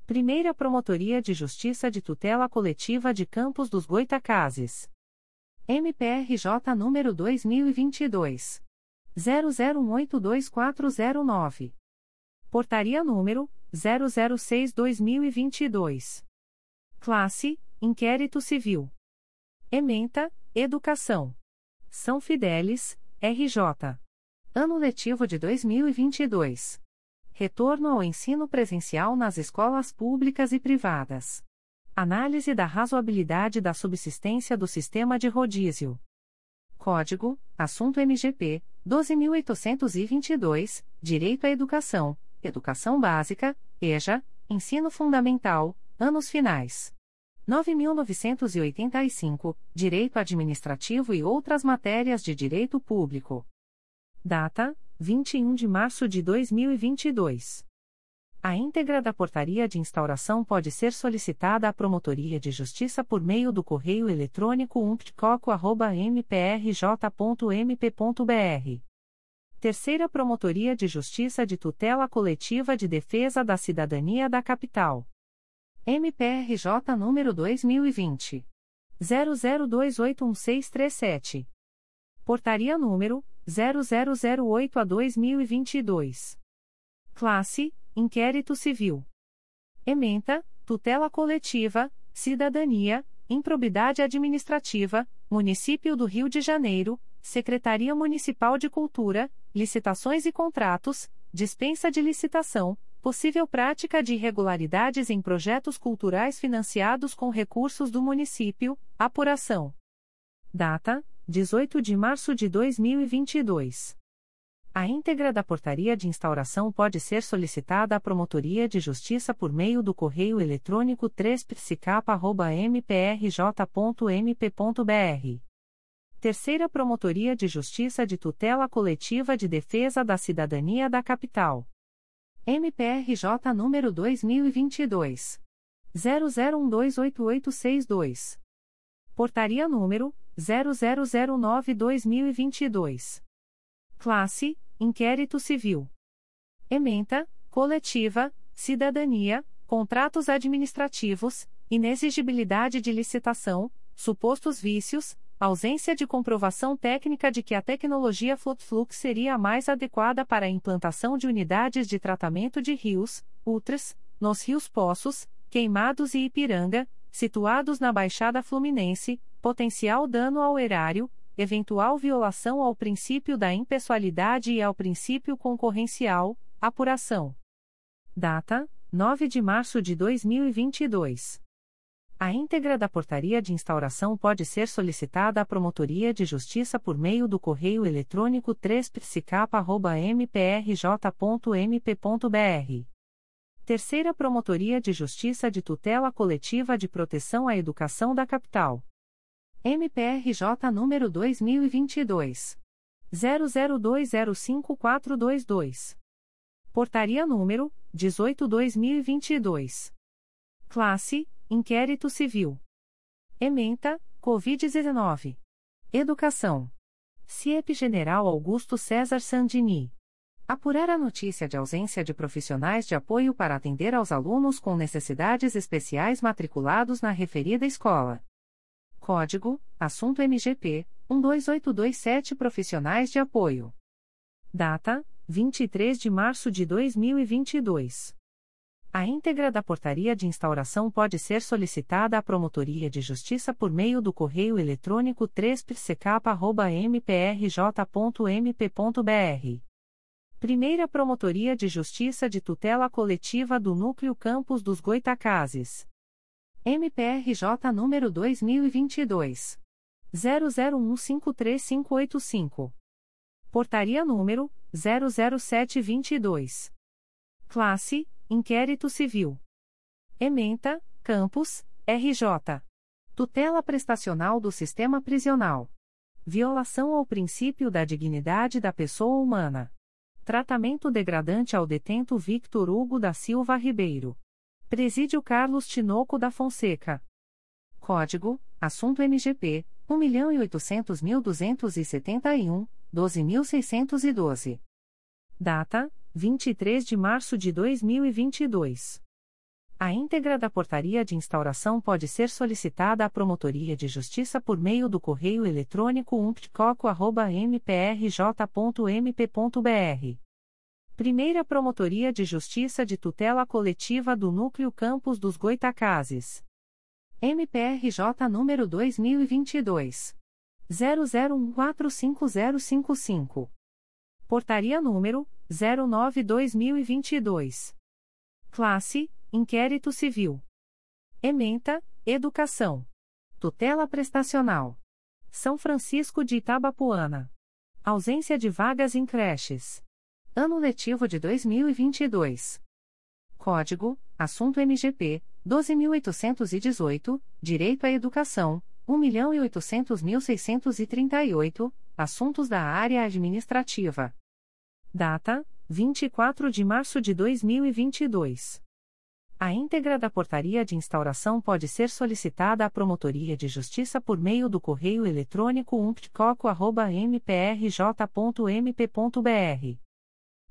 Primeira Promotoria de Justiça de Tutela Coletiva de Campos dos Goitacazes. MPRJ número 2022 00182409. Portaria número 006/2022. Classe: Inquérito Civil. Ementa: Educação. São Fidélis, RJ. Ano letivo de 2022. Retorno ao ensino presencial nas escolas públicas e privadas. Análise da razoabilidade da subsistência do sistema de rodízio. Código: Assunto MGP 12822, Direito à Educação, Educação Básica, EJA, Ensino Fundamental, Anos Finais. 9.985, Direito Administrativo e outras matérias de Direito Público. Data: 21 de março de 2022. A íntegra da portaria de instauração pode ser solicitada à Promotoria de Justiça por meio do correio eletrônico umptcoco.mprj.mp.br. Terceira Promotoria de Justiça de Tutela Coletiva de Defesa da Cidadania da Capital. MPRJ número 2020. 00281637. Portaria número 0008 a 2022. Classe Inquérito Civil. Ementa, Tutela Coletiva, Cidadania, Improbidade Administrativa, Município do Rio de Janeiro, Secretaria Municipal de Cultura, Licitações e Contratos, Dispensa de licitação, possível prática de irregularidades em projetos culturais financiados com recursos do município, apuração. Data: 18 de março de 2022. A íntegra da portaria de instauração pode ser solicitada à Promotoria de Justiça por meio do correio eletrônico 3psicapa.mprj.mp.br. Terceira Promotoria de Justiça de Tutela Coletiva de Defesa da Cidadania da Capital. MPRJ número 2022. 00128862. Portaria número 0009-2022. Classe: Inquérito Civil. Ementa: Coletiva, Cidadania, Contratos Administrativos, Inexigibilidade de licitação, Supostos vícios, ausência de comprovação técnica de que a tecnologia Flotflux seria a mais adequada para a implantação de unidades de tratamento de rios, UTRAS, nos rios Poços, Queimados e Ipiranga, situados na Baixada Fluminense, potencial dano ao erário, eventual violação ao princípio da impessoalidade e ao princípio concorrencial, apuração. Data: 9 de março de 2022. A íntegra da portaria de instauração pode ser solicitada à Promotoria de Justiça por meio do correio eletrônico 3psicapa.mprj.mp.br. Terceira Promotoria de Justiça de Tutela Coletiva de Proteção à Educação da Capital. MPRJ número 2022 00205422. Portaria número 18/2022. Classe: Inquérito Civil. Ementa: COVID-19. Educação. CIEP General Augusto César Sandini. Apurar a notícia de ausência de profissionais de apoio para atender aos alunos com necessidades especiais matriculados na referida escola. Código: Assunto MGP 12827 Profissionais de Apoio. Data: 23 de março de 2022. A íntegra da portaria de instauração pode ser solicitada à Promotoria de Justiça por meio do correio eletrônico 3psecapa.mprj.mp.br. Primeira Promotoria de Justiça de Tutela Coletiva do Núcleo Campos dos Goitacazes. MPRJ número 2022 00153585. Portaria número 00722. Classe: Inquérito Civil. Ementa: Campos, RJ. Tutela prestacional do sistema prisional. Violação ao princípio da dignidade da pessoa humana. Tratamento degradante ao detento Victor Hugo da Silva Ribeiro. Presídio Carlos Tinoco da Fonseca. Código: Assunto MGP 1.800.271, 12.612. Data: 23 de março de 2022. A íntegra da portaria de instauração pode ser solicitada à Promotoria de Justiça por meio do correio eletrônico umptcoco.mprj.mp.br Primeira Promotoria de Justiça de Tutela Coletiva do Núcleo Campos dos Goitacazes. MPRJ número 2022 00145055. Portaria número 09/2022. Classe: Inquérito Civil. Ementa: Educação. Tutela prestacional. São Francisco de Itabapuana. Ausência de vagas em creches. Ano letivo de 2022. Código: Assunto MGP 12818, Direito à Educação, 1.800.638, Assuntos da Área Administrativa. Data: 24 de março de 2022. A íntegra da portaria de instauração pode ser solicitada à Promotoria de Justiça por meio do correio eletrônico umptcoco.mprj.mp.br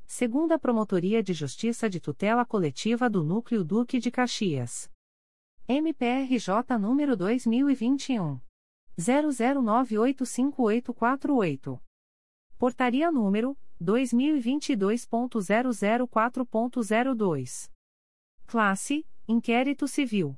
segunda Promotoria de Justiça de Tutela Coletiva do Núcleo Duque de Caxias. MPRJ número 2021 00985848. Portaria número 2022.004.02. Classe: Inquérito Civil.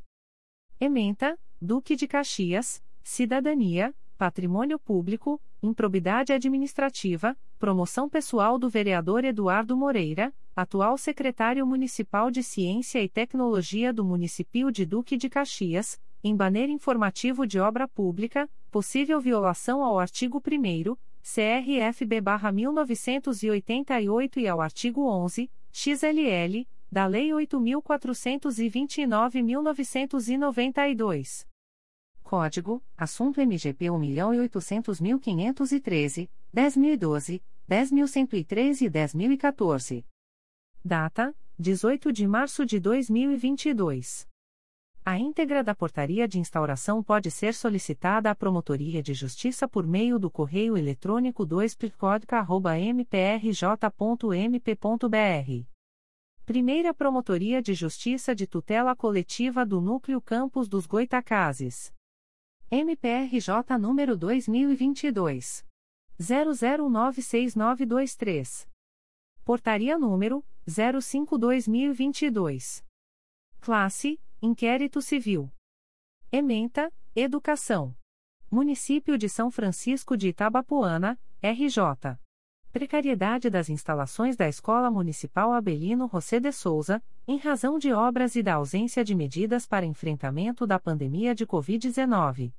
Ementa: Duque de Caxias, Cidadania, Patrimônio Público, Improbidade Administrativa, Promoção Pessoal do Vereador Eduardo Moreira, atual Secretário Municipal de Ciência e Tecnologia do Município de Duque de Caxias, em baner informativo de obra pública, possível violação ao artigo 1º, CRFB-1988 e ao artigo 11, XLL, da Lei 8.429.1992. Código: Assunto MGP 1.800.513, 10.012, 10.103 e 10.014. Data: 18 de março de 2022. A íntegra da portaria de instauração pode ser solicitada à Promotoria de Justiça por meio do correio eletrônico 2 mprj.mp.br. Primeira Promotoria de Justiça de Tutela Coletiva do Núcleo Campos dos Goitacazes. MPRJ número 2022. 00966923. Portaria número 05-2022. Classe: Inquérito Civil. Ementa: Educação. Município de São Francisco de Itabapuana, RJ. Precariedade das instalações da Escola Municipal Abelino José de Souza, em razão de obras e da ausência de medidas para enfrentamento da pandemia de Covid-19.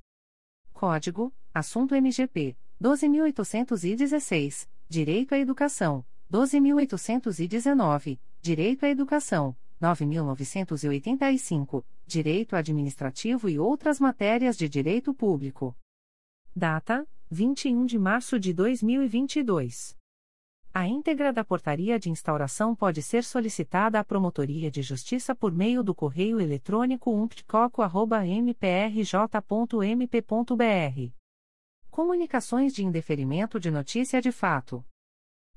Código: Assunto MGP 12.816, Direito à Educação, 12.819, Direito à Educação, 9.985, Direito Administrativo e outras matérias de Direito Público. Data: 21 de março de 2022. A íntegra da portaria de instauração pode ser solicitada à Promotoria de Justiça por meio do correio eletrônico umptcoco.mprj.mp.br Comunicações de indeferimento de notícia de fato.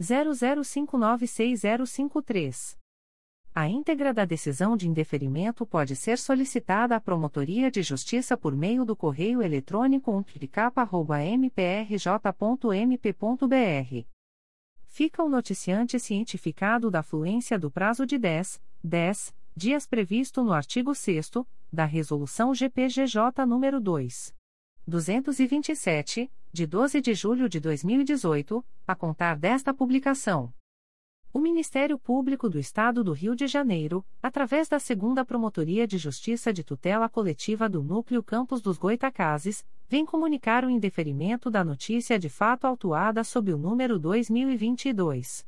00596053. A íntegra da decisão de indeferimento pode ser solicitada à Promotoria de Justiça por meio do correio eletrônico umplicapa.mprj.mp.br fica o noticiante cientificado da fluência do prazo de 10, 10 dias previsto no artigo 6 da Resolução GPGJ nº 2. 227, de 12 de julho de 2018, a contar desta publicação. O Ministério Público do Estado do Rio de Janeiro, através da Segunda Promotoria de Justiça de Tutela Coletiva do Núcleo Campos dos Goitacazes, vem comunicar o indeferimento da notícia de fato autuada sob o número 2022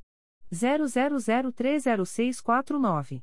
00030649.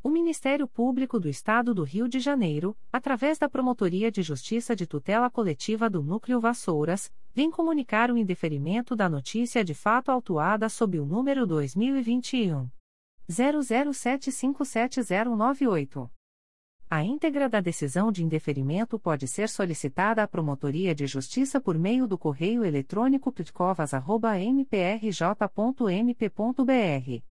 O Ministério Público do Estado do Rio de Janeiro, através da Promotoria de Justiça de Tutela Coletiva do Núcleo Vassouras, vem comunicar o indeferimento da notícia de fato autuada sob o número 2021 00757098. A íntegra da decisão de indeferimento pode ser solicitada à Promotoria de Justiça por meio do correio eletrônico pitcovas.mprj.mp.br.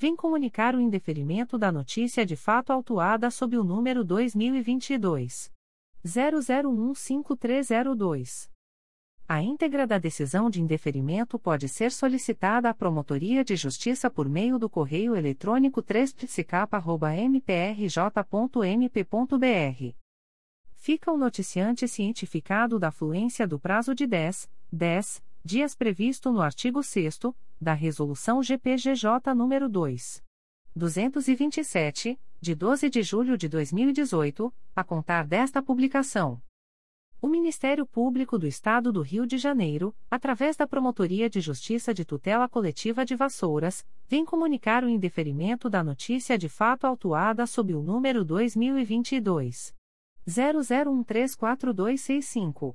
vem comunicar o indeferimento da notícia de fato autuada sob o número 2022 00153002. A íntegra da decisão de indeferimento pode ser solicitada à Promotoria de Justiça por meio do correio eletrônico 3 mprj.mp.br. Fica o noticiante cientificado da fluência do prazo de 10, 10 dias previsto no artigo 6 da Resolução GPGJ nº 2. 227, de 12 de julho de 2018, a contar desta publicação. O Ministério Público do Estado do Rio de Janeiro, através da Promotoria de Justiça de Tutela Coletiva de Vassouras, vem comunicar o indeferimento da notícia de fato autuada sob o número 2022 00134265.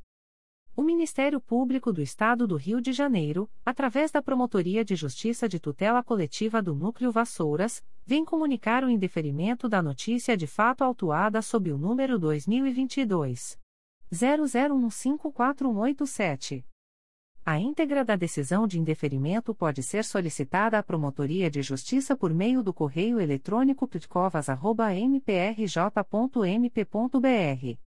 O Ministério Público do Estado do Rio de Janeiro, através da Promotoria de Justiça de Tutela Coletiva do Núcleo Vassouras, vem comunicar o indeferimento da notícia de fato autuada sob o número 2022 00154187. A íntegra da decisão de indeferimento pode ser solicitada à Promotoria de Justiça por meio do correio eletrônico pitcovas.mprj.mp.br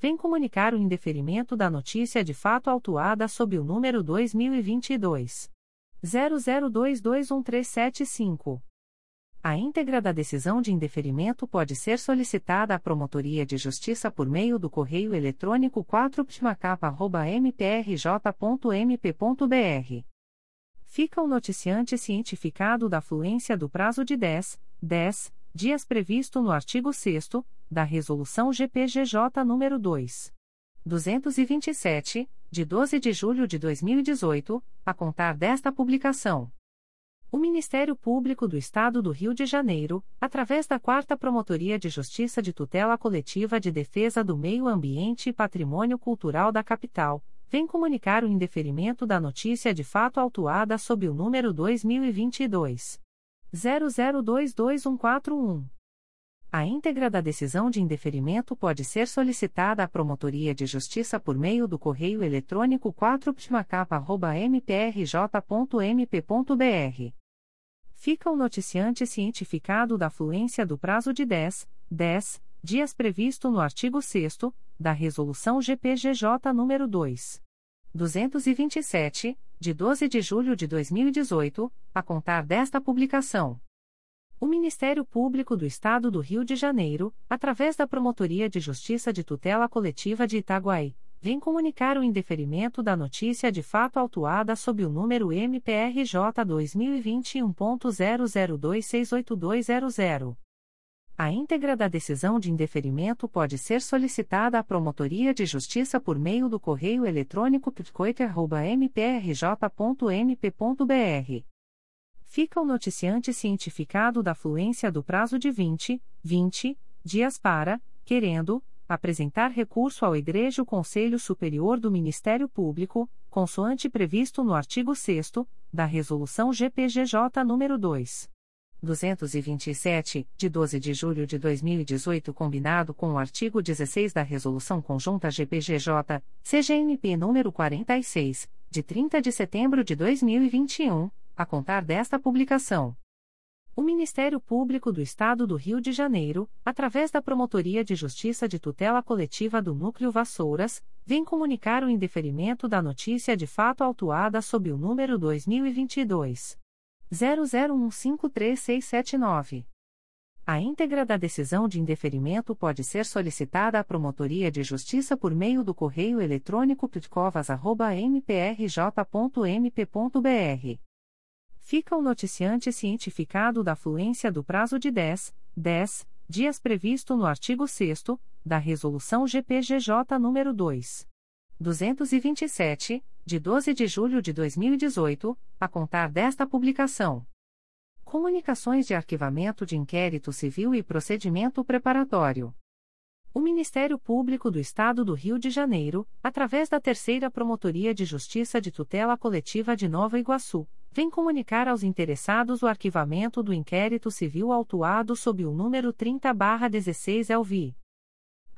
vem comunicar o indeferimento da notícia de fato autuada sob o número 2022 00221375. A íntegra da decisão de indeferimento pode ser solicitada à Promotoria de Justiça por meio do correio eletrônico 4ptmacapa.mprj.mp.br. Fica o noticiante cientificado da fluência do prazo de 10, 10 dias previsto no artigo 6 da Resolução GPGJ nº 2. 227, de 12 de julho de 2018, a contar desta publicação. O Ministério Público do Estado do Rio de Janeiro, através da 4 Promotoria de Justiça de Tutela Coletiva de Defesa do Meio Ambiente e Patrimônio Cultural da Capital, vem comunicar o indeferimento da notícia de fato autuada sob o número 2022 00221441. A íntegra da decisão de indeferimento pode ser solicitada à Promotoria de Justiça por meio do correio eletrônico 4ptmacapa.mprj.mp.br. Fica o noticiante cientificado da fluência do prazo de 10, 10 dias previsto no artigo 6 da Resolução GPGJ nº 2. 227, de 12 de julho de 2018, a contar desta publicação. O Ministério Público do Estado do Rio de Janeiro, através da Promotoria de Justiça de Tutela Coletiva de Itaguaí, vem comunicar o indeferimento da notícia de fato autuada sob o número MPRJ 2021.00268200. A íntegra da decisão de indeferimento pode ser solicitada à Promotoria de Justiça por meio do correio eletrônico pitcoiter.mprj.mp.br fica o noticiante cientificado da fluência do prazo de 20, 20 dias para, querendo, apresentar recurso ao Egrejo Conselho Superior do Ministério Público, consoante previsto no artigo 6 da Resolução GPGJ nº 2. 227, de 12 de julho de 2018, combinado com o artigo 16 da Resolução Conjunta GPGJ, CGNP nº 46, de 30 de setembro de 2021 a contar desta publicação. O Ministério Público do Estado do Rio de Janeiro, através da Promotoria de Justiça de Tutela Coletiva do Núcleo Vassouras, vem comunicar o indeferimento da notícia de fato autuada sob o número 2022 00153679. A íntegra da decisão de indeferimento pode ser solicitada à Promotoria de Justiça por meio do correio eletrônico pitcovas.mprj.mp.br fica o noticiante cientificado da fluência do prazo de 10, 10 dias previsto no artigo 6 da Resolução GPGJ nº 2. 227, de 12 de julho de 2018, a contar desta publicação. Comunicações de arquivamento de inquérito civil e procedimento preparatório. O Ministério Público do Estado do Rio de Janeiro, através da Terceira Promotoria de Justiça de Tutela Coletiva de Nova Iguaçu, vem comunicar aos interessados o arquivamento do inquérito civil autuado sob o número 30-16 LV.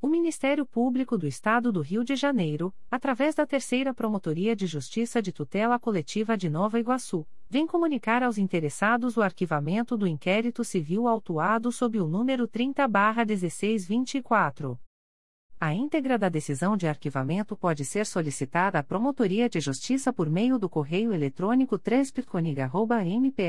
O Ministério Público do Estado do Rio de Janeiro, através da Terceira Promotoria de Justiça de Tutela Coletiva de Nova Iguaçu, vem comunicar aos interessados o arquivamento do inquérito civil autuado sob o número 30-1624. A íntegra da decisão de arquivamento pode ser solicitada à Promotoria de Justiça por meio do correio eletrônico 3 mprj.mp.br.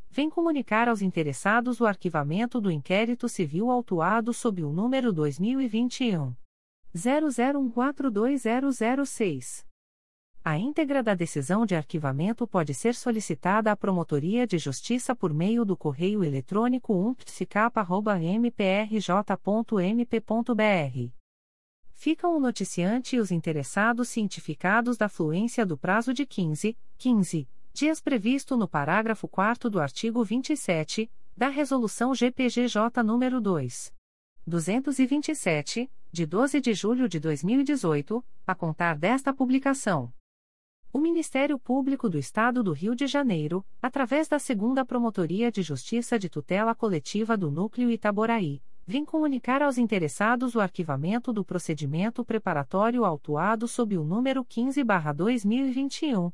vem comunicar aos interessados o arquivamento do inquérito civil autuado sob o número 2021. 00142006. A íntegra da decisão de arquivamento pode ser solicitada à Promotoria de Justiça por meio do correio eletrônico umptcap.mprj.mp.br ficam o noticiante e os interessados cientificados da fluência do prazo de 15, 15 dias previsto no parágrafo 4 do artigo 27 da Resolução GPGJ nº 2. 227, de 12 de julho de 2018, a contar desta publicação. O Ministério Público do Estado do Rio de Janeiro, através da Segunda Promotoria de Justiça de Tutela Coletiva do Núcleo Itaboraí, vim comunicar aos interessados o arquivamento do procedimento preparatório autuado sob o número 15-2021,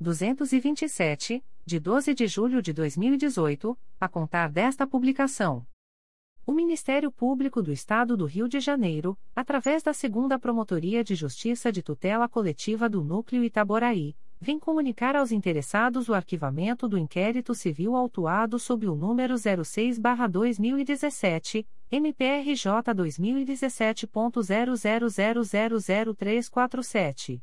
227, de 12 de julho de 2018, a contar desta publicação. O Ministério Público do Estado do Rio de Janeiro, através da Segunda Promotoria de Justiça de Tutela Coletiva do Núcleo Itaboraí, vem comunicar aos interessados o arquivamento do inquérito civil autuado sob o número 06-2017, MPRJ 2017.00000347.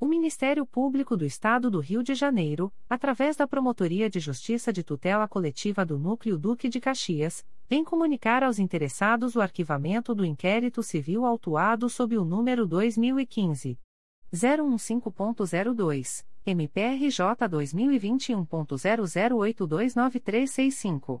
O Ministério Público do Estado do Rio de Janeiro, através da Promotoria de Justiça de Tutela Coletiva do Núcleo Duque de Caxias, vem comunicar aos interessados o arquivamento do inquérito civil autuado sob o número 2015 015.02, MPRJ 2021.00829365.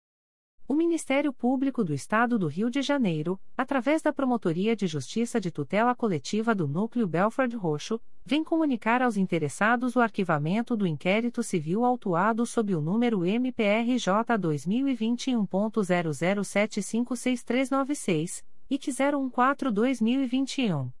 O Ministério Público do Estado do Rio de Janeiro, através da Promotoria de Justiça de Tutela Coletiva do Núcleo Belford Roxo, vem comunicar aos interessados o arquivamento do inquérito civil autuado sob o número MPRJ 2021.00756396 e 014-2021.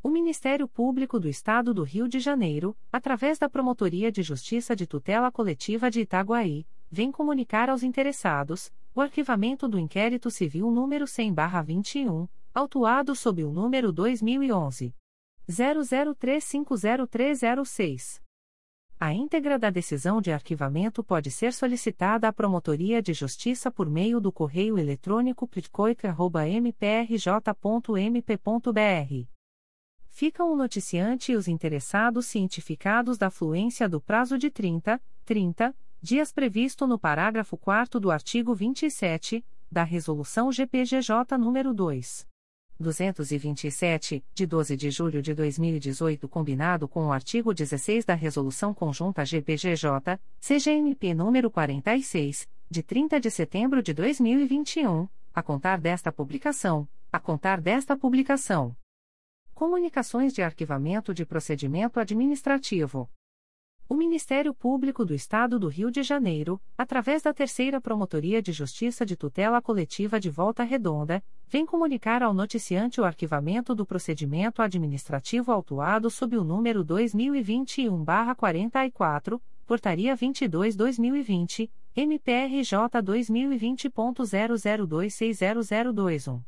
O Ministério Público do Estado do Rio de Janeiro, através da Promotoria de Justiça de Tutela Coletiva de Itaguaí, vem comunicar aos interessados o arquivamento do inquérito civil número 100/21, autuado sob o número 2011 00350306. A íntegra da decisão de arquivamento pode ser solicitada à Promotoria de Justiça por meio do correio eletrônico pitcoica.mprj.mp.br ficam o noticiante e os interessados cientificados da fluência do prazo de 30, 30 dias previsto no parágrafo 4 do artigo 27 da Resolução GPGJ nº 2. 227, de 12 de julho de 2018, combinado com o artigo 16 da Resolução Conjunta GPGJ, CGNP nº 46, de 30 de setembro de 2021, a contar desta publicação, a contar desta publicação. Comunicações de Arquivamento de Procedimento Administrativo. O Ministério Público do Estado do Rio de Janeiro, através da Terceira Promotoria de Justiça de Tutela Coletiva de Volta Redonda, vem comunicar ao noticiante o arquivamento do procedimento administrativo autuado sob o número 2021-44, Portaria 22-2020, MPRJ 2020.00260021.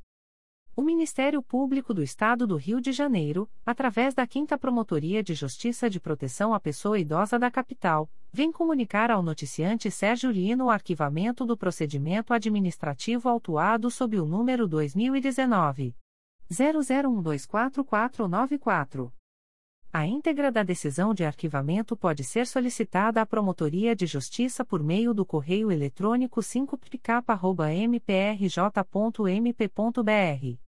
O Ministério Público do Estado do Rio de Janeiro, através da 5 Promotoria de Justiça de Proteção à Pessoa Idosa da Capital, vem comunicar ao noticiante Sérgio Lino o arquivamento do procedimento administrativo autuado sob o número 2019 00124494. A íntegra da decisão de arquivamento pode ser solicitada à Promotoria de Justiça por meio do correio eletrônico 5pk.mprj.mp.br.